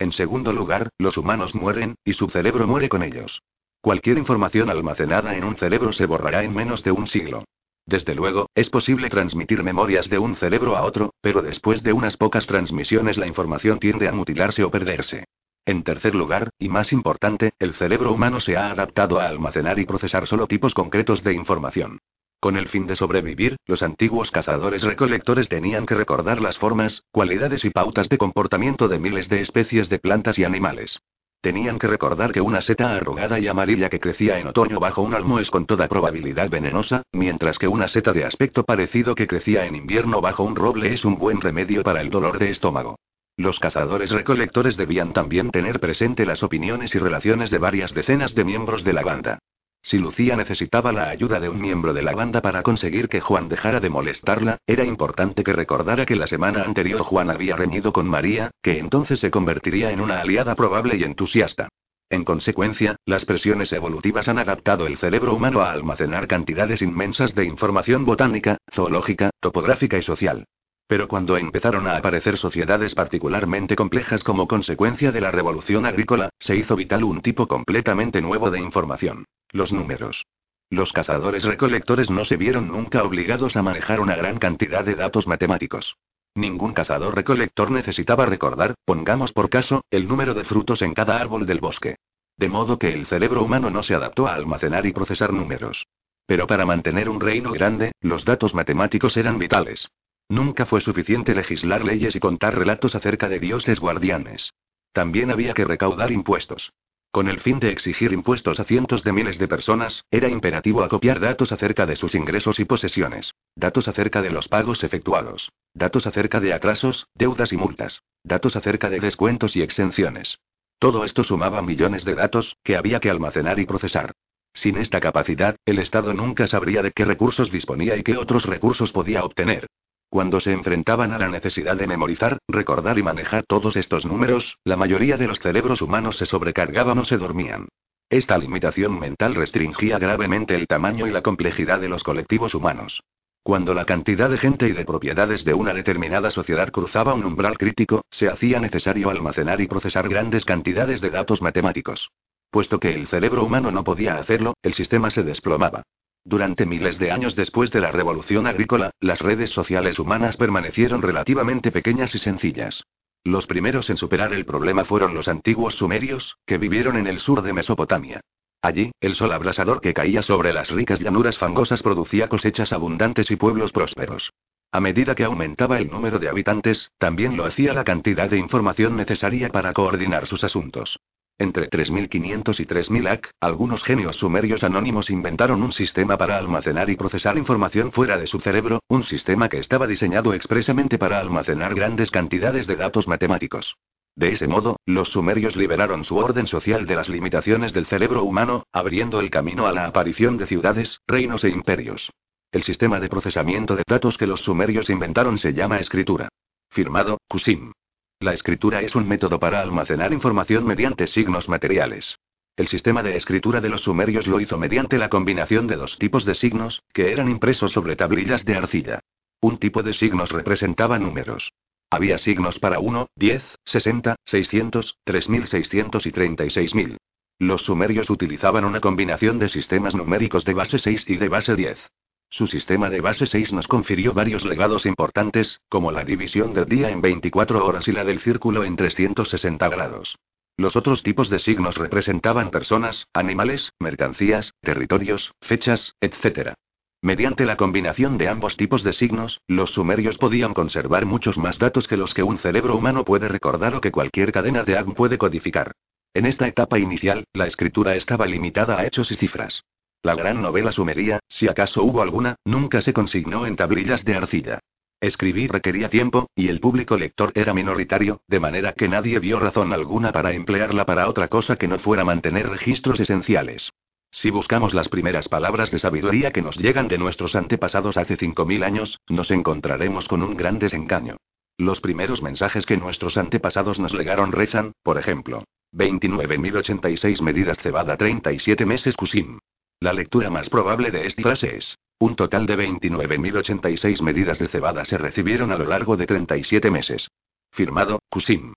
En segundo lugar, los humanos mueren, y su cerebro muere con ellos. Cualquier información almacenada en un cerebro se borrará en menos de un siglo. Desde luego, es posible transmitir memorias de un cerebro a otro, pero después de unas pocas transmisiones la información tiende a mutilarse o perderse. En tercer lugar, y más importante, el cerebro humano se ha adaptado a almacenar y procesar solo tipos concretos de información. Con el fin de sobrevivir, los antiguos cazadores recolectores tenían que recordar las formas, cualidades y pautas de comportamiento de miles de especies de plantas y animales. Tenían que recordar que una seta arrugada y amarilla que crecía en otoño bajo un almo es con toda probabilidad venenosa, mientras que una seta de aspecto parecido que crecía en invierno bajo un roble es un buen remedio para el dolor de estómago. Los cazadores recolectores debían también tener presente las opiniones y relaciones de varias decenas de miembros de la banda. Si Lucía necesitaba la ayuda de un miembro de la banda para conseguir que Juan dejara de molestarla, era importante que recordara que la semana anterior Juan había reñido con María, que entonces se convertiría en una aliada probable y entusiasta. En consecuencia, las presiones evolutivas han adaptado el cerebro humano a almacenar cantidades inmensas de información botánica, zoológica, topográfica y social. Pero cuando empezaron a aparecer sociedades particularmente complejas como consecuencia de la revolución agrícola, se hizo vital un tipo completamente nuevo de información. Los números. Los cazadores recolectores no se vieron nunca obligados a manejar una gran cantidad de datos matemáticos. Ningún cazador recolector necesitaba recordar, pongamos por caso, el número de frutos en cada árbol del bosque. De modo que el cerebro humano no se adaptó a almacenar y procesar números. Pero para mantener un reino grande, los datos matemáticos eran vitales. Nunca fue suficiente legislar leyes y contar relatos acerca de dioses guardianes. También había que recaudar impuestos. Con el fin de exigir impuestos a cientos de miles de personas, era imperativo acopiar datos acerca de sus ingresos y posesiones, datos acerca de los pagos efectuados, datos acerca de atrasos, deudas y multas, datos acerca de descuentos y exenciones. Todo esto sumaba millones de datos, que había que almacenar y procesar. Sin esta capacidad, el Estado nunca sabría de qué recursos disponía y qué otros recursos podía obtener. Cuando se enfrentaban a la necesidad de memorizar, recordar y manejar todos estos números, la mayoría de los cerebros humanos se sobrecargaban o se dormían. Esta limitación mental restringía gravemente el tamaño y la complejidad de los colectivos humanos. Cuando la cantidad de gente y de propiedades de una determinada sociedad cruzaba un umbral crítico, se hacía necesario almacenar y procesar grandes cantidades de datos matemáticos. Puesto que el cerebro humano no podía hacerlo, el sistema se desplomaba. Durante miles de años después de la revolución agrícola, las redes sociales humanas permanecieron relativamente pequeñas y sencillas. Los primeros en superar el problema fueron los antiguos sumerios, que vivieron en el sur de Mesopotamia. Allí, el sol abrasador que caía sobre las ricas llanuras fangosas producía cosechas abundantes y pueblos prósperos. A medida que aumentaba el número de habitantes, también lo hacía la cantidad de información necesaria para coordinar sus asuntos. Entre 3500 y 3000 AC, algunos genios sumerios anónimos inventaron un sistema para almacenar y procesar información fuera de su cerebro, un sistema que estaba diseñado expresamente para almacenar grandes cantidades de datos matemáticos. De ese modo, los sumerios liberaron su orden social de las limitaciones del cerebro humano, abriendo el camino a la aparición de ciudades, reinos e imperios. El sistema de procesamiento de datos que los sumerios inventaron se llama escritura. Firmado, Kusim. La escritura es un método para almacenar información mediante signos materiales. El sistema de escritura de los sumerios lo hizo mediante la combinación de dos tipos de signos, que eran impresos sobre tablillas de arcilla. Un tipo de signos representaba números. Había signos para 1, 10, 60, 600, 3600 y 36000. Los sumerios utilizaban una combinación de sistemas numéricos de base 6 y de base 10. Su sistema de base 6 nos confirió varios legados importantes, como la división del día en 24 horas y la del círculo en 360 grados. Los otros tipos de signos representaban personas, animales, mercancías, territorios, fechas, etc. Mediante la combinación de ambos tipos de signos, los sumerios podían conservar muchos más datos que los que un cerebro humano puede recordar o que cualquier cadena de AGM puede codificar. En esta etapa inicial, la escritura estaba limitada a hechos y cifras. La gran novela sumería, si acaso hubo alguna, nunca se consignó en tablillas de arcilla. Escribir requería tiempo, y el público lector era minoritario, de manera que nadie vio razón alguna para emplearla para otra cosa que no fuera mantener registros esenciales. Si buscamos las primeras palabras de sabiduría que nos llegan de nuestros antepasados hace 5.000 años, nos encontraremos con un gran desengaño. Los primeros mensajes que nuestros antepasados nos legaron rezan, por ejemplo. 29.086 medidas cebada 37 meses Kusim. La lectura más probable de esta frase es, un total de 29.086 medidas de cebada se recibieron a lo largo de 37 meses. Firmado, Kusim.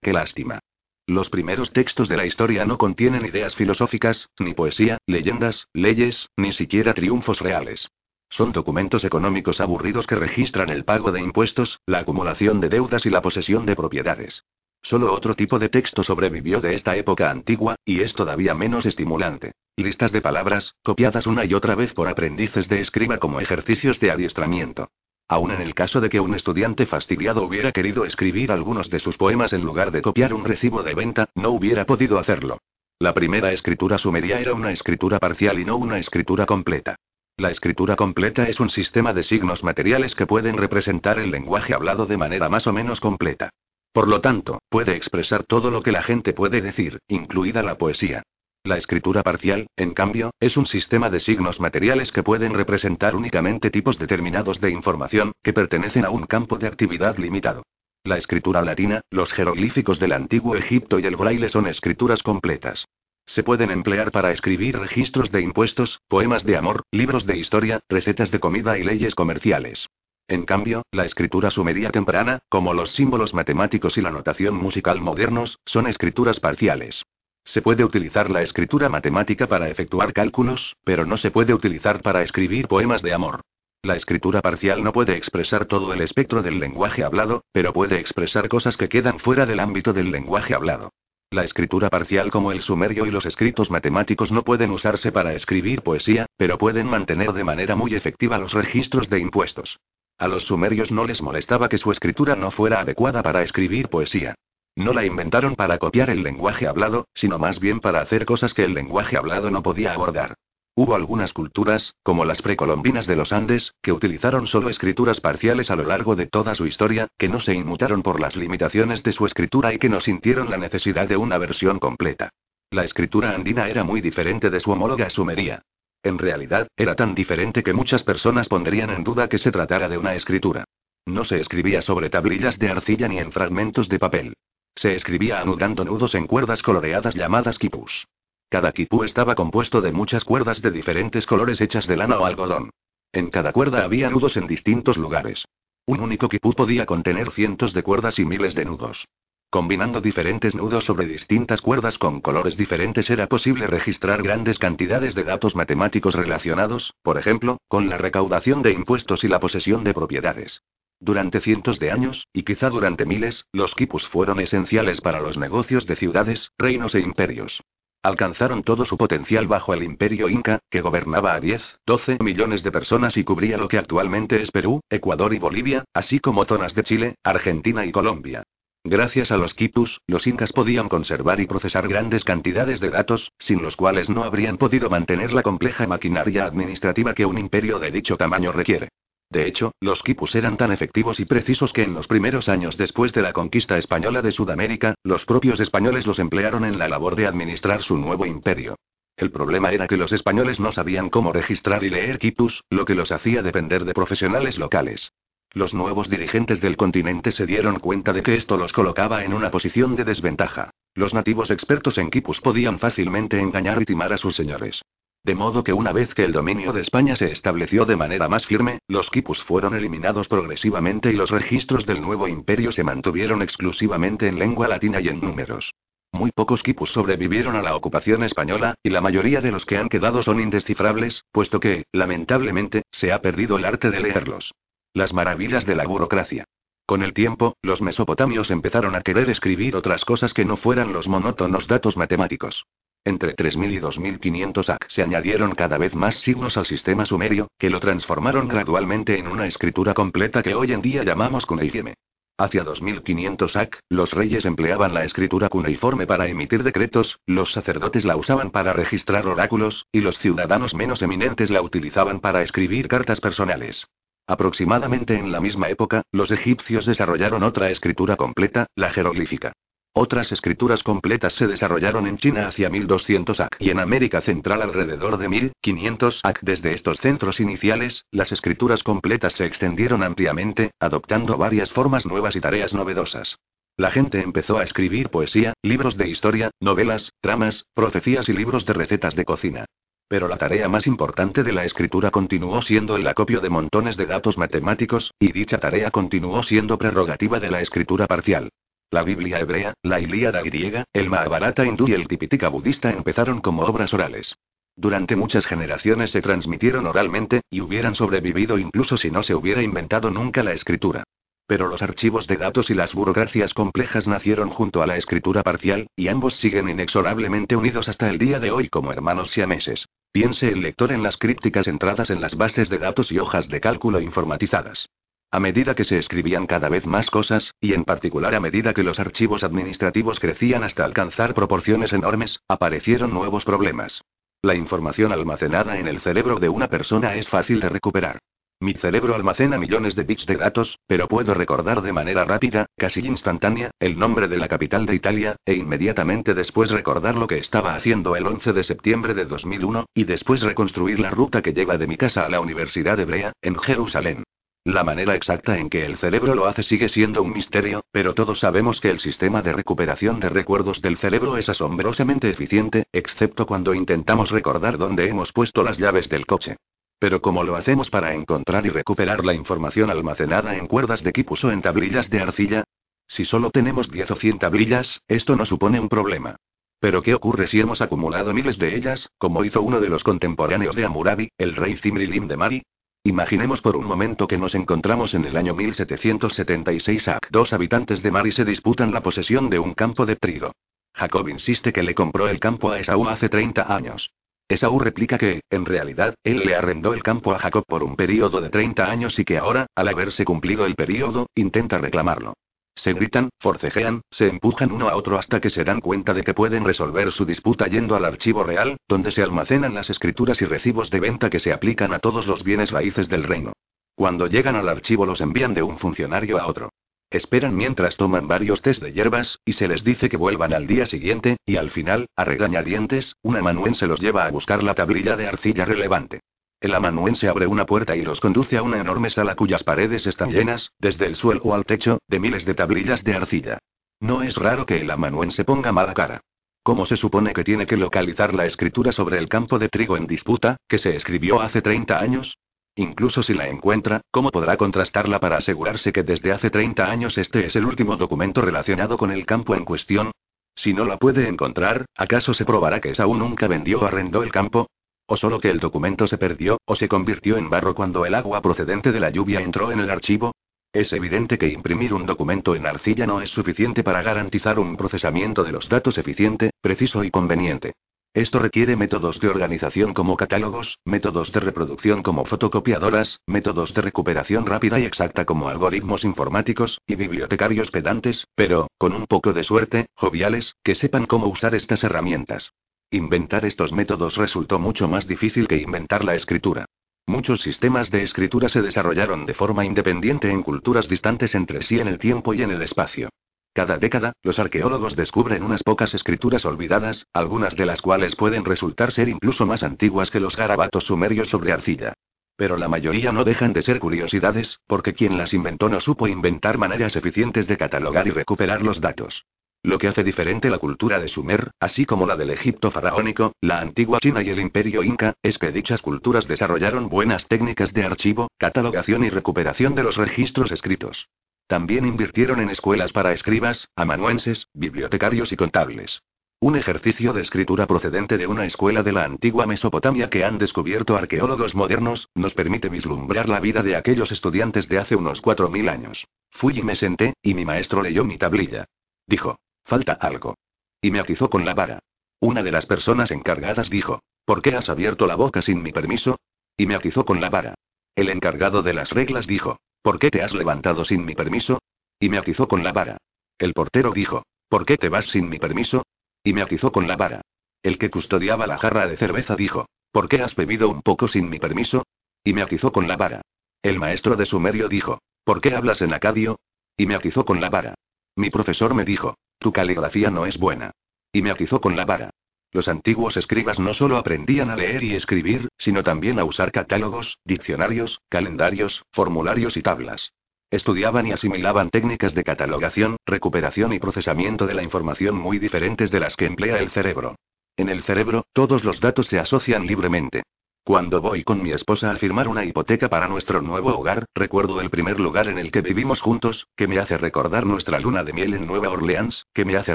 Qué lástima. Los primeros textos de la historia no contienen ideas filosóficas, ni poesía, leyendas, leyes, ni siquiera triunfos reales. Son documentos económicos aburridos que registran el pago de impuestos, la acumulación de deudas y la posesión de propiedades. Solo otro tipo de texto sobrevivió de esta época antigua, y es todavía menos estimulante. Listas de palabras, copiadas una y otra vez por aprendices de escriba como ejercicios de adiestramiento. Aun en el caso de que un estudiante fastidiado hubiera querido escribir algunos de sus poemas en lugar de copiar un recibo de venta, no hubiera podido hacerlo. La primera escritura sumeria era una escritura parcial y no una escritura completa. La escritura completa es un sistema de signos materiales que pueden representar el lenguaje hablado de manera más o menos completa. Por lo tanto, puede expresar todo lo que la gente puede decir, incluida la poesía. La escritura parcial, en cambio, es un sistema de signos materiales que pueden representar únicamente tipos determinados de información, que pertenecen a un campo de actividad limitado. La escritura latina, los jeroglíficos del antiguo Egipto y el braille son escrituras completas. Se pueden emplear para escribir registros de impuestos, poemas de amor, libros de historia, recetas de comida y leyes comerciales. En cambio, la escritura sumeria temprana, como los símbolos matemáticos y la notación musical modernos, son escrituras parciales. Se puede utilizar la escritura matemática para efectuar cálculos, pero no se puede utilizar para escribir poemas de amor. La escritura parcial no puede expresar todo el espectro del lenguaje hablado, pero puede expresar cosas que quedan fuera del ámbito del lenguaje hablado. La escritura parcial como el sumerio y los escritos matemáticos no pueden usarse para escribir poesía, pero pueden mantener de manera muy efectiva los registros de impuestos. A los sumerios no les molestaba que su escritura no fuera adecuada para escribir poesía. No la inventaron para copiar el lenguaje hablado, sino más bien para hacer cosas que el lenguaje hablado no podía abordar. Hubo algunas culturas, como las precolombinas de los Andes, que utilizaron solo escrituras parciales a lo largo de toda su historia, que no se inmutaron por las limitaciones de su escritura y que no sintieron la necesidad de una versión completa. La escritura andina era muy diferente de su homóloga sumeria. En realidad, era tan diferente que muchas personas pondrían en duda que se tratara de una escritura. No se escribía sobre tablillas de arcilla ni en fragmentos de papel. Se escribía anudando nudos en cuerdas coloreadas llamadas quipus. Cada quipú estaba compuesto de muchas cuerdas de diferentes colores hechas de lana o algodón. En cada cuerda había nudos en distintos lugares. Un único quipú podía contener cientos de cuerdas y miles de nudos. Combinando diferentes nudos sobre distintas cuerdas con colores diferentes era posible registrar grandes cantidades de datos matemáticos relacionados, por ejemplo, con la recaudación de impuestos y la posesión de propiedades. Durante cientos de años, y quizá durante miles, los quipus fueron esenciales para los negocios de ciudades, reinos e imperios. Alcanzaron todo su potencial bajo el imperio inca, que gobernaba a 10, 12 millones de personas y cubría lo que actualmente es Perú, Ecuador y Bolivia, así como zonas de Chile, Argentina y Colombia. Gracias a los quipus, los incas podían conservar y procesar grandes cantidades de datos, sin los cuales no habrían podido mantener la compleja maquinaria administrativa que un imperio de dicho tamaño requiere. De hecho, los quipus eran tan efectivos y precisos que en los primeros años después de la conquista española de Sudamérica, los propios españoles los emplearon en la labor de administrar su nuevo imperio. El problema era que los españoles no sabían cómo registrar y leer quipus, lo que los hacía depender de profesionales locales. Los nuevos dirigentes del continente se dieron cuenta de que esto los colocaba en una posición de desventaja. Los nativos expertos en quipus podían fácilmente engañar y timar a sus señores. De modo que una vez que el dominio de España se estableció de manera más firme, los quipus fueron eliminados progresivamente y los registros del nuevo imperio se mantuvieron exclusivamente en lengua latina y en números. Muy pocos quipus sobrevivieron a la ocupación española, y la mayoría de los que han quedado son indescifrables, puesto que, lamentablemente, se ha perdido el arte de leerlos. Las maravillas de la burocracia. Con el tiempo, los mesopotamios empezaron a querer escribir otras cosas que no fueran los monótonos datos matemáticos. Entre 3000 y 2500 AC se añadieron cada vez más signos al sistema sumerio, que lo transformaron gradualmente en una escritura completa que hoy en día llamamos cuneiforme. Hacia 2500 AC, los reyes empleaban la escritura cuneiforme para emitir decretos, los sacerdotes la usaban para registrar oráculos, y los ciudadanos menos eminentes la utilizaban para escribir cartas personales. Aproximadamente en la misma época, los egipcios desarrollaron otra escritura completa, la jeroglífica. Otras escrituras completas se desarrollaron en China hacia 1200 AC y en América Central alrededor de 1500 AC. Desde estos centros iniciales, las escrituras completas se extendieron ampliamente, adoptando varias formas nuevas y tareas novedosas. La gente empezó a escribir poesía, libros de historia, novelas, tramas, profecías y libros de recetas de cocina. Pero la tarea más importante de la escritura continuó siendo el acopio de montones de datos matemáticos, y dicha tarea continuó siendo prerrogativa de la escritura parcial. La Biblia hebrea, la Ilíada griega, el Mahabharata hindú y el Tipitaka budista empezaron como obras orales. Durante muchas generaciones se transmitieron oralmente, y hubieran sobrevivido incluso si no se hubiera inventado nunca la escritura. Pero los archivos de datos y las burocracias complejas nacieron junto a la escritura parcial, y ambos siguen inexorablemente unidos hasta el día de hoy como hermanos siameses. Piense el lector en las crípticas entradas en las bases de datos y hojas de cálculo informatizadas. A medida que se escribían cada vez más cosas, y en particular a medida que los archivos administrativos crecían hasta alcanzar proporciones enormes, aparecieron nuevos problemas. La información almacenada en el cerebro de una persona es fácil de recuperar. Mi cerebro almacena millones de bits de datos, pero puedo recordar de manera rápida, casi instantánea, el nombre de la capital de Italia, e inmediatamente después recordar lo que estaba haciendo el 11 de septiembre de 2001, y después reconstruir la ruta que lleva de mi casa a la Universidad Hebrea, en Jerusalén. La manera exacta en que el cerebro lo hace sigue siendo un misterio, pero todos sabemos que el sistema de recuperación de recuerdos del cerebro es asombrosamente eficiente, excepto cuando intentamos recordar dónde hemos puesto las llaves del coche. Pero ¿cómo lo hacemos para encontrar y recuperar la información almacenada en cuerdas de quipus o en tablillas de arcilla? Si solo tenemos 10 o 100 tablillas, esto no supone un problema. Pero ¿qué ocurre si hemos acumulado miles de ellas, como hizo uno de los contemporáneos de Amurabi, el rey Zimrilim de Mari? Imaginemos por un momento que nos encontramos en el año 1776 a dos habitantes de Mari se disputan la posesión de un campo de trigo. Jacob insiste que le compró el campo a Esaú hace 30 años. Esaú replica que, en realidad, él le arrendó el campo a Jacob por un período de 30 años y que ahora, al haberse cumplido el período, intenta reclamarlo. Se gritan, forcejean, se empujan uno a otro hasta que se dan cuenta de que pueden resolver su disputa yendo al archivo real, donde se almacenan las escrituras y recibos de venta que se aplican a todos los bienes raíces del reino. Cuando llegan al archivo los envían de un funcionario a otro. Esperan mientras toman varios test de hierbas, y se les dice que vuelvan al día siguiente, y al final, a regañadientes, un amanuense los lleva a buscar la tablilla de arcilla relevante. El amanuense abre una puerta y los conduce a una enorme sala cuyas paredes están llenas, desde el suelo al techo, de miles de tablillas de arcilla. No es raro que el amanuense ponga mala cara. ¿Cómo se supone que tiene que localizar la escritura sobre el campo de trigo en disputa, que se escribió hace 30 años? Incluso si la encuentra, ¿cómo podrá contrastarla para asegurarse que desde hace 30 años este es el último documento relacionado con el campo en cuestión? Si no la puede encontrar, ¿acaso se probará que Saúl nunca vendió o arrendó el campo? ¿O solo que el documento se perdió, o se convirtió en barro cuando el agua procedente de la lluvia entró en el archivo? Es evidente que imprimir un documento en arcilla no es suficiente para garantizar un procesamiento de los datos eficiente, preciso y conveniente. Esto requiere métodos de organización como catálogos, métodos de reproducción como fotocopiadoras, métodos de recuperación rápida y exacta como algoritmos informáticos, y bibliotecarios pedantes, pero, con un poco de suerte, joviales, que sepan cómo usar estas herramientas. Inventar estos métodos resultó mucho más difícil que inventar la escritura. Muchos sistemas de escritura se desarrollaron de forma independiente en culturas distantes entre sí en el tiempo y en el espacio. Cada década, los arqueólogos descubren unas pocas escrituras olvidadas, algunas de las cuales pueden resultar ser incluso más antiguas que los garabatos sumerios sobre arcilla. Pero la mayoría no dejan de ser curiosidades, porque quien las inventó no supo inventar maneras eficientes de catalogar y recuperar los datos. Lo que hace diferente la cultura de Sumer, así como la del Egipto faraónico, la antigua China y el imperio inca, es que dichas culturas desarrollaron buenas técnicas de archivo, catalogación y recuperación de los registros escritos. También invirtieron en escuelas para escribas, amanuenses, bibliotecarios y contables. Un ejercicio de escritura procedente de una escuela de la antigua Mesopotamia que han descubierto arqueólogos modernos, nos permite vislumbrar la vida de aquellos estudiantes de hace unos 4.000 años. Fui y me senté, y mi maestro leyó mi tablilla. Dijo, falta algo. Y me atizó con la vara. Una de las personas encargadas dijo, ¿por qué has abierto la boca sin mi permiso? Y me atizó con la vara. El encargado de las reglas dijo, ¿Por qué te has levantado sin mi permiso? Y me atizó con la vara. El portero dijo, ¿por qué te vas sin mi permiso? Y me atizó con la vara. El que custodiaba la jarra de cerveza dijo, ¿por qué has bebido un poco sin mi permiso? Y me atizó con la vara. El maestro de sumerio dijo, ¿por qué hablas en acadio? Y me atizó con la vara. Mi profesor me dijo, tu caligrafía no es buena. Y me atizó con la vara. Los antiguos escribas no solo aprendían a leer y escribir, sino también a usar catálogos, diccionarios, calendarios, formularios y tablas. Estudiaban y asimilaban técnicas de catalogación, recuperación y procesamiento de la información muy diferentes de las que emplea el cerebro. En el cerebro, todos los datos se asocian libremente. Cuando voy con mi esposa a firmar una hipoteca para nuestro nuevo hogar, recuerdo el primer lugar en el que vivimos juntos, que me hace recordar nuestra luna de miel en Nueva Orleans, que me hace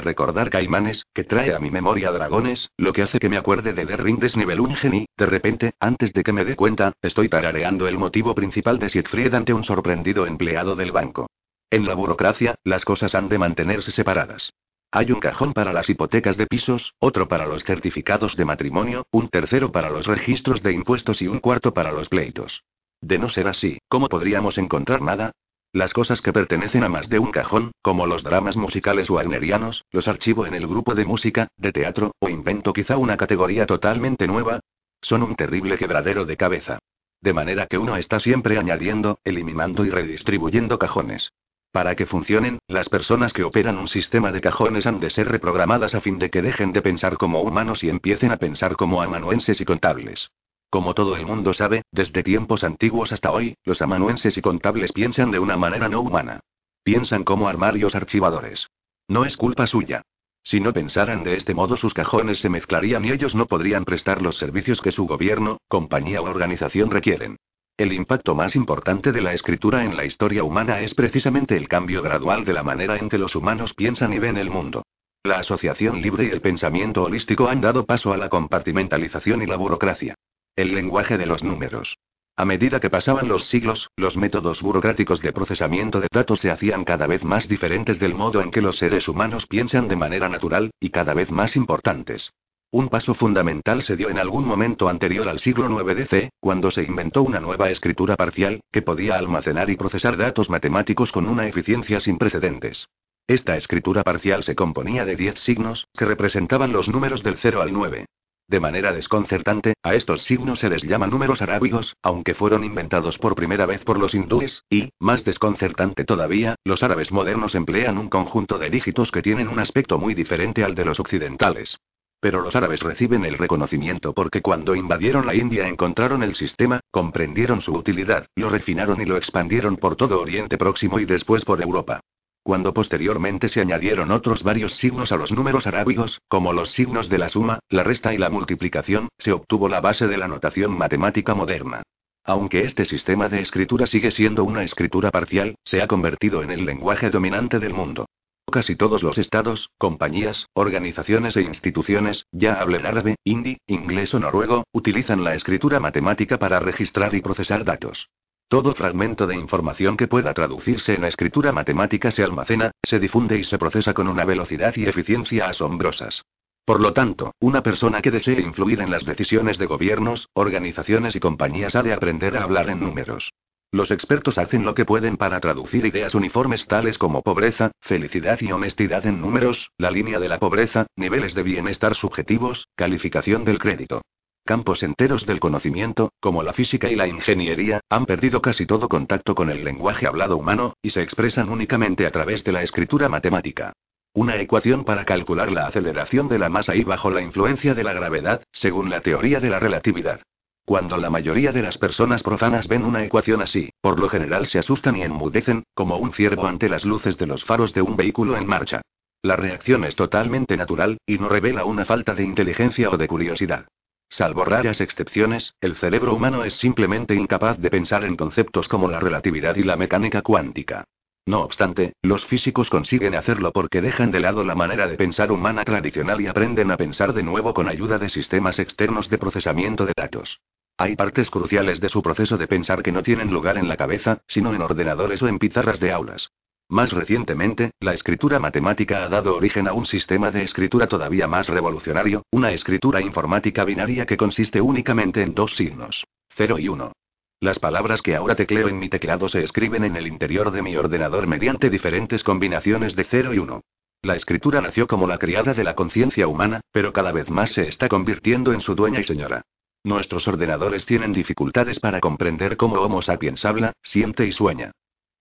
recordar caimanes, que trae a mi memoria dragones, lo que hace que me acuerde de The Ring de Nibelungen y, de repente, antes de que me dé cuenta, estoy tarareando el motivo principal de Siegfried ante un sorprendido empleado del banco. En la burocracia, las cosas han de mantenerse separadas. Hay un cajón para las hipotecas de pisos, otro para los certificados de matrimonio, un tercero para los registros de impuestos y un cuarto para los pleitos. De no ser así, ¿cómo podríamos encontrar nada? Las cosas que pertenecen a más de un cajón, como los dramas musicales wagnerianos, los archivo en el grupo de música, de teatro, o invento quizá una categoría totalmente nueva, son un terrible quebradero de cabeza. De manera que uno está siempre añadiendo, eliminando y redistribuyendo cajones. Para que funcionen, las personas que operan un sistema de cajones han de ser reprogramadas a fin de que dejen de pensar como humanos y empiecen a pensar como amanuenses y contables. Como todo el mundo sabe, desde tiempos antiguos hasta hoy, los amanuenses y contables piensan de una manera no humana. Piensan como armarios archivadores. No es culpa suya. Si no pensaran de este modo sus cajones se mezclarían y ellos no podrían prestar los servicios que su gobierno, compañía o organización requieren. El impacto más importante de la escritura en la historia humana es precisamente el cambio gradual de la manera en que los humanos piensan y ven el mundo. La asociación libre y el pensamiento holístico han dado paso a la compartimentalización y la burocracia. El lenguaje de los números. A medida que pasaban los siglos, los métodos burocráticos de procesamiento de datos se hacían cada vez más diferentes del modo en que los seres humanos piensan de manera natural, y cada vez más importantes. Un paso fundamental se dio en algún momento anterior al siglo IX DC, cuando se inventó una nueva escritura parcial, que podía almacenar y procesar datos matemáticos con una eficiencia sin precedentes. Esta escritura parcial se componía de 10 signos, que representaban los números del 0 al 9. De manera desconcertante, a estos signos se les llama números arábigos, aunque fueron inventados por primera vez por los hindúes, y, más desconcertante todavía, los árabes modernos emplean un conjunto de dígitos que tienen un aspecto muy diferente al de los occidentales. Pero los árabes reciben el reconocimiento porque cuando invadieron la India encontraron el sistema, comprendieron su utilidad, lo refinaron y lo expandieron por todo Oriente Próximo y después por Europa. Cuando posteriormente se añadieron otros varios signos a los números arábigos, como los signos de la suma, la resta y la multiplicación, se obtuvo la base de la notación matemática moderna. Aunque este sistema de escritura sigue siendo una escritura parcial, se ha convertido en el lenguaje dominante del mundo. Casi todos los estados, compañías, organizaciones e instituciones, ya hablen árabe, hindi, inglés o noruego, utilizan la escritura matemática para registrar y procesar datos. Todo fragmento de información que pueda traducirse en escritura matemática se almacena, se difunde y se procesa con una velocidad y eficiencia asombrosas. Por lo tanto, una persona que desee influir en las decisiones de gobiernos, organizaciones y compañías ha de aprender a hablar en números. Los expertos hacen lo que pueden para traducir ideas uniformes tales como pobreza, felicidad y honestidad en números, la línea de la pobreza, niveles de bienestar subjetivos, calificación del crédito. Campos enteros del conocimiento, como la física y la ingeniería, han perdido casi todo contacto con el lenguaje hablado humano, y se expresan únicamente a través de la escritura matemática. Una ecuación para calcular la aceleración de la masa y bajo la influencia de la gravedad, según la teoría de la relatividad. Cuando la mayoría de las personas profanas ven una ecuación así, por lo general se asustan y enmudecen, como un ciervo ante las luces de los faros de un vehículo en marcha. La reacción es totalmente natural, y no revela una falta de inteligencia o de curiosidad. Salvo raras excepciones, el cerebro humano es simplemente incapaz de pensar en conceptos como la relatividad y la mecánica cuántica. No obstante, los físicos consiguen hacerlo porque dejan de lado la manera de pensar humana tradicional y aprenden a pensar de nuevo con ayuda de sistemas externos de procesamiento de datos. Hay partes cruciales de su proceso de pensar que no tienen lugar en la cabeza, sino en ordenadores o en pizarras de aulas. Más recientemente, la escritura matemática ha dado origen a un sistema de escritura todavía más revolucionario, una escritura informática binaria que consiste únicamente en dos signos, 0 y 1. Las palabras que ahora tecleo en mi teclado se escriben en el interior de mi ordenador mediante diferentes combinaciones de 0 y 1. La escritura nació como la criada de la conciencia humana, pero cada vez más se está convirtiendo en su dueña y señora. Nuestros ordenadores tienen dificultades para comprender cómo Homo sapiens habla, siente y sueña.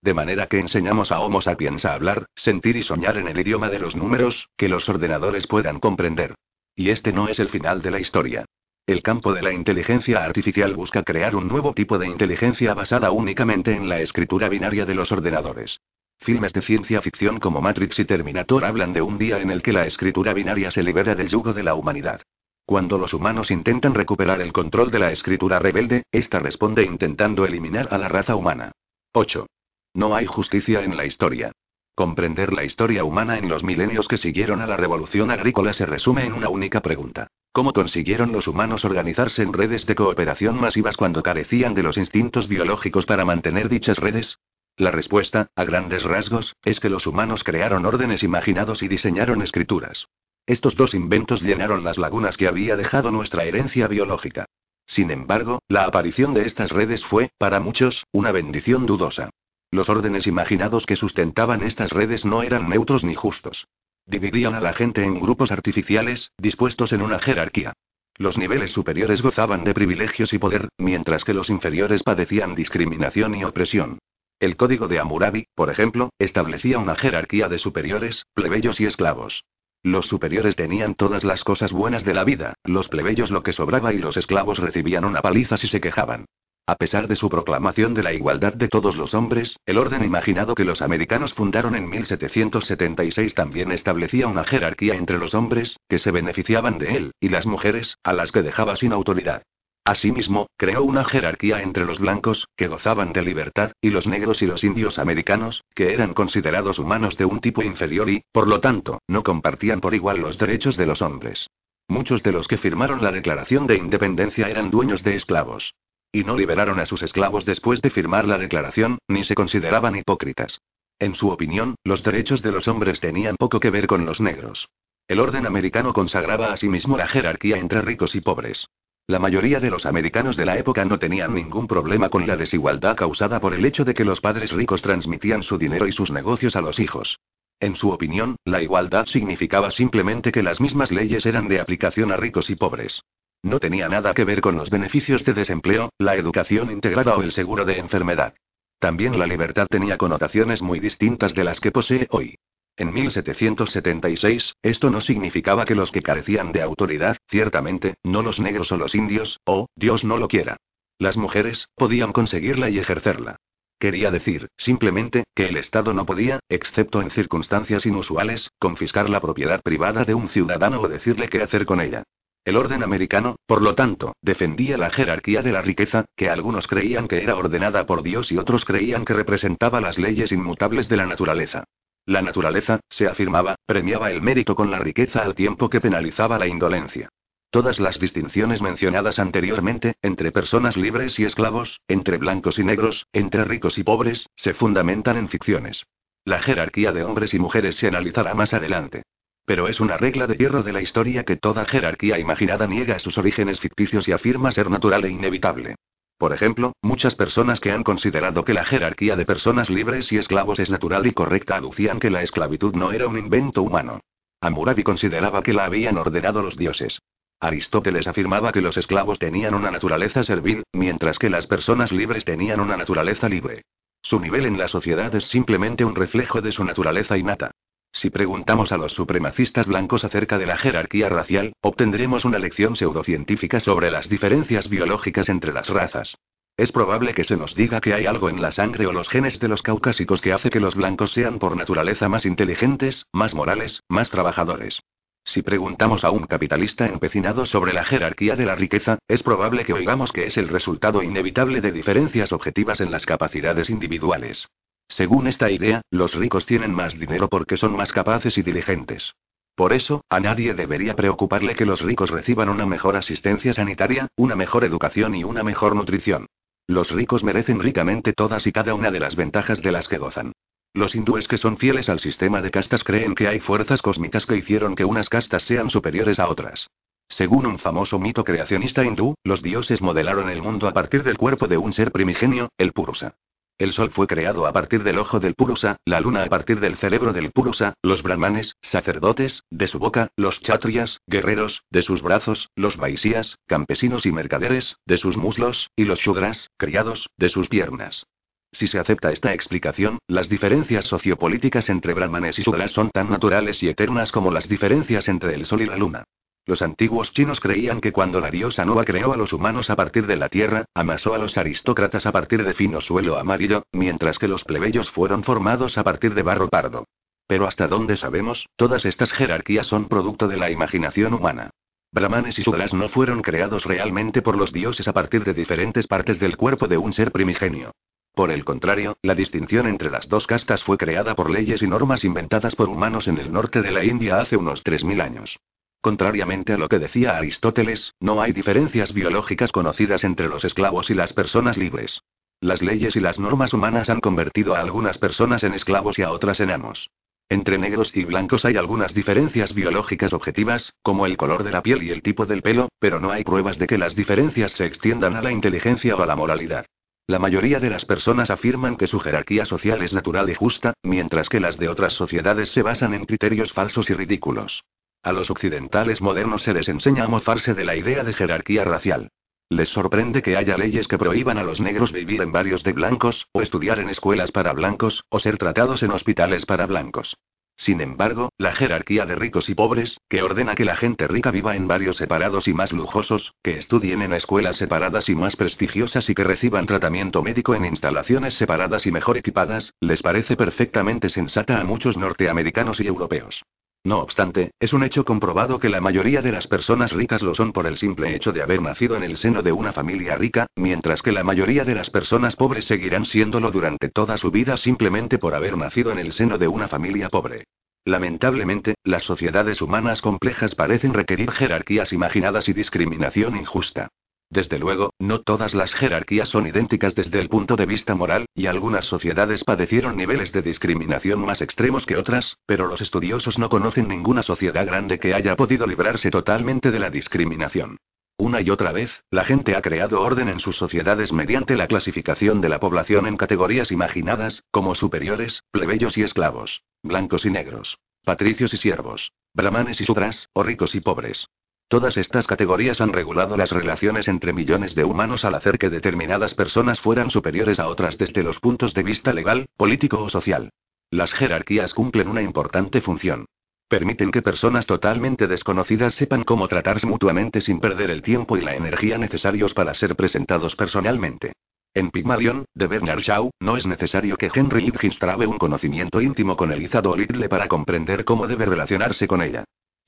De manera que enseñamos a Homo sapiens a hablar, sentir y soñar en el idioma de los números, que los ordenadores puedan comprender. Y este no es el final de la historia. El campo de la inteligencia artificial busca crear un nuevo tipo de inteligencia basada únicamente en la escritura binaria de los ordenadores. Filmes de ciencia ficción como Matrix y Terminator hablan de un día en el que la escritura binaria se libera del yugo de la humanidad. Cuando los humanos intentan recuperar el control de la escritura rebelde, esta responde intentando eliminar a la raza humana. 8. No hay justicia en la historia. Comprender la historia humana en los milenios que siguieron a la revolución agrícola se resume en una única pregunta. ¿Cómo consiguieron los humanos organizarse en redes de cooperación masivas cuando carecían de los instintos biológicos para mantener dichas redes? La respuesta, a grandes rasgos, es que los humanos crearon órdenes imaginados y diseñaron escrituras. Estos dos inventos llenaron las lagunas que había dejado nuestra herencia biológica. Sin embargo, la aparición de estas redes fue, para muchos, una bendición dudosa. Los órdenes imaginados que sustentaban estas redes no eran neutros ni justos. Dividían a la gente en grupos artificiales, dispuestos en una jerarquía. Los niveles superiores gozaban de privilegios y poder, mientras que los inferiores padecían discriminación y opresión. El código de Hammurabi, por ejemplo, establecía una jerarquía de superiores, plebeyos y esclavos. Los superiores tenían todas las cosas buenas de la vida, los plebeyos lo que sobraba y los esclavos recibían una paliza si se quejaban. A pesar de su proclamación de la igualdad de todos los hombres, el orden imaginado que los americanos fundaron en 1776 también establecía una jerarquía entre los hombres, que se beneficiaban de él, y las mujeres, a las que dejaba sin autoridad. Asimismo, creó una jerarquía entre los blancos, que gozaban de libertad, y los negros y los indios americanos, que eran considerados humanos de un tipo inferior y, por lo tanto, no compartían por igual los derechos de los hombres. Muchos de los que firmaron la Declaración de Independencia eran dueños de esclavos. Y no liberaron a sus esclavos después de firmar la declaración, ni se consideraban hipócritas. En su opinión, los derechos de los hombres tenían poco que ver con los negros. El orden americano consagraba asimismo la jerarquía entre ricos y pobres. La mayoría de los americanos de la época no tenían ningún problema con la desigualdad causada por el hecho de que los padres ricos transmitían su dinero y sus negocios a los hijos. En su opinión, la igualdad significaba simplemente que las mismas leyes eran de aplicación a ricos y pobres. No tenía nada que ver con los beneficios de desempleo, la educación integrada o el seguro de enfermedad. También la libertad tenía connotaciones muy distintas de las que posee hoy. En 1776, esto no significaba que los que carecían de autoridad, ciertamente, no los negros o los indios, o, Dios no lo quiera. Las mujeres, podían conseguirla y ejercerla. Quería decir, simplemente, que el Estado no podía, excepto en circunstancias inusuales, confiscar la propiedad privada de un ciudadano o decirle qué hacer con ella. El orden americano, por lo tanto, defendía la jerarquía de la riqueza, que algunos creían que era ordenada por Dios y otros creían que representaba las leyes inmutables de la naturaleza. La naturaleza, se afirmaba, premiaba el mérito con la riqueza al tiempo que penalizaba la indolencia. Todas las distinciones mencionadas anteriormente, entre personas libres y esclavos, entre blancos y negros, entre ricos y pobres, se fundamentan en ficciones. La jerarquía de hombres y mujeres se analizará más adelante. Pero es una regla de hierro de la historia que toda jerarquía imaginada niega sus orígenes ficticios y afirma ser natural e inevitable. Por ejemplo, muchas personas que han considerado que la jerarquía de personas libres y esclavos es natural y correcta aducían que la esclavitud no era un invento humano. Hammurabi consideraba que la habían ordenado los dioses. Aristóteles afirmaba que los esclavos tenían una naturaleza servil, mientras que las personas libres tenían una naturaleza libre. Su nivel en la sociedad es simplemente un reflejo de su naturaleza innata. Si preguntamos a los supremacistas blancos acerca de la jerarquía racial, obtendremos una lección pseudocientífica sobre las diferencias biológicas entre las razas. Es probable que se nos diga que hay algo en la sangre o los genes de los caucásicos que hace que los blancos sean por naturaleza más inteligentes, más morales, más trabajadores. Si preguntamos a un capitalista empecinado sobre la jerarquía de la riqueza, es probable que oigamos que es el resultado inevitable de diferencias objetivas en las capacidades individuales. Según esta idea, los ricos tienen más dinero porque son más capaces y diligentes. Por eso, a nadie debería preocuparle que los ricos reciban una mejor asistencia sanitaria, una mejor educación y una mejor nutrición. Los ricos merecen ricamente todas y cada una de las ventajas de las que gozan. Los hindúes que son fieles al sistema de castas creen que hay fuerzas cósmicas que hicieron que unas castas sean superiores a otras. Según un famoso mito creacionista hindú, los dioses modelaron el mundo a partir del cuerpo de un ser primigenio, el Purusa. El sol fue creado a partir del ojo del Purusa, la luna a partir del cerebro del Purusa, los brahmanes, sacerdotes, de su boca, los chatrias, guerreros, de sus brazos, los vaisías, campesinos y mercaderes, de sus muslos, y los shudras, criados, de sus piernas. Si se acepta esta explicación, las diferencias sociopolíticas entre brahmanes y shudras son tan naturales y eternas como las diferencias entre el sol y la luna. Los antiguos chinos creían que cuando la diosa Nua creó a los humanos a partir de la tierra, amasó a los aristócratas a partir de fino suelo amarillo, mientras que los plebeyos fueron formados a partir de barro pardo. Pero hasta donde sabemos, todas estas jerarquías son producto de la imaginación humana. Brahmanes y Sudras no fueron creados realmente por los dioses a partir de diferentes partes del cuerpo de un ser primigenio. Por el contrario, la distinción entre las dos castas fue creada por leyes y normas inventadas por humanos en el norte de la India hace unos 3.000 años. Contrariamente a lo que decía Aristóteles, no hay diferencias biológicas conocidas entre los esclavos y las personas libres. Las leyes y las normas humanas han convertido a algunas personas en esclavos y a otras en amos. Entre negros y blancos hay algunas diferencias biológicas objetivas, como el color de la piel y el tipo del pelo, pero no hay pruebas de que las diferencias se extiendan a la inteligencia o a la moralidad. La mayoría de las personas afirman que su jerarquía social es natural y justa, mientras que las de otras sociedades se basan en criterios falsos y ridículos. A los occidentales modernos se les enseña a mofarse de la idea de jerarquía racial. Les sorprende que haya leyes que prohíban a los negros vivir en barrios de blancos, o estudiar en escuelas para blancos, o ser tratados en hospitales para blancos. Sin embargo, la jerarquía de ricos y pobres, que ordena que la gente rica viva en barrios separados y más lujosos, que estudien en escuelas separadas y más prestigiosas y que reciban tratamiento médico en instalaciones separadas y mejor equipadas, les parece perfectamente sensata a muchos norteamericanos y europeos. No obstante, es un hecho comprobado que la mayoría de las personas ricas lo son por el simple hecho de haber nacido en el seno de una familia rica, mientras que la mayoría de las personas pobres seguirán siéndolo durante toda su vida simplemente por haber nacido en el seno de una familia pobre. Lamentablemente, las sociedades humanas complejas parecen requerir jerarquías imaginadas y discriminación injusta. Desde luego, no todas las jerarquías son idénticas desde el punto de vista moral, y algunas sociedades padecieron niveles de discriminación más extremos que otras, pero los estudiosos no conocen ninguna sociedad grande que haya podido librarse totalmente de la discriminación. Una y otra vez, la gente ha creado orden en sus sociedades mediante la clasificación de la población en categorías imaginadas, como superiores, plebeyos y esclavos, blancos y negros, patricios y siervos, brahmanes y sudras, o ricos y pobres. Todas estas categorías han regulado las relaciones entre millones de humanos al hacer que determinadas personas fueran superiores a otras desde los puntos de vista legal, político o social. Las jerarquías cumplen una importante función. Permiten que personas totalmente desconocidas sepan cómo tratarse mutuamente sin perder el tiempo y la energía necesarios para ser presentados personalmente. En Pygmalion, de Bernard Shaw, no es necesario que Henry Ibgins trabe un conocimiento íntimo con Elizabeth Little para comprender cómo debe relacionarse con ella.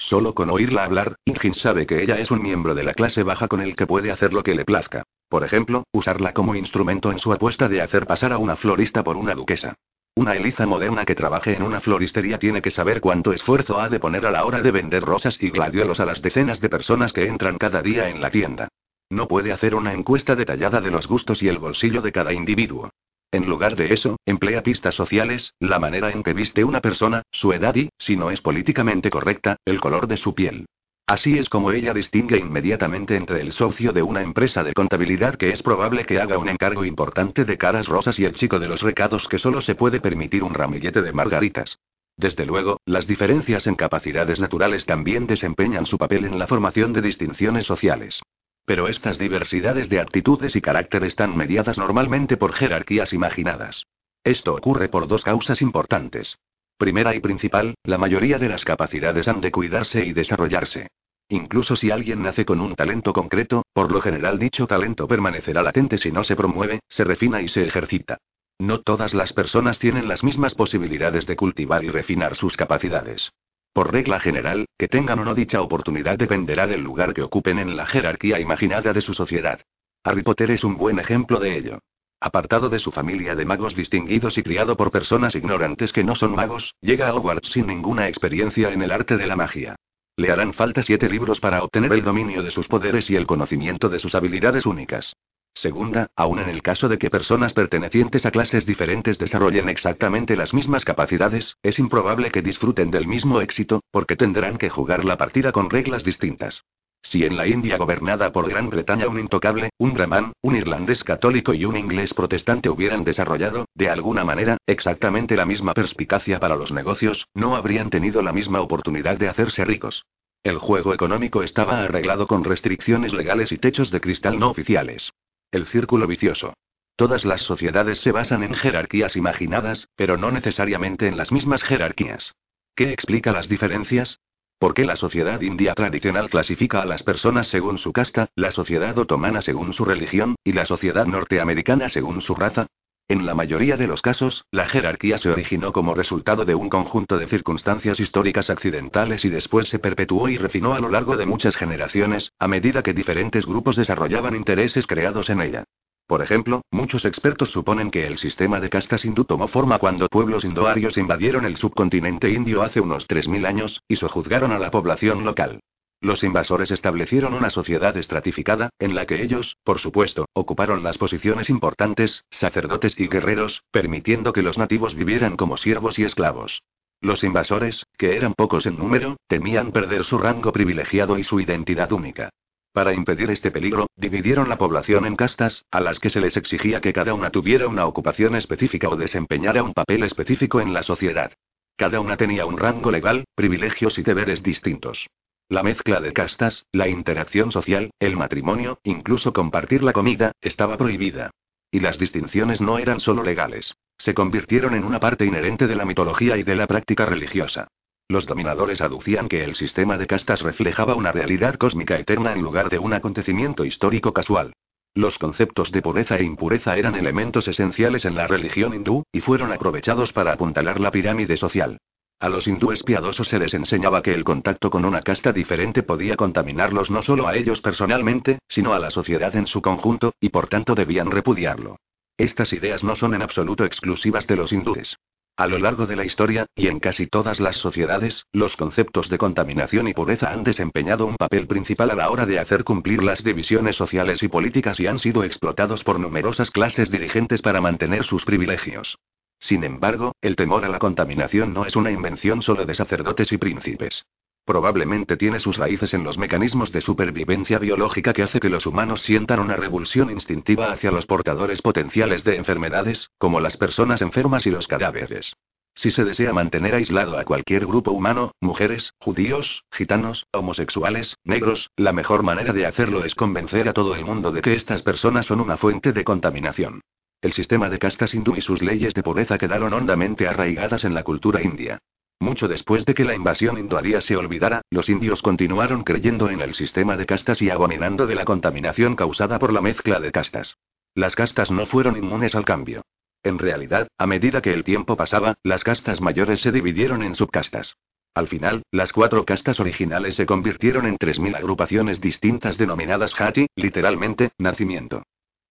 Solo con oírla hablar, Ingin sabe que ella es un miembro de la clase baja con el que puede hacer lo que le plazca. Por ejemplo, usarla como instrumento en su apuesta de hacer pasar a una florista por una duquesa. Una Eliza moderna que trabaje en una floristería tiene que saber cuánto esfuerzo ha de poner a la hora de vender rosas y gladiolos a las decenas de personas que entran cada día en la tienda. No puede hacer una encuesta detallada de los gustos y el bolsillo de cada individuo. En lugar de eso, emplea pistas sociales, la manera en que viste una persona, su edad y, si no es políticamente correcta, el color de su piel. Así es como ella distingue inmediatamente entre el socio de una empresa de contabilidad que es probable que haga un encargo importante de caras rosas y el chico de los recados que solo se puede permitir un ramillete de margaritas. Desde luego, las diferencias en capacidades naturales también desempeñan su papel en la formación de distinciones sociales. Pero estas diversidades de actitudes y carácter están mediadas normalmente por jerarquías imaginadas. Esto ocurre por dos causas importantes. Primera y principal, la mayoría de las capacidades han de cuidarse y desarrollarse. Incluso si alguien nace con un talento concreto, por lo general dicho talento permanecerá latente si no se promueve, se refina y se ejercita. No todas las personas tienen las mismas posibilidades de cultivar y refinar sus capacidades. Por regla general, que tengan o no dicha oportunidad dependerá del lugar que ocupen en la jerarquía imaginada de su sociedad. Harry Potter es un buen ejemplo de ello. Apartado de su familia de magos distinguidos y criado por personas ignorantes que no son magos, llega a Hogwarts sin ninguna experiencia en el arte de la magia. Le harán falta siete libros para obtener el dominio de sus poderes y el conocimiento de sus habilidades únicas. Segunda, aun en el caso de que personas pertenecientes a clases diferentes desarrollen exactamente las mismas capacidades, es improbable que disfruten del mismo éxito, porque tendrán que jugar la partida con reglas distintas. Si en la India gobernada por Gran Bretaña un intocable, un brahman, un irlandés católico y un inglés protestante hubieran desarrollado, de alguna manera, exactamente la misma perspicacia para los negocios, no habrían tenido la misma oportunidad de hacerse ricos. El juego económico estaba arreglado con restricciones legales y techos de cristal no oficiales. El círculo vicioso. Todas las sociedades se basan en jerarquías imaginadas, pero no necesariamente en las mismas jerarquías. ¿Qué explica las diferencias? ¿Por qué la sociedad india tradicional clasifica a las personas según su casta, la sociedad otomana según su religión, y la sociedad norteamericana según su raza? En la mayoría de los casos, la jerarquía se originó como resultado de un conjunto de circunstancias históricas accidentales y después se perpetuó y refinó a lo largo de muchas generaciones, a medida que diferentes grupos desarrollaban intereses creados en ella. Por ejemplo, muchos expertos suponen que el sistema de castas hindú tomó forma cuando pueblos indoarios invadieron el subcontinente indio hace unos 3.000 años, y sojuzgaron a la población local. Los invasores establecieron una sociedad estratificada, en la que ellos, por supuesto, ocuparon las posiciones importantes, sacerdotes y guerreros, permitiendo que los nativos vivieran como siervos y esclavos. Los invasores, que eran pocos en número, temían perder su rango privilegiado y su identidad única. Para impedir este peligro, dividieron la población en castas, a las que se les exigía que cada una tuviera una ocupación específica o desempeñara un papel específico en la sociedad. Cada una tenía un rango legal, privilegios y deberes distintos. La mezcla de castas, la interacción social, el matrimonio, incluso compartir la comida, estaba prohibida. Y las distinciones no eran solo legales. Se convirtieron en una parte inherente de la mitología y de la práctica religiosa. Los dominadores aducían que el sistema de castas reflejaba una realidad cósmica eterna en lugar de un acontecimiento histórico casual. Los conceptos de pureza e impureza eran elementos esenciales en la religión hindú, y fueron aprovechados para apuntalar la pirámide social. A los hindúes piadosos se les enseñaba que el contacto con una casta diferente podía contaminarlos no solo a ellos personalmente, sino a la sociedad en su conjunto, y por tanto debían repudiarlo. Estas ideas no son en absoluto exclusivas de los hindúes. A lo largo de la historia, y en casi todas las sociedades, los conceptos de contaminación y pureza han desempeñado un papel principal a la hora de hacer cumplir las divisiones sociales y políticas y han sido explotados por numerosas clases dirigentes para mantener sus privilegios. Sin embargo, el temor a la contaminación no es una invención solo de sacerdotes y príncipes. Probablemente tiene sus raíces en los mecanismos de supervivencia biológica que hace que los humanos sientan una revulsión instintiva hacia los portadores potenciales de enfermedades, como las personas enfermas y los cadáveres. Si se desea mantener aislado a cualquier grupo humano, mujeres, judíos, gitanos, homosexuales, negros, la mejor manera de hacerlo es convencer a todo el mundo de que estas personas son una fuente de contaminación. El sistema de castas hindú y sus leyes de pureza quedaron hondamente arraigadas en la cultura india. Mucho después de que la invasión indoaria se olvidara, los indios continuaron creyendo en el sistema de castas y abominando de la contaminación causada por la mezcla de castas. Las castas no fueron inmunes al cambio. En realidad, a medida que el tiempo pasaba, las castas mayores se dividieron en subcastas. Al final, las cuatro castas originales se convirtieron en 3.000 agrupaciones distintas denominadas Hati, literalmente, nacimiento.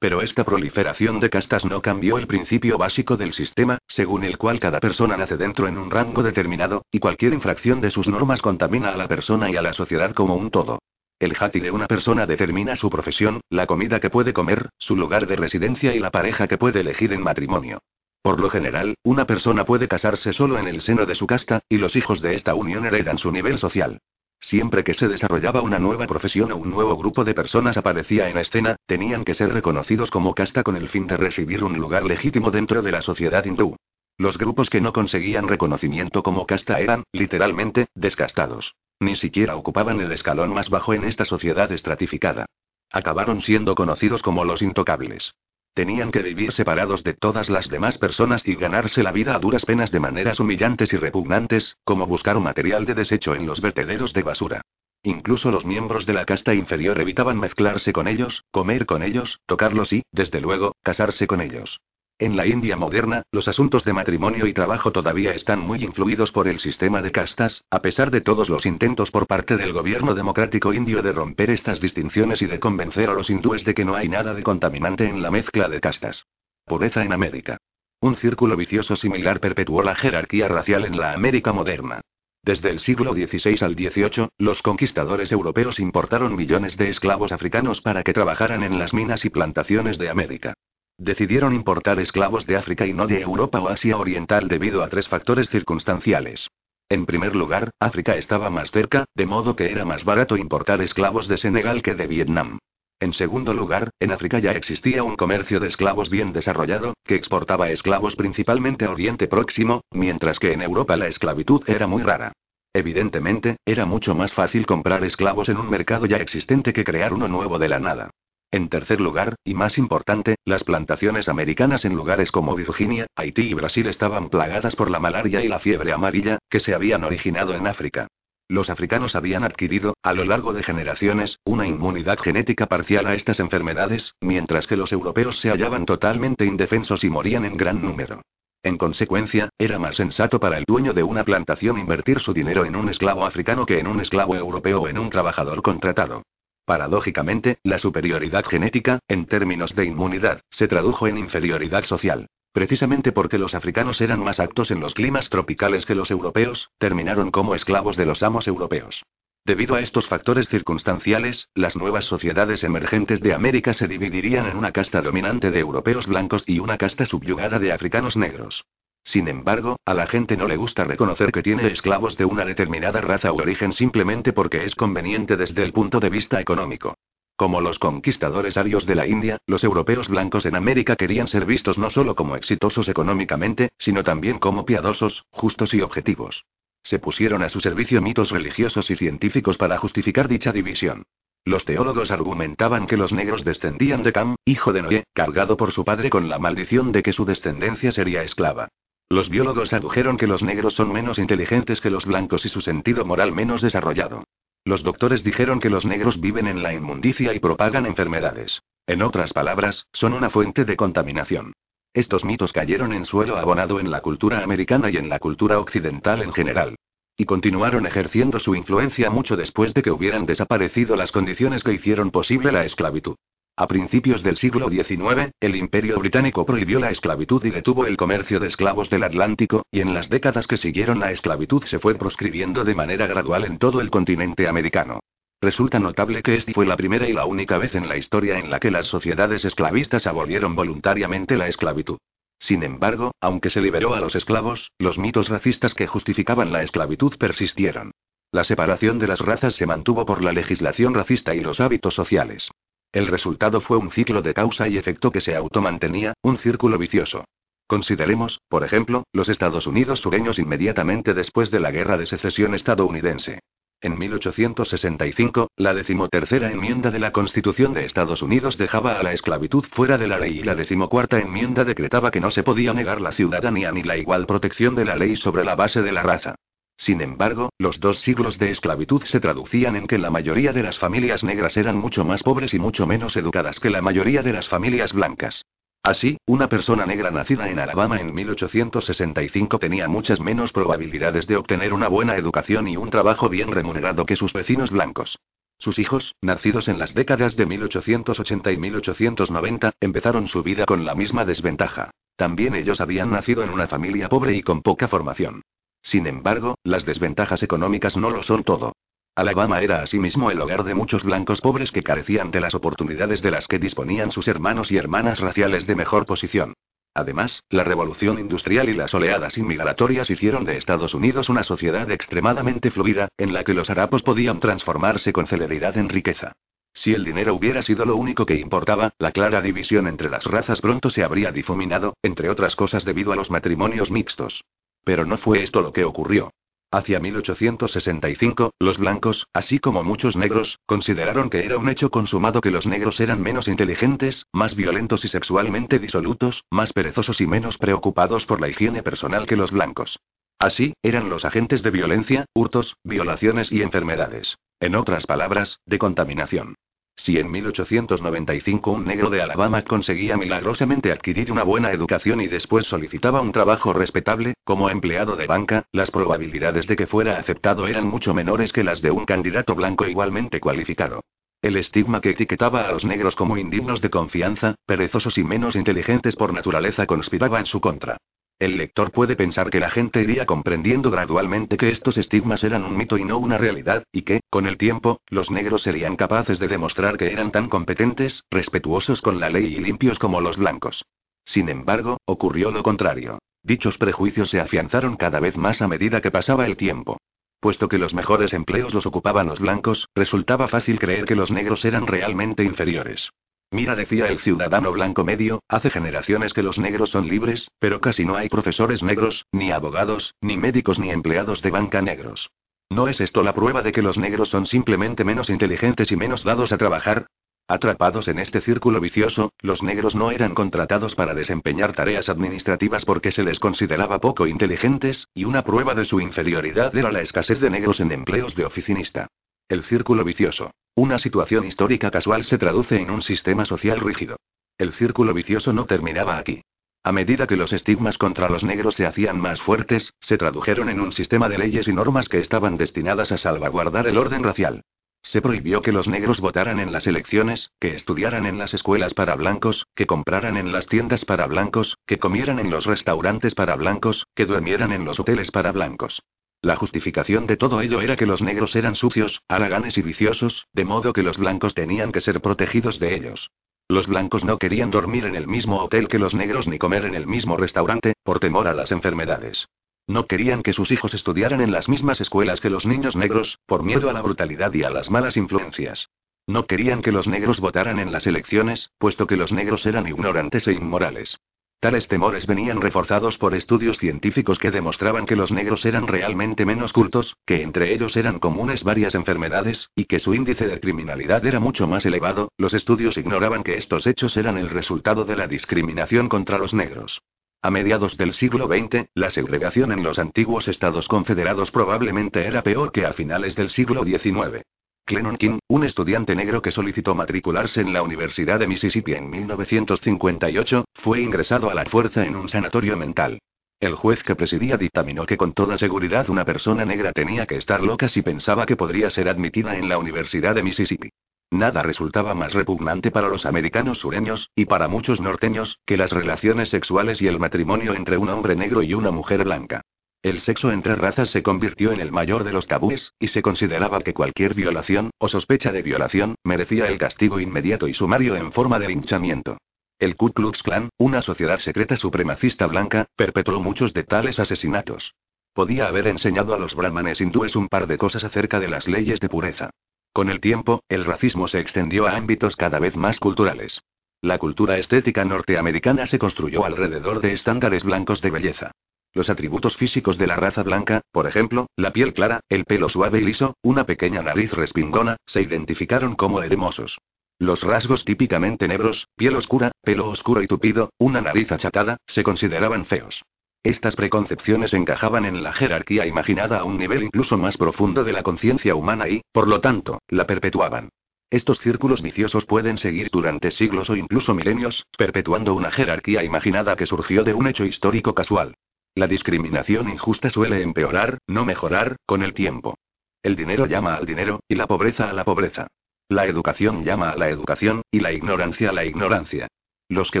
Pero esta proliferación de castas no cambió el principio básico del sistema, según el cual cada persona nace dentro en un rango determinado, y cualquier infracción de sus normas contamina a la persona y a la sociedad como un todo. El jati de una persona determina su profesión, la comida que puede comer, su lugar de residencia y la pareja que puede elegir en matrimonio. Por lo general, una persona puede casarse solo en el seno de su casta, y los hijos de esta unión heredan su nivel social. Siempre que se desarrollaba una nueva profesión o un nuevo grupo de personas aparecía en escena, tenían que ser reconocidos como casta con el fin de recibir un lugar legítimo dentro de la sociedad hindú. Los grupos que no conseguían reconocimiento como casta eran, literalmente, descastados. Ni siquiera ocupaban el escalón más bajo en esta sociedad estratificada. Acabaron siendo conocidos como los intocables. Tenían que vivir separados de todas las demás personas y ganarse la vida a duras penas de maneras humillantes y repugnantes, como buscar material de desecho en los vertederos de basura. Incluso los miembros de la casta inferior evitaban mezclarse con ellos, comer con ellos, tocarlos y, desde luego, casarse con ellos. En la India moderna, los asuntos de matrimonio y trabajo todavía están muy influidos por el sistema de castas, a pesar de todos los intentos por parte del gobierno democrático indio de romper estas distinciones y de convencer a los hindúes de que no hay nada de contaminante en la mezcla de castas. Pureza en América. Un círculo vicioso similar perpetuó la jerarquía racial en la América moderna. Desde el siglo XVI al XVIII, los conquistadores europeos importaron millones de esclavos africanos para que trabajaran en las minas y plantaciones de América. Decidieron importar esclavos de África y no de Europa o Asia Oriental debido a tres factores circunstanciales. En primer lugar, África estaba más cerca, de modo que era más barato importar esclavos de Senegal que de Vietnam. En segundo lugar, en África ya existía un comercio de esclavos bien desarrollado, que exportaba esclavos principalmente a Oriente Próximo, mientras que en Europa la esclavitud era muy rara. Evidentemente, era mucho más fácil comprar esclavos en un mercado ya existente que crear uno nuevo de la nada. En tercer lugar, y más importante, las plantaciones americanas en lugares como Virginia, Haití y Brasil estaban plagadas por la malaria y la fiebre amarilla, que se habían originado en África. Los africanos habían adquirido, a lo largo de generaciones, una inmunidad genética parcial a estas enfermedades, mientras que los europeos se hallaban totalmente indefensos y morían en gran número. En consecuencia, era más sensato para el dueño de una plantación invertir su dinero en un esclavo africano que en un esclavo europeo o en un trabajador contratado. Paradójicamente, la superioridad genética, en términos de inmunidad, se tradujo en inferioridad social. Precisamente porque los africanos eran más aptos en los climas tropicales que los europeos, terminaron como esclavos de los amos europeos. Debido a estos factores circunstanciales, las nuevas sociedades emergentes de América se dividirían en una casta dominante de europeos blancos y una casta subyugada de africanos negros. Sin embargo, a la gente no le gusta reconocer que tiene esclavos de una determinada raza u origen simplemente porque es conveniente desde el punto de vista económico. Como los conquistadores arios de la India, los europeos blancos en América querían ser vistos no solo como exitosos económicamente, sino también como piadosos, justos y objetivos. Se pusieron a su servicio mitos religiosos y científicos para justificar dicha división. Los teólogos argumentaban que los negros descendían de Cam, hijo de Noé, cargado por su padre con la maldición de que su descendencia sería esclava. Los biólogos adujeron que los negros son menos inteligentes que los blancos y su sentido moral menos desarrollado. Los doctores dijeron que los negros viven en la inmundicia y propagan enfermedades. En otras palabras, son una fuente de contaminación. Estos mitos cayeron en suelo abonado en la cultura americana y en la cultura occidental en general. Y continuaron ejerciendo su influencia mucho después de que hubieran desaparecido las condiciones que hicieron posible la esclavitud. A principios del siglo XIX, el Imperio Británico prohibió la esclavitud y detuvo el comercio de esclavos del Atlántico, y en las décadas que siguieron la esclavitud se fue proscribiendo de manera gradual en todo el continente americano. Resulta notable que esta fue la primera y la única vez en la historia en la que las sociedades esclavistas abolieron voluntariamente la esclavitud. Sin embargo, aunque se liberó a los esclavos, los mitos racistas que justificaban la esclavitud persistieron. La separación de las razas se mantuvo por la legislación racista y los hábitos sociales. El resultado fue un ciclo de causa y efecto que se automantenía, un círculo vicioso. Consideremos, por ejemplo, los Estados Unidos sureños inmediatamente después de la Guerra de Secesión estadounidense. En 1865, la decimotercera enmienda de la Constitución de Estados Unidos dejaba a la esclavitud fuera de la ley y la decimocuarta enmienda decretaba que no se podía negar la ciudadanía ni la igual protección de la ley sobre la base de la raza. Sin embargo, los dos siglos de esclavitud se traducían en que la mayoría de las familias negras eran mucho más pobres y mucho menos educadas que la mayoría de las familias blancas. Así, una persona negra nacida en Alabama en 1865 tenía muchas menos probabilidades de obtener una buena educación y un trabajo bien remunerado que sus vecinos blancos. Sus hijos, nacidos en las décadas de 1880 y 1890, empezaron su vida con la misma desventaja. También ellos habían nacido en una familia pobre y con poca formación. Sin embargo, las desventajas económicas no lo son todo. Alabama era asimismo el hogar de muchos blancos pobres que carecían de las oportunidades de las que disponían sus hermanos y hermanas raciales de mejor posición. Además, la revolución industrial y las oleadas inmigratorias hicieron de Estados Unidos una sociedad extremadamente fluida, en la que los harapos podían transformarse con celeridad en riqueza. Si el dinero hubiera sido lo único que importaba, la clara división entre las razas pronto se habría difuminado, entre otras cosas debido a los matrimonios mixtos. Pero no fue esto lo que ocurrió. Hacia 1865, los blancos, así como muchos negros, consideraron que era un hecho consumado que los negros eran menos inteligentes, más violentos y sexualmente disolutos, más perezosos y menos preocupados por la higiene personal que los blancos. Así, eran los agentes de violencia, hurtos, violaciones y enfermedades. En otras palabras, de contaminación. Si en 1895 un negro de Alabama conseguía milagrosamente adquirir una buena educación y después solicitaba un trabajo respetable, como empleado de banca, las probabilidades de que fuera aceptado eran mucho menores que las de un candidato blanco igualmente cualificado. El estigma que etiquetaba a los negros como indignos de confianza, perezosos y menos inteligentes por naturaleza conspiraba en su contra. El lector puede pensar que la gente iría comprendiendo gradualmente que estos estigmas eran un mito y no una realidad, y que, con el tiempo, los negros serían capaces de demostrar que eran tan competentes, respetuosos con la ley y limpios como los blancos. Sin embargo, ocurrió lo contrario. Dichos prejuicios se afianzaron cada vez más a medida que pasaba el tiempo. Puesto que los mejores empleos los ocupaban los blancos, resultaba fácil creer que los negros eran realmente inferiores. Mira, decía el ciudadano blanco medio, hace generaciones que los negros son libres, pero casi no hay profesores negros, ni abogados, ni médicos ni empleados de banca negros. ¿No es esto la prueba de que los negros son simplemente menos inteligentes y menos dados a trabajar? Atrapados en este círculo vicioso, los negros no eran contratados para desempeñar tareas administrativas porque se les consideraba poco inteligentes, y una prueba de su inferioridad era la escasez de negros en empleos de oficinista. El círculo vicioso. Una situación histórica casual se traduce en un sistema social rígido. El círculo vicioso no terminaba aquí. A medida que los estigmas contra los negros se hacían más fuertes, se tradujeron en un sistema de leyes y normas que estaban destinadas a salvaguardar el orden racial. Se prohibió que los negros votaran en las elecciones, que estudiaran en las escuelas para blancos, que compraran en las tiendas para blancos, que comieran en los restaurantes para blancos, que durmieran en los hoteles para blancos. La justificación de todo ello era que los negros eran sucios, haraganes y viciosos, de modo que los blancos tenían que ser protegidos de ellos. Los blancos no querían dormir en el mismo hotel que los negros ni comer en el mismo restaurante, por temor a las enfermedades. No querían que sus hijos estudiaran en las mismas escuelas que los niños negros, por miedo a la brutalidad y a las malas influencias. No querían que los negros votaran en las elecciones, puesto que los negros eran ignorantes e inmorales. Tales temores venían reforzados por estudios científicos que demostraban que los negros eran realmente menos cultos, que entre ellos eran comunes varias enfermedades, y que su índice de criminalidad era mucho más elevado. Los estudios ignoraban que estos hechos eran el resultado de la discriminación contra los negros. A mediados del siglo XX, la segregación en los antiguos estados confederados probablemente era peor que a finales del siglo XIX. Clennon King, un estudiante negro que solicitó matricularse en la Universidad de Mississippi en 1958, fue ingresado a la fuerza en un sanatorio mental. El juez que presidía dictaminó que con toda seguridad una persona negra tenía que estar loca si pensaba que podría ser admitida en la Universidad de Mississippi. Nada resultaba más repugnante para los americanos sureños, y para muchos norteños, que las relaciones sexuales y el matrimonio entre un hombre negro y una mujer blanca. El sexo entre razas se convirtió en el mayor de los tabúes, y se consideraba que cualquier violación, o sospecha de violación, merecía el castigo inmediato y sumario en forma de linchamiento. El Ku Klux Klan, una sociedad secreta supremacista blanca, perpetró muchos de tales asesinatos. Podía haber enseñado a los brahmanes hindúes un par de cosas acerca de las leyes de pureza. Con el tiempo, el racismo se extendió a ámbitos cada vez más culturales. La cultura estética norteamericana se construyó alrededor de estándares blancos de belleza. Los atributos físicos de la raza blanca, por ejemplo, la piel clara, el pelo suave y liso, una pequeña nariz respingona, se identificaron como hermosos. Los rasgos típicamente negros, piel oscura, pelo oscuro y tupido, una nariz achatada, se consideraban feos. Estas preconcepciones encajaban en la jerarquía imaginada a un nivel incluso más profundo de la conciencia humana y, por lo tanto, la perpetuaban. Estos círculos viciosos pueden seguir durante siglos o incluso milenios, perpetuando una jerarquía imaginada que surgió de un hecho histórico casual. La discriminación injusta suele empeorar, no mejorar, con el tiempo. El dinero llama al dinero, y la pobreza a la pobreza. La educación llama a la educación, y la ignorancia a la ignorancia. Los que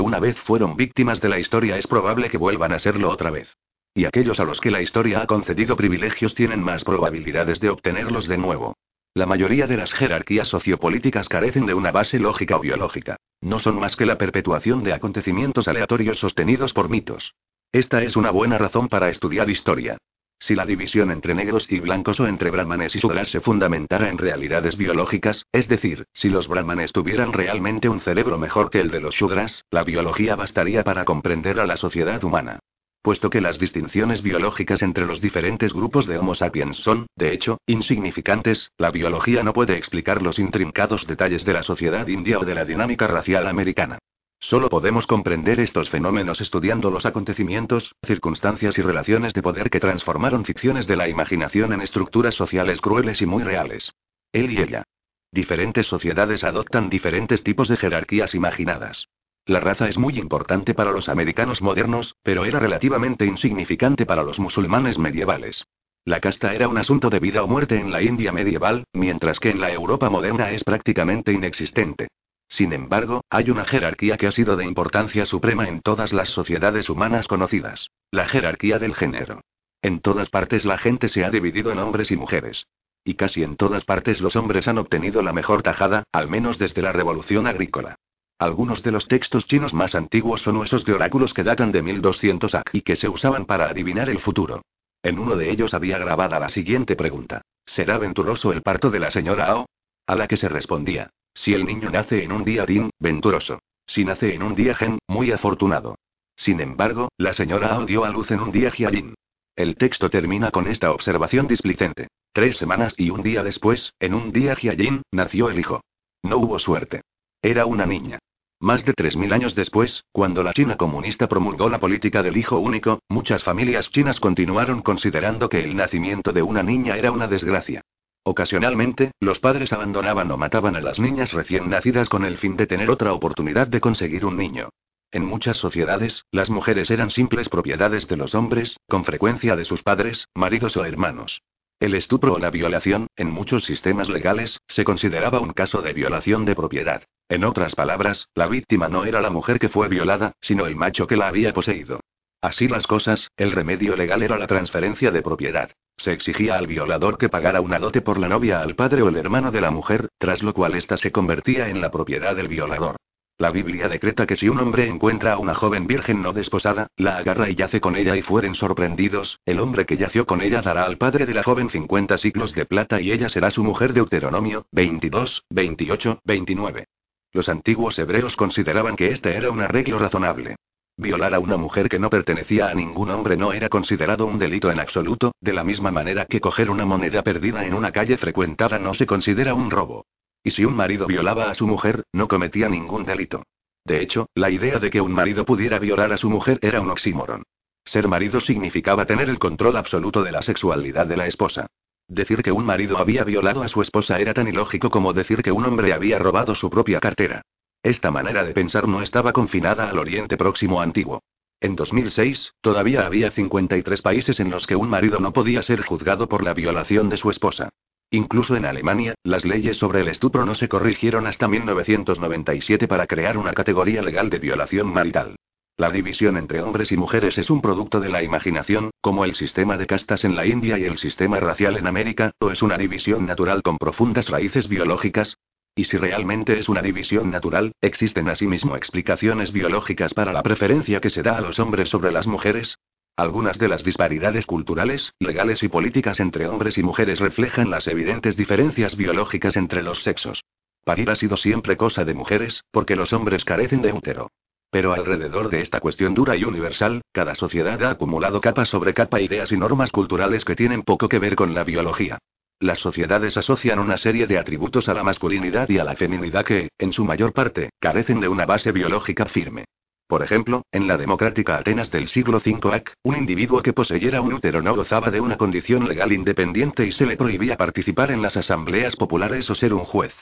una vez fueron víctimas de la historia es probable que vuelvan a serlo otra vez. Y aquellos a los que la historia ha concedido privilegios tienen más probabilidades de obtenerlos de nuevo. La mayoría de las jerarquías sociopolíticas carecen de una base lógica o biológica. No son más que la perpetuación de acontecimientos aleatorios sostenidos por mitos. Esta es una buena razón para estudiar historia. Si la división entre negros y blancos o entre brahmanes y sudras se fundamentara en realidades biológicas, es decir, si los brahmanes tuvieran realmente un cerebro mejor que el de los shudras, la biología bastaría para comprender a la sociedad humana. Puesto que las distinciones biológicas entre los diferentes grupos de Homo sapiens son, de hecho, insignificantes, la biología no puede explicar los intrincados detalles de la sociedad india o de la dinámica racial americana. Solo podemos comprender estos fenómenos estudiando los acontecimientos, circunstancias y relaciones de poder que transformaron ficciones de la imaginación en estructuras sociales crueles y muy reales. Él y ella. Diferentes sociedades adoptan diferentes tipos de jerarquías imaginadas. La raza es muy importante para los americanos modernos, pero era relativamente insignificante para los musulmanes medievales. La casta era un asunto de vida o muerte en la India medieval, mientras que en la Europa moderna es prácticamente inexistente. Sin embargo, hay una jerarquía que ha sido de importancia suprema en todas las sociedades humanas conocidas. La jerarquía del género. En todas partes la gente se ha dividido en hombres y mujeres. Y casi en todas partes los hombres han obtenido la mejor tajada, al menos desde la revolución agrícola. Algunos de los textos chinos más antiguos son huesos de oráculos que datan de 1200 AC y que se usaban para adivinar el futuro. En uno de ellos había grabada la siguiente pregunta: ¿Será venturoso el parto de la señora Ao? A la que se respondía: si el niño nace en un día Din, venturoso. Si nace en un día Gen, muy afortunado. Sin embargo, la señora Ao dio a luz en un día Jialin. El texto termina con esta observación displicente. Tres semanas y un día después, en un día Jialin, nació el hijo. No hubo suerte. Era una niña. Más de 3.000 años después, cuando la China comunista promulgó la política del hijo único, muchas familias chinas continuaron considerando que el nacimiento de una niña era una desgracia. Ocasionalmente, los padres abandonaban o mataban a las niñas recién nacidas con el fin de tener otra oportunidad de conseguir un niño. En muchas sociedades, las mujeres eran simples propiedades de los hombres, con frecuencia de sus padres, maridos o hermanos. El estupro o la violación, en muchos sistemas legales, se consideraba un caso de violación de propiedad. En otras palabras, la víctima no era la mujer que fue violada, sino el macho que la había poseído. Así las cosas, el remedio legal era la transferencia de propiedad. Se exigía al violador que pagara una dote por la novia al padre o el hermano de la mujer, tras lo cual ésta se convertía en la propiedad del violador. La Biblia decreta que si un hombre encuentra a una joven virgen no desposada, la agarra y yace con ella y fueren sorprendidos, el hombre que yació con ella dará al padre de la joven 50 siglos de plata y ella será su mujer. Deuteronomio 22, 28, 29. Los antiguos hebreos consideraban que este era un arreglo razonable. Violar a una mujer que no pertenecía a ningún hombre no era considerado un delito en absoluto, de la misma manera que coger una moneda perdida en una calle frecuentada no se considera un robo. Y si un marido violaba a su mujer, no cometía ningún delito. De hecho, la idea de que un marido pudiera violar a su mujer era un oxímoron. Ser marido significaba tener el control absoluto de la sexualidad de la esposa. Decir que un marido había violado a su esposa era tan ilógico como decir que un hombre había robado su propia cartera. Esta manera de pensar no estaba confinada al Oriente Próximo antiguo. En 2006, todavía había 53 países en los que un marido no podía ser juzgado por la violación de su esposa. Incluso en Alemania, las leyes sobre el estupro no se corrigieron hasta 1997 para crear una categoría legal de violación marital. La división entre hombres y mujeres es un producto de la imaginación, como el sistema de castas en la India y el sistema racial en América, o es una división natural con profundas raíces biológicas. Y si realmente es una división natural, existen asimismo explicaciones biológicas para la preferencia que se da a los hombres sobre las mujeres. Algunas de las disparidades culturales, legales y políticas entre hombres y mujeres reflejan las evidentes diferencias biológicas entre los sexos. Parir ha sido siempre cosa de mujeres, porque los hombres carecen de útero. Pero alrededor de esta cuestión dura y universal, cada sociedad ha acumulado capa sobre capa ideas y normas culturales que tienen poco que ver con la biología. Las sociedades asocian una serie de atributos a la masculinidad y a la feminidad que, en su mayor parte, carecen de una base biológica firme. Por ejemplo, en la democrática Atenas del siglo V AC, un individuo que poseyera un útero no gozaba de una condición legal independiente y se le prohibía participar en las asambleas populares o ser un juez.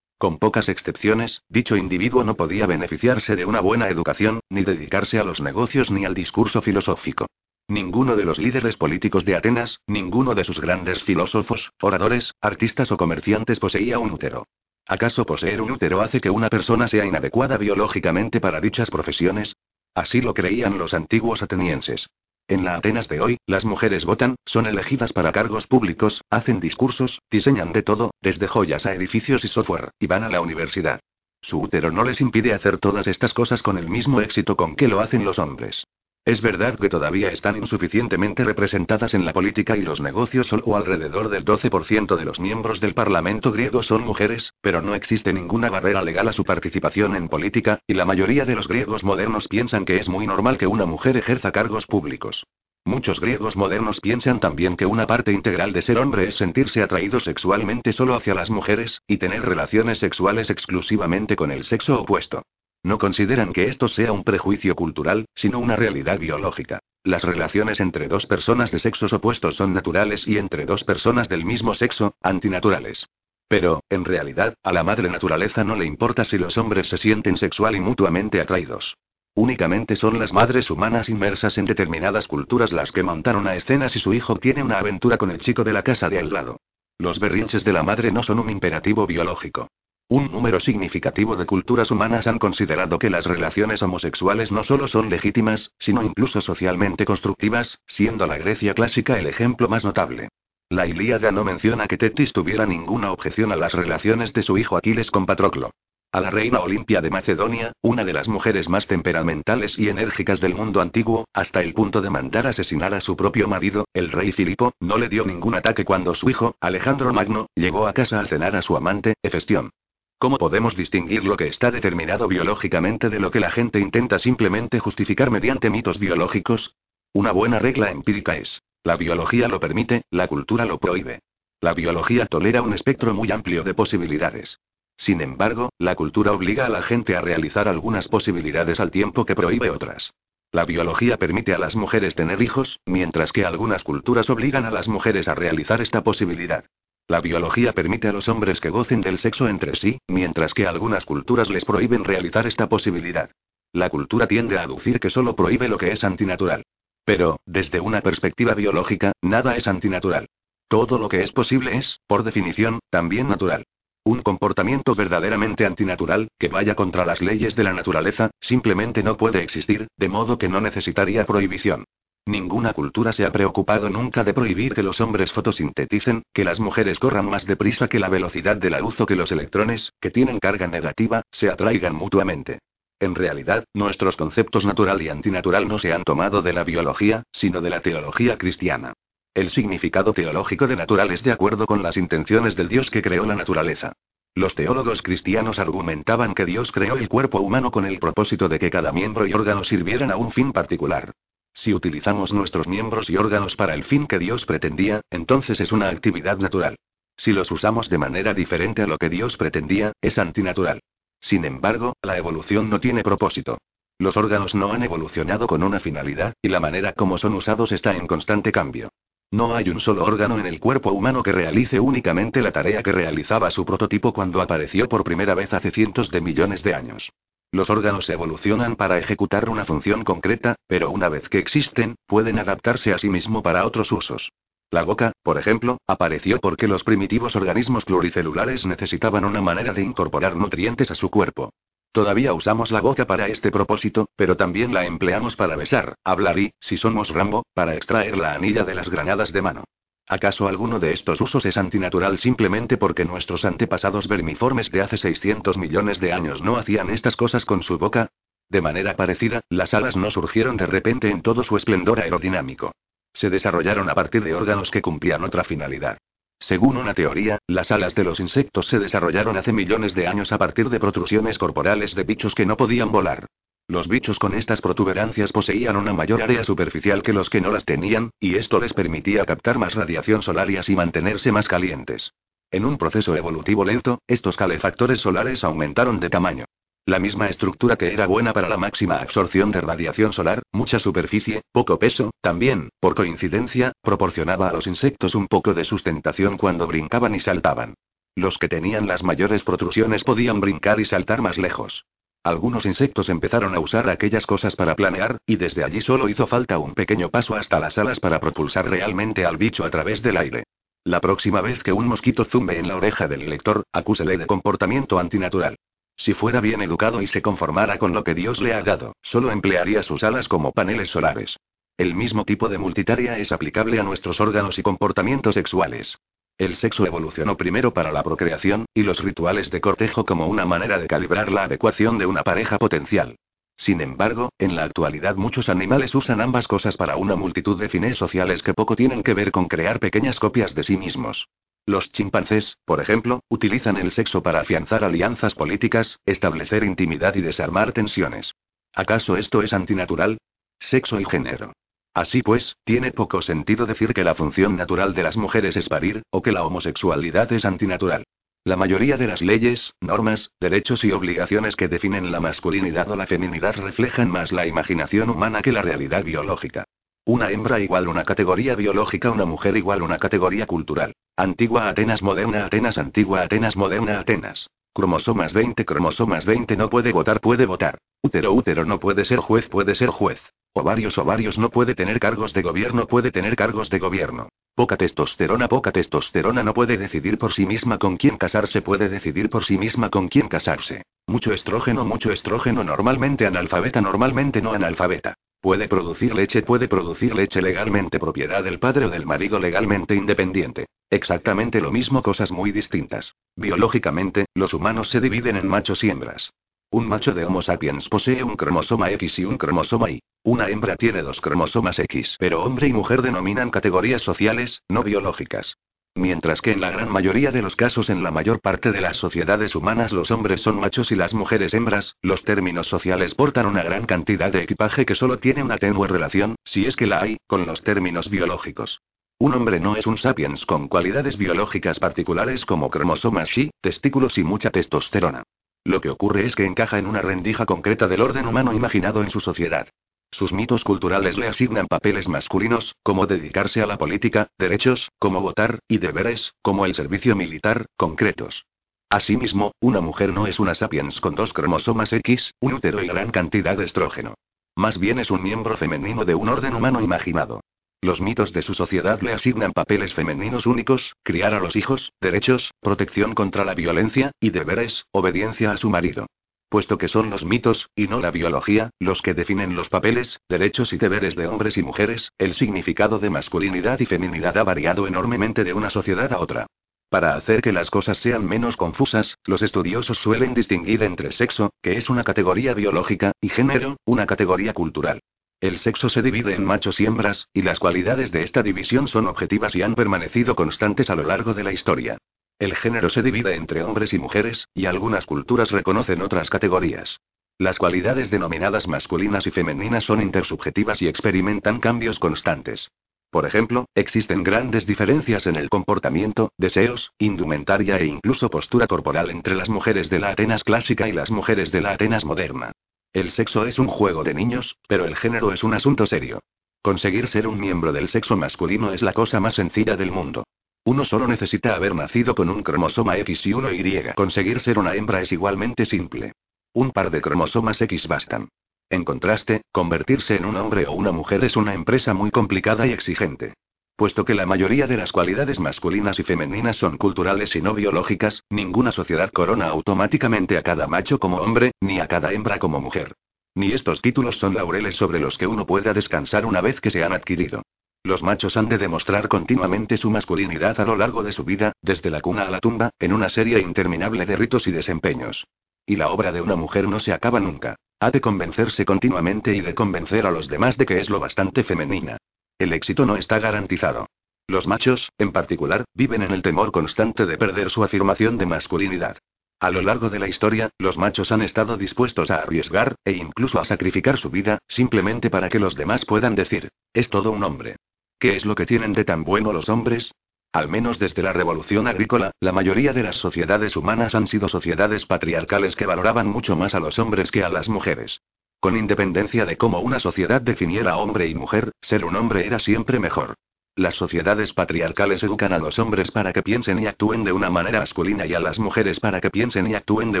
Con pocas excepciones, dicho individuo no podía beneficiarse de una buena educación, ni dedicarse a los negocios ni al discurso filosófico. Ninguno de los líderes políticos de Atenas, ninguno de sus grandes filósofos, oradores, artistas o comerciantes poseía un útero. ¿Acaso poseer un útero hace que una persona sea inadecuada biológicamente para dichas profesiones? Así lo creían los antiguos atenienses. En la Atenas de hoy, las mujeres votan, son elegidas para cargos públicos, hacen discursos, diseñan de todo, desde joyas a edificios y software, y van a la universidad. Su útero no les impide hacer todas estas cosas con el mismo éxito con que lo hacen los hombres. Es verdad que todavía están insuficientemente representadas en la política y los negocios, solo alrededor del 12% de los miembros del Parlamento griego son mujeres, pero no existe ninguna barrera legal a su participación en política, y la mayoría de los griegos modernos piensan que es muy normal que una mujer ejerza cargos públicos. Muchos griegos modernos piensan también que una parte integral de ser hombre es sentirse atraído sexualmente solo hacia las mujeres, y tener relaciones sexuales exclusivamente con el sexo opuesto. No consideran que esto sea un prejuicio cultural, sino una realidad biológica. Las relaciones entre dos personas de sexos opuestos son naturales y entre dos personas del mismo sexo, antinaturales. Pero, en realidad, a la madre naturaleza no le importa si los hombres se sienten sexual y mutuamente atraídos. Únicamente son las madres humanas inmersas en determinadas culturas las que montaron a escena si su hijo tiene una aventura con el chico de la casa de al lado. Los berrinches de la madre no son un imperativo biológico. Un número significativo de culturas humanas han considerado que las relaciones homosexuales no solo son legítimas, sino incluso socialmente constructivas, siendo la Grecia clásica el ejemplo más notable. La Ilíada no menciona que Tetis tuviera ninguna objeción a las relaciones de su hijo Aquiles con Patroclo. A la reina Olimpia de Macedonia, una de las mujeres más temperamentales y enérgicas del mundo antiguo, hasta el punto de mandar asesinar a su propio marido, el rey Filipo, no le dio ningún ataque cuando su hijo, Alejandro Magno, llegó a casa a cenar a su amante, Hefestión. ¿Cómo podemos distinguir lo que está determinado biológicamente de lo que la gente intenta simplemente justificar mediante mitos biológicos? Una buena regla empírica es, la biología lo permite, la cultura lo prohíbe. La biología tolera un espectro muy amplio de posibilidades. Sin embargo, la cultura obliga a la gente a realizar algunas posibilidades al tiempo que prohíbe otras. La biología permite a las mujeres tener hijos, mientras que algunas culturas obligan a las mujeres a realizar esta posibilidad. La biología permite a los hombres que gocen del sexo entre sí, mientras que algunas culturas les prohíben realizar esta posibilidad. La cultura tiende a aducir que solo prohíbe lo que es antinatural. Pero, desde una perspectiva biológica, nada es antinatural. Todo lo que es posible es, por definición, también natural. Un comportamiento verdaderamente antinatural, que vaya contra las leyes de la naturaleza, simplemente no puede existir, de modo que no necesitaría prohibición. Ninguna cultura se ha preocupado nunca de prohibir que los hombres fotosinteticen, que las mujeres corran más deprisa que la velocidad de la luz o que los electrones, que tienen carga negativa, se atraigan mutuamente. En realidad, nuestros conceptos natural y antinatural no se han tomado de la biología, sino de la teología cristiana. El significado teológico de natural es de acuerdo con las intenciones del Dios que creó la naturaleza. Los teólogos cristianos argumentaban que Dios creó el cuerpo humano con el propósito de que cada miembro y órgano sirvieran a un fin particular. Si utilizamos nuestros miembros y órganos para el fin que Dios pretendía, entonces es una actividad natural. Si los usamos de manera diferente a lo que Dios pretendía, es antinatural. Sin embargo, la evolución no tiene propósito. Los órganos no han evolucionado con una finalidad, y la manera como son usados está en constante cambio. No hay un solo órgano en el cuerpo humano que realice únicamente la tarea que realizaba su prototipo cuando apareció por primera vez hace cientos de millones de años. Los órganos evolucionan para ejecutar una función concreta, pero una vez que existen, pueden adaptarse a sí mismo para otros usos. La boca, por ejemplo, apareció porque los primitivos organismos pluricelulares necesitaban una manera de incorporar nutrientes a su cuerpo. Todavía usamos la boca para este propósito, pero también la empleamos para besar, hablar y, si somos Rambo, para extraer la anilla de las granadas de mano. ¿Acaso alguno de estos usos es antinatural simplemente porque nuestros antepasados vermiformes de hace 600 millones de años no hacían estas cosas con su boca? De manera parecida, las alas no surgieron de repente en todo su esplendor aerodinámico. Se desarrollaron a partir de órganos que cumplían otra finalidad. Según una teoría, las alas de los insectos se desarrollaron hace millones de años a partir de protrusiones corporales de bichos que no podían volar. Los bichos con estas protuberancias poseían una mayor área superficial que los que no las tenían, y esto les permitía captar más radiación solar y así mantenerse más calientes. En un proceso evolutivo lento, estos calefactores solares aumentaron de tamaño. La misma estructura que era buena para la máxima absorción de radiación solar, mucha superficie, poco peso, también, por coincidencia, proporcionaba a los insectos un poco de sustentación cuando brincaban y saltaban. Los que tenían las mayores protrusiones podían brincar y saltar más lejos. Algunos insectos empezaron a usar aquellas cosas para planear, y desde allí solo hizo falta un pequeño paso hasta las alas para propulsar realmente al bicho a través del aire. La próxima vez que un mosquito zumbe en la oreja del lector, acúsele de comportamiento antinatural. Si fuera bien educado y se conformara con lo que Dios le ha dado, solo emplearía sus alas como paneles solares. El mismo tipo de multitarea es aplicable a nuestros órganos y comportamientos sexuales. El sexo evolucionó primero para la procreación, y los rituales de cortejo como una manera de calibrar la adecuación de una pareja potencial. Sin embargo, en la actualidad muchos animales usan ambas cosas para una multitud de fines sociales que poco tienen que ver con crear pequeñas copias de sí mismos. Los chimpancés, por ejemplo, utilizan el sexo para afianzar alianzas políticas, establecer intimidad y desarmar tensiones. ¿Acaso esto es antinatural? Sexo y género. Así pues, tiene poco sentido decir que la función natural de las mujeres es parir, o que la homosexualidad es antinatural. La mayoría de las leyes, normas, derechos y obligaciones que definen la masculinidad o la feminidad reflejan más la imaginación humana que la realidad biológica. Una hembra igual una categoría biológica, una mujer igual una categoría cultural. Antigua Atenas, moderna Atenas, antigua Atenas, moderna Atenas. Cromosomas 20, cromosomas 20 no puede votar, puede votar. Útero, útero no puede ser juez, puede ser juez. Ovarios, ovarios no puede tener cargos de gobierno, puede tener cargos de gobierno. Poca testosterona, poca testosterona no puede decidir por sí misma con quién casarse, puede decidir por sí misma con quién casarse. Mucho estrógeno, mucho estrógeno, normalmente analfabeta, normalmente no analfabeta. Puede producir leche, puede producir leche legalmente propiedad del padre o del marido legalmente independiente. Exactamente lo mismo, cosas muy distintas. Biológicamente, los humanos se dividen en machos y hembras. Un macho de Homo sapiens posee un cromosoma X y un cromosoma Y. Una hembra tiene dos cromosomas X, pero hombre y mujer denominan categorías sociales, no biológicas. Mientras que en la gran mayoría de los casos en la mayor parte de las sociedades humanas los hombres son machos y las mujeres hembras, los términos sociales portan una gran cantidad de equipaje que solo tiene una tenue relación, si es que la hay, con los términos biológicos. Un hombre no es un sapiens con cualidades biológicas particulares como cromosomas Y, testículos y mucha testosterona. Lo que ocurre es que encaja en una rendija concreta del orden humano imaginado en su sociedad. Sus mitos culturales le asignan papeles masculinos, como dedicarse a la política, derechos, como votar, y deberes, como el servicio militar, concretos. Asimismo, una mujer no es una sapiens con dos cromosomas X, un útero y gran cantidad de estrógeno. Más bien es un miembro femenino de un orden humano imaginado. Los mitos de su sociedad le asignan papeles femeninos únicos, criar a los hijos, derechos, protección contra la violencia, y deberes, obediencia a su marido. Puesto que son los mitos, y no la biología, los que definen los papeles, derechos y deberes de hombres y mujeres, el significado de masculinidad y feminidad ha variado enormemente de una sociedad a otra. Para hacer que las cosas sean menos confusas, los estudiosos suelen distinguir entre sexo, que es una categoría biológica, y género, una categoría cultural. El sexo se divide en machos y hembras, y las cualidades de esta división son objetivas y han permanecido constantes a lo largo de la historia. El género se divide entre hombres y mujeres, y algunas culturas reconocen otras categorías. Las cualidades denominadas masculinas y femeninas son intersubjetivas y experimentan cambios constantes. Por ejemplo, existen grandes diferencias en el comportamiento, deseos, indumentaria e incluso postura corporal entre las mujeres de la Atenas clásica y las mujeres de la Atenas moderna. El sexo es un juego de niños, pero el género es un asunto serio. Conseguir ser un miembro del sexo masculino es la cosa más sencilla del mundo. Uno solo necesita haber nacido con un cromosoma X y uno Y. Conseguir ser una hembra es igualmente simple. Un par de cromosomas X bastan. En contraste, convertirse en un hombre o una mujer es una empresa muy complicada y exigente. Puesto que la mayoría de las cualidades masculinas y femeninas son culturales y no biológicas, ninguna sociedad corona automáticamente a cada macho como hombre, ni a cada hembra como mujer. Ni estos títulos son laureles sobre los que uno pueda descansar una vez que se han adquirido. Los machos han de demostrar continuamente su masculinidad a lo largo de su vida, desde la cuna a la tumba, en una serie interminable de ritos y desempeños. Y la obra de una mujer no se acaba nunca. Ha de convencerse continuamente y de convencer a los demás de que es lo bastante femenina. El éxito no está garantizado. Los machos, en particular, viven en el temor constante de perder su afirmación de masculinidad. A lo largo de la historia, los machos han estado dispuestos a arriesgar, e incluso a sacrificar su vida, simplemente para que los demás puedan decir, es todo un hombre. ¿Qué es lo que tienen de tan bueno los hombres? Al menos desde la revolución agrícola, la mayoría de las sociedades humanas han sido sociedades patriarcales que valoraban mucho más a los hombres que a las mujeres. Con independencia de cómo una sociedad definiera hombre y mujer, ser un hombre era siempre mejor. Las sociedades patriarcales educan a los hombres para que piensen y actúen de una manera masculina y a las mujeres para que piensen y actúen de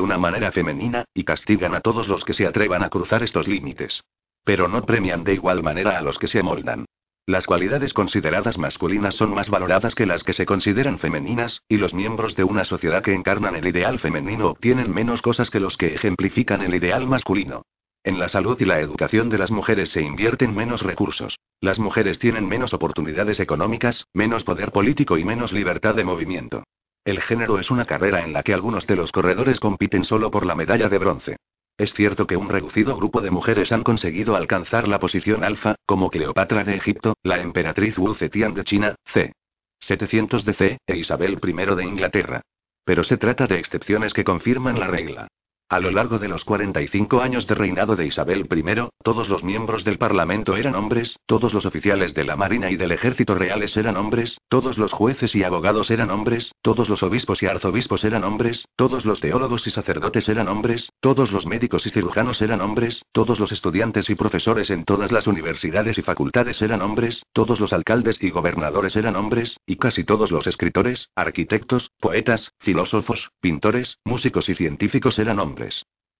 una manera femenina, y castigan a todos los que se atrevan a cruzar estos límites. Pero no premian de igual manera a los que se amoldan. Las cualidades consideradas masculinas son más valoradas que las que se consideran femeninas, y los miembros de una sociedad que encarnan el ideal femenino obtienen menos cosas que los que ejemplifican el ideal masculino. En la salud y la educación de las mujeres se invierten menos recursos. Las mujeres tienen menos oportunidades económicas, menos poder político y menos libertad de movimiento. El género es una carrera en la que algunos de los corredores compiten solo por la medalla de bronce. Es cierto que un reducido grupo de mujeres han conseguido alcanzar la posición alfa, como Cleopatra de Egipto, la emperatriz Wu Zetian de China, c. 700 DC, e Isabel I de Inglaterra. Pero se trata de excepciones que confirman la regla. A lo largo de los 45 años de reinado de Isabel I, todos los miembros del Parlamento eran hombres, todos los oficiales de la Marina y del Ejército Reales eran hombres, todos los jueces y abogados eran hombres, todos los obispos y arzobispos eran hombres, todos los teólogos y sacerdotes eran hombres, todos los médicos y cirujanos eran hombres, todos los estudiantes y profesores en todas las universidades y facultades eran hombres, todos los alcaldes y gobernadores eran hombres, y casi todos los escritores, arquitectos, poetas, filósofos, pintores, músicos y científicos eran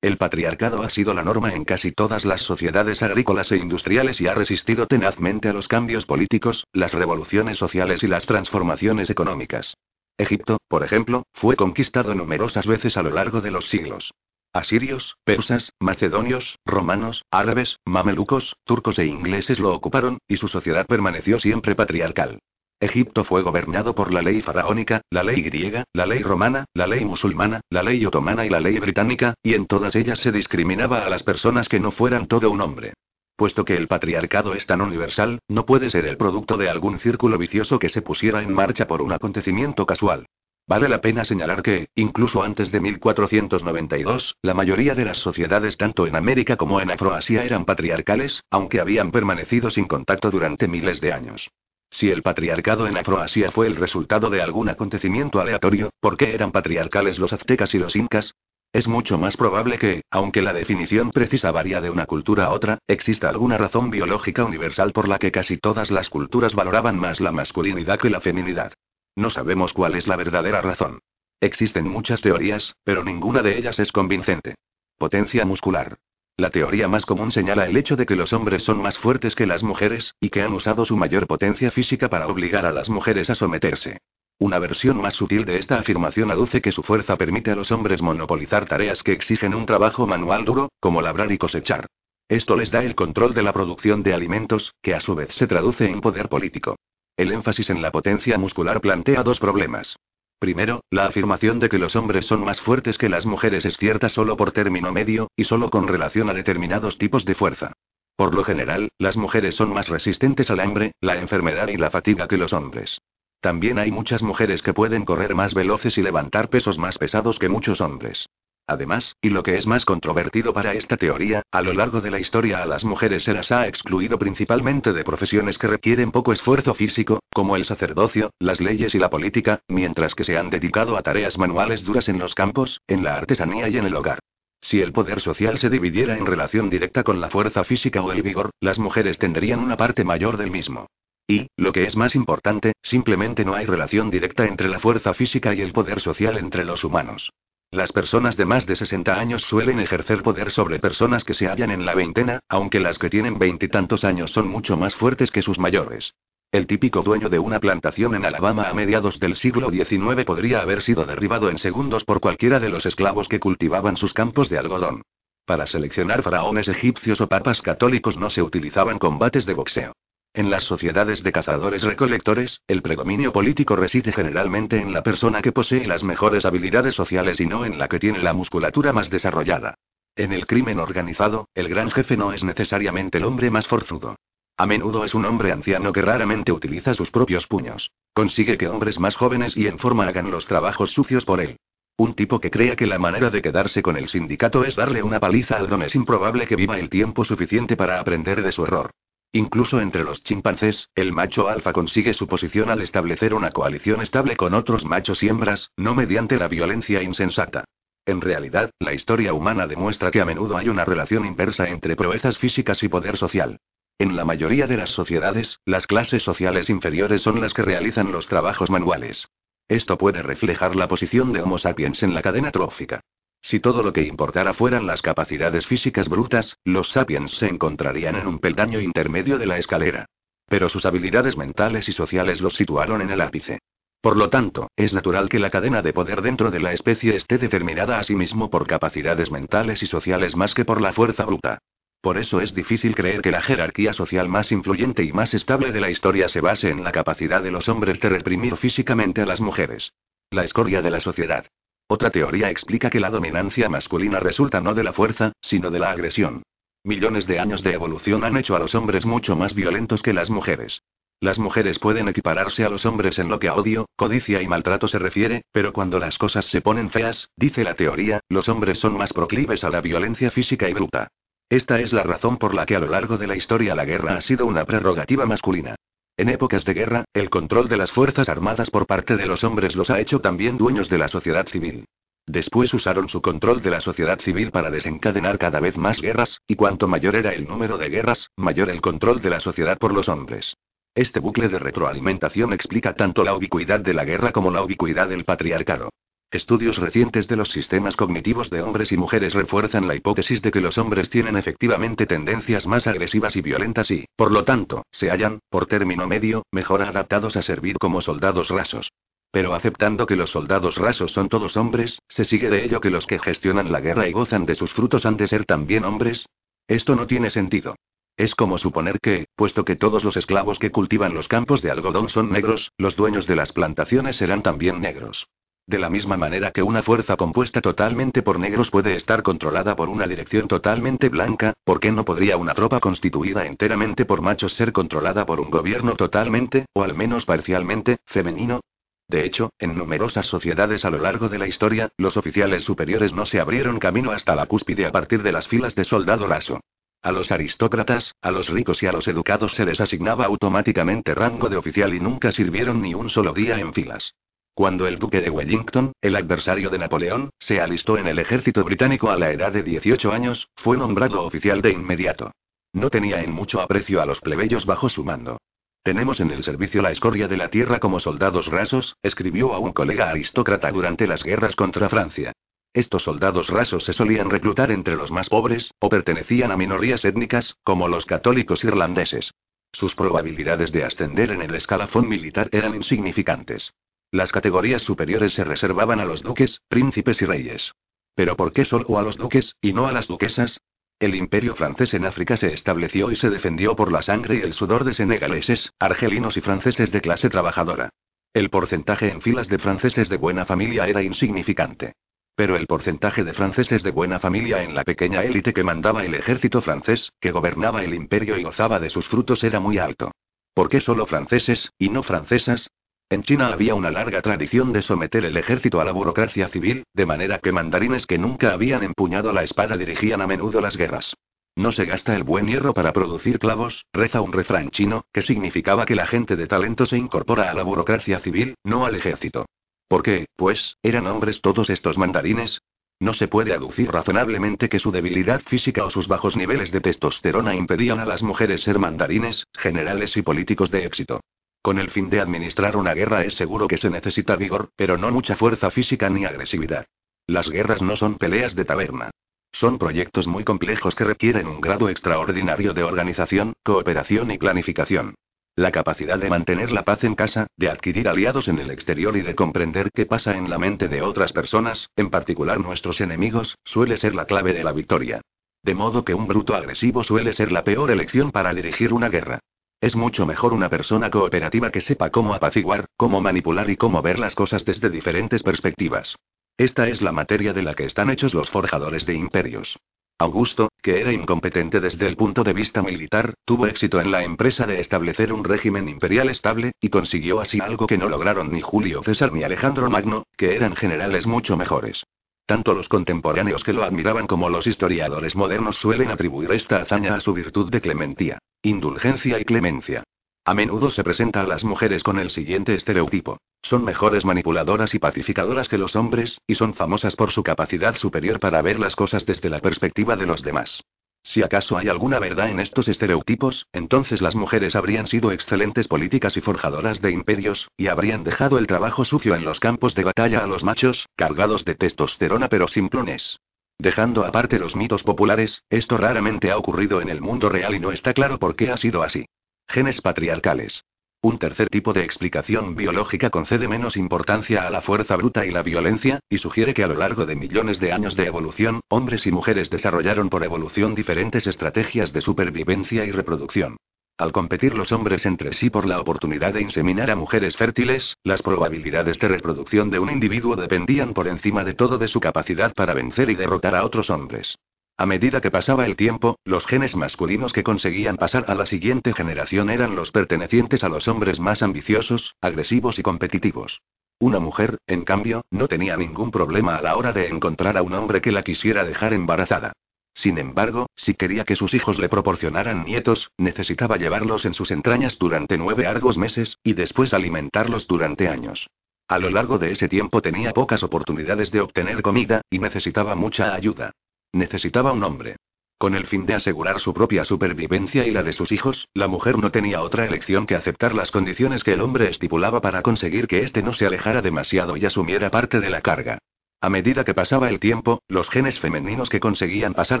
El patriarcado ha sido la norma en casi todas las sociedades agrícolas e industriales y ha resistido tenazmente a los cambios políticos, las revoluciones sociales y las transformaciones económicas. Egipto, por ejemplo, fue conquistado numerosas veces a lo largo de los siglos. Asirios, persas, macedonios, romanos, árabes, mamelucos, turcos e ingleses lo ocuparon, y su sociedad permaneció siempre patriarcal. Egipto fue gobernado por la ley faraónica, la ley griega, la ley romana, la ley musulmana, la ley otomana y la ley británica, y en todas ellas se discriminaba a las personas que no fueran todo un hombre. Puesto que el patriarcado es tan universal, no puede ser el producto de algún círculo vicioso que se pusiera en marcha por un acontecimiento casual. Vale la pena señalar que, incluso antes de 1492, la mayoría de las sociedades tanto en América como en Afroasia eran patriarcales, aunque habían permanecido sin contacto durante miles de años. Si el patriarcado en Afroasia fue el resultado de algún acontecimiento aleatorio, ¿por qué eran patriarcales los aztecas y los incas? Es mucho más probable que, aunque la definición precisa varía de una cultura a otra, exista alguna razón biológica universal por la que casi todas las culturas valoraban más la masculinidad que la feminidad. No sabemos cuál es la verdadera razón. Existen muchas teorías, pero ninguna de ellas es convincente. Potencia muscular. La teoría más común señala el hecho de que los hombres son más fuertes que las mujeres, y que han usado su mayor potencia física para obligar a las mujeres a someterse. Una versión más sutil de esta afirmación aduce que su fuerza permite a los hombres monopolizar tareas que exigen un trabajo manual duro, como labrar y cosechar. Esto les da el control de la producción de alimentos, que a su vez se traduce en poder político. El énfasis en la potencia muscular plantea dos problemas. Primero, la afirmación de que los hombres son más fuertes que las mujeres es cierta solo por término medio, y solo con relación a determinados tipos de fuerza. Por lo general, las mujeres son más resistentes al hambre, la enfermedad y la fatiga que los hombres. También hay muchas mujeres que pueden correr más veloces y levantar pesos más pesados que muchos hombres. Además, y lo que es más controvertido para esta teoría, a lo largo de la historia a las mujeres se las ha excluido principalmente de profesiones que requieren poco esfuerzo físico, como el sacerdocio, las leyes y la política, mientras que se han dedicado a tareas manuales duras en los campos, en la artesanía y en el hogar. Si el poder social se dividiera en relación directa con la fuerza física o el vigor, las mujeres tendrían una parte mayor del mismo. Y, lo que es más importante, simplemente no hay relación directa entre la fuerza física y el poder social entre los humanos. Las personas de más de 60 años suelen ejercer poder sobre personas que se hallan en la veintena, aunque las que tienen veintitantos años son mucho más fuertes que sus mayores. El típico dueño de una plantación en Alabama a mediados del siglo XIX podría haber sido derribado en segundos por cualquiera de los esclavos que cultivaban sus campos de algodón. Para seleccionar faraones egipcios o papas católicos no se utilizaban combates de boxeo. En las sociedades de cazadores-recolectores, el predominio político reside generalmente en la persona que posee las mejores habilidades sociales y no en la que tiene la musculatura más desarrollada. En el crimen organizado, el gran jefe no es necesariamente el hombre más forzudo. A menudo es un hombre anciano que raramente utiliza sus propios puños. Consigue que hombres más jóvenes y en forma hagan los trabajos sucios por él. Un tipo que crea que la manera de quedarse con el sindicato es darle una paliza al don es improbable que viva el tiempo suficiente para aprender de su error. Incluso entre los chimpancés, el macho alfa consigue su posición al establecer una coalición estable con otros machos y hembras, no mediante la violencia insensata. En realidad, la historia humana demuestra que a menudo hay una relación inversa entre proezas físicas y poder social. En la mayoría de las sociedades, las clases sociales inferiores son las que realizan los trabajos manuales. Esto puede reflejar la posición de Homo sapiens en la cadena trófica. Si todo lo que importara fueran las capacidades físicas brutas, los sapiens se encontrarían en un peldaño intermedio de la escalera. Pero sus habilidades mentales y sociales los situaron en el ápice. Por lo tanto, es natural que la cadena de poder dentro de la especie esté determinada a sí mismo por capacidades mentales y sociales más que por la fuerza bruta. Por eso es difícil creer que la jerarquía social más influyente y más estable de la historia se base en la capacidad de los hombres de reprimir físicamente a las mujeres. La escoria de la sociedad. Otra teoría explica que la dominancia masculina resulta no de la fuerza, sino de la agresión. Millones de años de evolución han hecho a los hombres mucho más violentos que las mujeres. Las mujeres pueden equipararse a los hombres en lo que a odio, codicia y maltrato se refiere, pero cuando las cosas se ponen feas, dice la teoría, los hombres son más proclives a la violencia física y bruta. Esta es la razón por la que a lo largo de la historia la guerra ha sido una prerrogativa masculina. En épocas de guerra, el control de las Fuerzas Armadas por parte de los hombres los ha hecho también dueños de la sociedad civil. Después usaron su control de la sociedad civil para desencadenar cada vez más guerras, y cuanto mayor era el número de guerras, mayor el control de la sociedad por los hombres. Este bucle de retroalimentación explica tanto la ubicuidad de la guerra como la ubicuidad del patriarcado. Estudios recientes de los sistemas cognitivos de hombres y mujeres refuerzan la hipótesis de que los hombres tienen efectivamente tendencias más agresivas y violentas y, por lo tanto, se hallan, por término medio, mejor adaptados a servir como soldados rasos. Pero aceptando que los soldados rasos son todos hombres, ¿se sigue de ello que los que gestionan la guerra y gozan de sus frutos han de ser también hombres? Esto no tiene sentido. Es como suponer que, puesto que todos los esclavos que cultivan los campos de algodón son negros, los dueños de las plantaciones serán también negros. De la misma manera que una fuerza compuesta totalmente por negros puede estar controlada por una dirección totalmente blanca, ¿por qué no podría una tropa constituida enteramente por machos ser controlada por un gobierno totalmente, o al menos parcialmente, femenino? De hecho, en numerosas sociedades a lo largo de la historia, los oficiales superiores no se abrieron camino hasta la cúspide a partir de las filas de soldado raso. A los aristócratas, a los ricos y a los educados se les asignaba automáticamente rango de oficial y nunca sirvieron ni un solo día en filas. Cuando el duque de Wellington, el adversario de Napoleón, se alistó en el ejército británico a la edad de 18 años, fue nombrado oficial de inmediato. No tenía en mucho aprecio a los plebeyos bajo su mando. Tenemos en el servicio la escoria de la tierra como soldados rasos, escribió a un colega aristócrata durante las guerras contra Francia. Estos soldados rasos se solían reclutar entre los más pobres, o pertenecían a minorías étnicas, como los católicos irlandeses. Sus probabilidades de ascender en el escalafón militar eran insignificantes. Las categorías superiores se reservaban a los duques, príncipes y reyes. ¿Pero por qué solo a los duques, y no a las duquesas? El imperio francés en África se estableció y se defendió por la sangre y el sudor de senegaleses, argelinos y franceses de clase trabajadora. El porcentaje en filas de franceses de buena familia era insignificante. Pero el porcentaje de franceses de buena familia en la pequeña élite que mandaba el ejército francés, que gobernaba el imperio y gozaba de sus frutos era muy alto. ¿Por qué solo franceses, y no francesas? En China había una larga tradición de someter el ejército a la burocracia civil, de manera que mandarines que nunca habían empuñado la espada dirigían a menudo las guerras. No se gasta el buen hierro para producir clavos, reza un refrán chino, que significaba que la gente de talento se incorpora a la burocracia civil, no al ejército. ¿Por qué, pues, eran hombres todos estos mandarines? No se puede aducir razonablemente que su debilidad física o sus bajos niveles de testosterona impedían a las mujeres ser mandarines, generales y políticos de éxito. Con el fin de administrar una guerra es seguro que se necesita vigor, pero no mucha fuerza física ni agresividad. Las guerras no son peleas de taberna. Son proyectos muy complejos que requieren un grado extraordinario de organización, cooperación y planificación. La capacidad de mantener la paz en casa, de adquirir aliados en el exterior y de comprender qué pasa en la mente de otras personas, en particular nuestros enemigos, suele ser la clave de la victoria. De modo que un bruto agresivo suele ser la peor elección para dirigir una guerra. Es mucho mejor una persona cooperativa que sepa cómo apaciguar, cómo manipular y cómo ver las cosas desde diferentes perspectivas. Esta es la materia de la que están hechos los forjadores de imperios. Augusto, que era incompetente desde el punto de vista militar, tuvo éxito en la empresa de establecer un régimen imperial estable, y consiguió así algo que no lograron ni Julio César ni Alejandro Magno, que eran generales mucho mejores. Tanto los contemporáneos que lo admiraban como los historiadores modernos suelen atribuir esta hazaña a su virtud de clementía, indulgencia y clemencia. A menudo se presenta a las mujeres con el siguiente estereotipo. Son mejores manipuladoras y pacificadoras que los hombres, y son famosas por su capacidad superior para ver las cosas desde la perspectiva de los demás. Si acaso hay alguna verdad en estos estereotipos, entonces las mujeres habrían sido excelentes políticas y forjadoras de imperios, y habrían dejado el trabajo sucio en los campos de batalla a los machos, cargados de testosterona pero simplones. Dejando aparte los mitos populares, esto raramente ha ocurrido en el mundo real y no está claro por qué ha sido así. Genes patriarcales. Un tercer tipo de explicación biológica concede menos importancia a la fuerza bruta y la violencia, y sugiere que a lo largo de millones de años de evolución, hombres y mujeres desarrollaron por evolución diferentes estrategias de supervivencia y reproducción. Al competir los hombres entre sí por la oportunidad de inseminar a mujeres fértiles, las probabilidades de reproducción de un individuo dependían por encima de todo de su capacidad para vencer y derrotar a otros hombres. A medida que pasaba el tiempo, los genes masculinos que conseguían pasar a la siguiente generación eran los pertenecientes a los hombres más ambiciosos, agresivos y competitivos. Una mujer, en cambio, no tenía ningún problema a la hora de encontrar a un hombre que la quisiera dejar embarazada. Sin embargo, si quería que sus hijos le proporcionaran nietos, necesitaba llevarlos en sus entrañas durante nueve largos meses, y después alimentarlos durante años. A lo largo de ese tiempo tenía pocas oportunidades de obtener comida, y necesitaba mucha ayuda. Necesitaba un hombre. Con el fin de asegurar su propia supervivencia y la de sus hijos, la mujer no tenía otra elección que aceptar las condiciones que el hombre estipulaba para conseguir que éste no se alejara demasiado y asumiera parte de la carga. A medida que pasaba el tiempo, los genes femeninos que conseguían pasar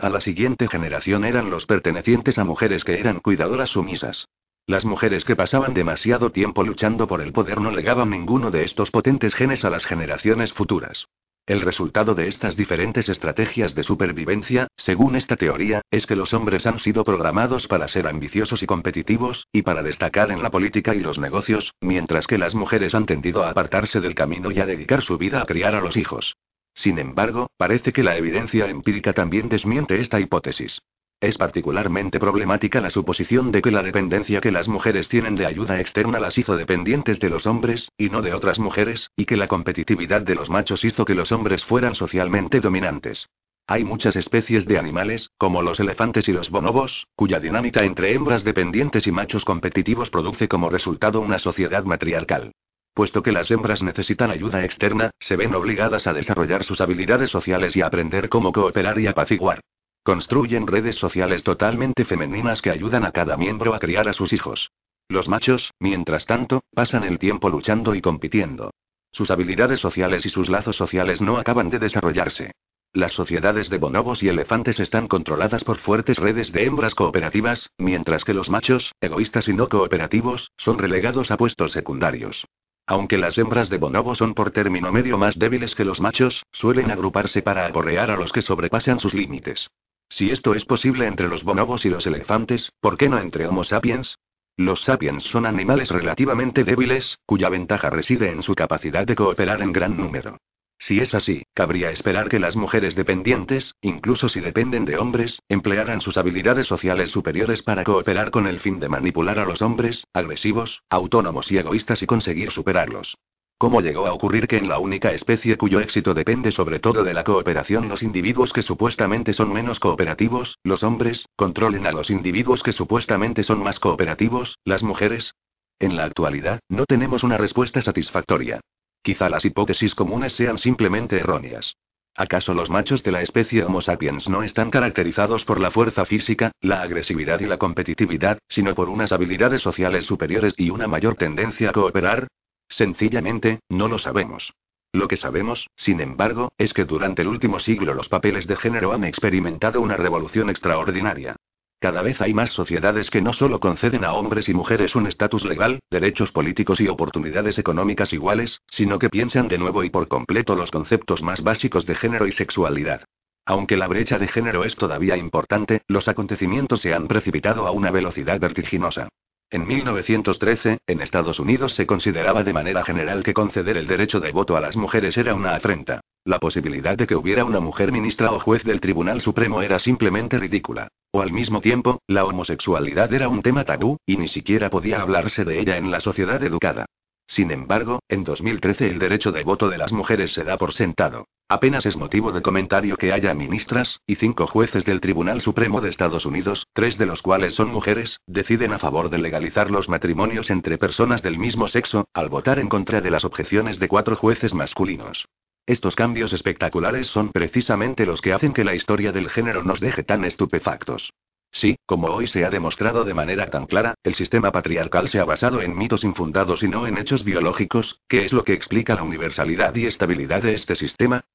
a la siguiente generación eran los pertenecientes a mujeres que eran cuidadoras sumisas. Las mujeres que pasaban demasiado tiempo luchando por el poder no legaban ninguno de estos potentes genes a las generaciones futuras. El resultado de estas diferentes estrategias de supervivencia, según esta teoría, es que los hombres han sido programados para ser ambiciosos y competitivos, y para destacar en la política y los negocios, mientras que las mujeres han tendido a apartarse del camino y a dedicar su vida a criar a los hijos. Sin embargo, parece que la evidencia empírica también desmiente esta hipótesis. Es particularmente problemática la suposición de que la dependencia que las mujeres tienen de ayuda externa las hizo dependientes de los hombres, y no de otras mujeres, y que la competitividad de los machos hizo que los hombres fueran socialmente dominantes. Hay muchas especies de animales, como los elefantes y los bonobos, cuya dinámica entre hembras dependientes y machos competitivos produce como resultado una sociedad matriarcal. Puesto que las hembras necesitan ayuda externa, se ven obligadas a desarrollar sus habilidades sociales y a aprender cómo cooperar y apaciguar. Construyen redes sociales totalmente femeninas que ayudan a cada miembro a criar a sus hijos. Los machos, mientras tanto, pasan el tiempo luchando y compitiendo. Sus habilidades sociales y sus lazos sociales no acaban de desarrollarse. Las sociedades de bonobos y elefantes están controladas por fuertes redes de hembras cooperativas, mientras que los machos, egoístas y no cooperativos, son relegados a puestos secundarios. Aunque las hembras de bonobo son por término medio más débiles que los machos, suelen agruparse para aporrear a los que sobrepasan sus límites. Si esto es posible entre los bonobos y los elefantes, ¿por qué no entre Homo sapiens? Los sapiens son animales relativamente débiles, cuya ventaja reside en su capacidad de cooperar en gran número. Si es así, cabría esperar que las mujeres dependientes, incluso si dependen de hombres, emplearan sus habilidades sociales superiores para cooperar con el fin de manipular a los hombres, agresivos, autónomos y egoístas y conseguir superarlos. ¿Cómo llegó a ocurrir que en la única especie cuyo éxito depende sobre todo de la cooperación los individuos que supuestamente son menos cooperativos, los hombres, controlen a los individuos que supuestamente son más cooperativos, las mujeres? En la actualidad, no tenemos una respuesta satisfactoria. Quizá las hipótesis comunes sean simplemente erróneas. ¿Acaso los machos de la especie Homo sapiens no están caracterizados por la fuerza física, la agresividad y la competitividad, sino por unas habilidades sociales superiores y una mayor tendencia a cooperar? Sencillamente, no lo sabemos. Lo que sabemos, sin embargo, es que durante el último siglo los papeles de género han experimentado una revolución extraordinaria. Cada vez hay más sociedades que no solo conceden a hombres y mujeres un estatus legal, derechos políticos y oportunidades económicas iguales, sino que piensan de nuevo y por completo los conceptos más básicos de género y sexualidad. Aunque la brecha de género es todavía importante, los acontecimientos se han precipitado a una velocidad vertiginosa. En 1913, en Estados Unidos se consideraba de manera general que conceder el derecho de voto a las mujeres era una afrenta. La posibilidad de que hubiera una mujer ministra o juez del Tribunal Supremo era simplemente ridícula. O al mismo tiempo, la homosexualidad era un tema tabú, y ni siquiera podía hablarse de ella en la sociedad educada. Sin embargo, en 2013 el derecho de voto de las mujeres se da por sentado. Apenas es motivo de comentario que haya ministras, y cinco jueces del Tribunal Supremo de Estados Unidos, tres de los cuales son mujeres, deciden a favor de legalizar los matrimonios entre personas del mismo sexo, al votar en contra de las objeciones de cuatro jueces masculinos. Estos cambios espectaculares son precisamente los que hacen que la historia del género nos deje tan estupefactos. Sí, como hoy se ha demostrado de manera tan clara, el sistema patriarcal se ha basado en mitos infundados y no en hechos biológicos, que es lo que explica la universalidad y estabilidad de este sistema.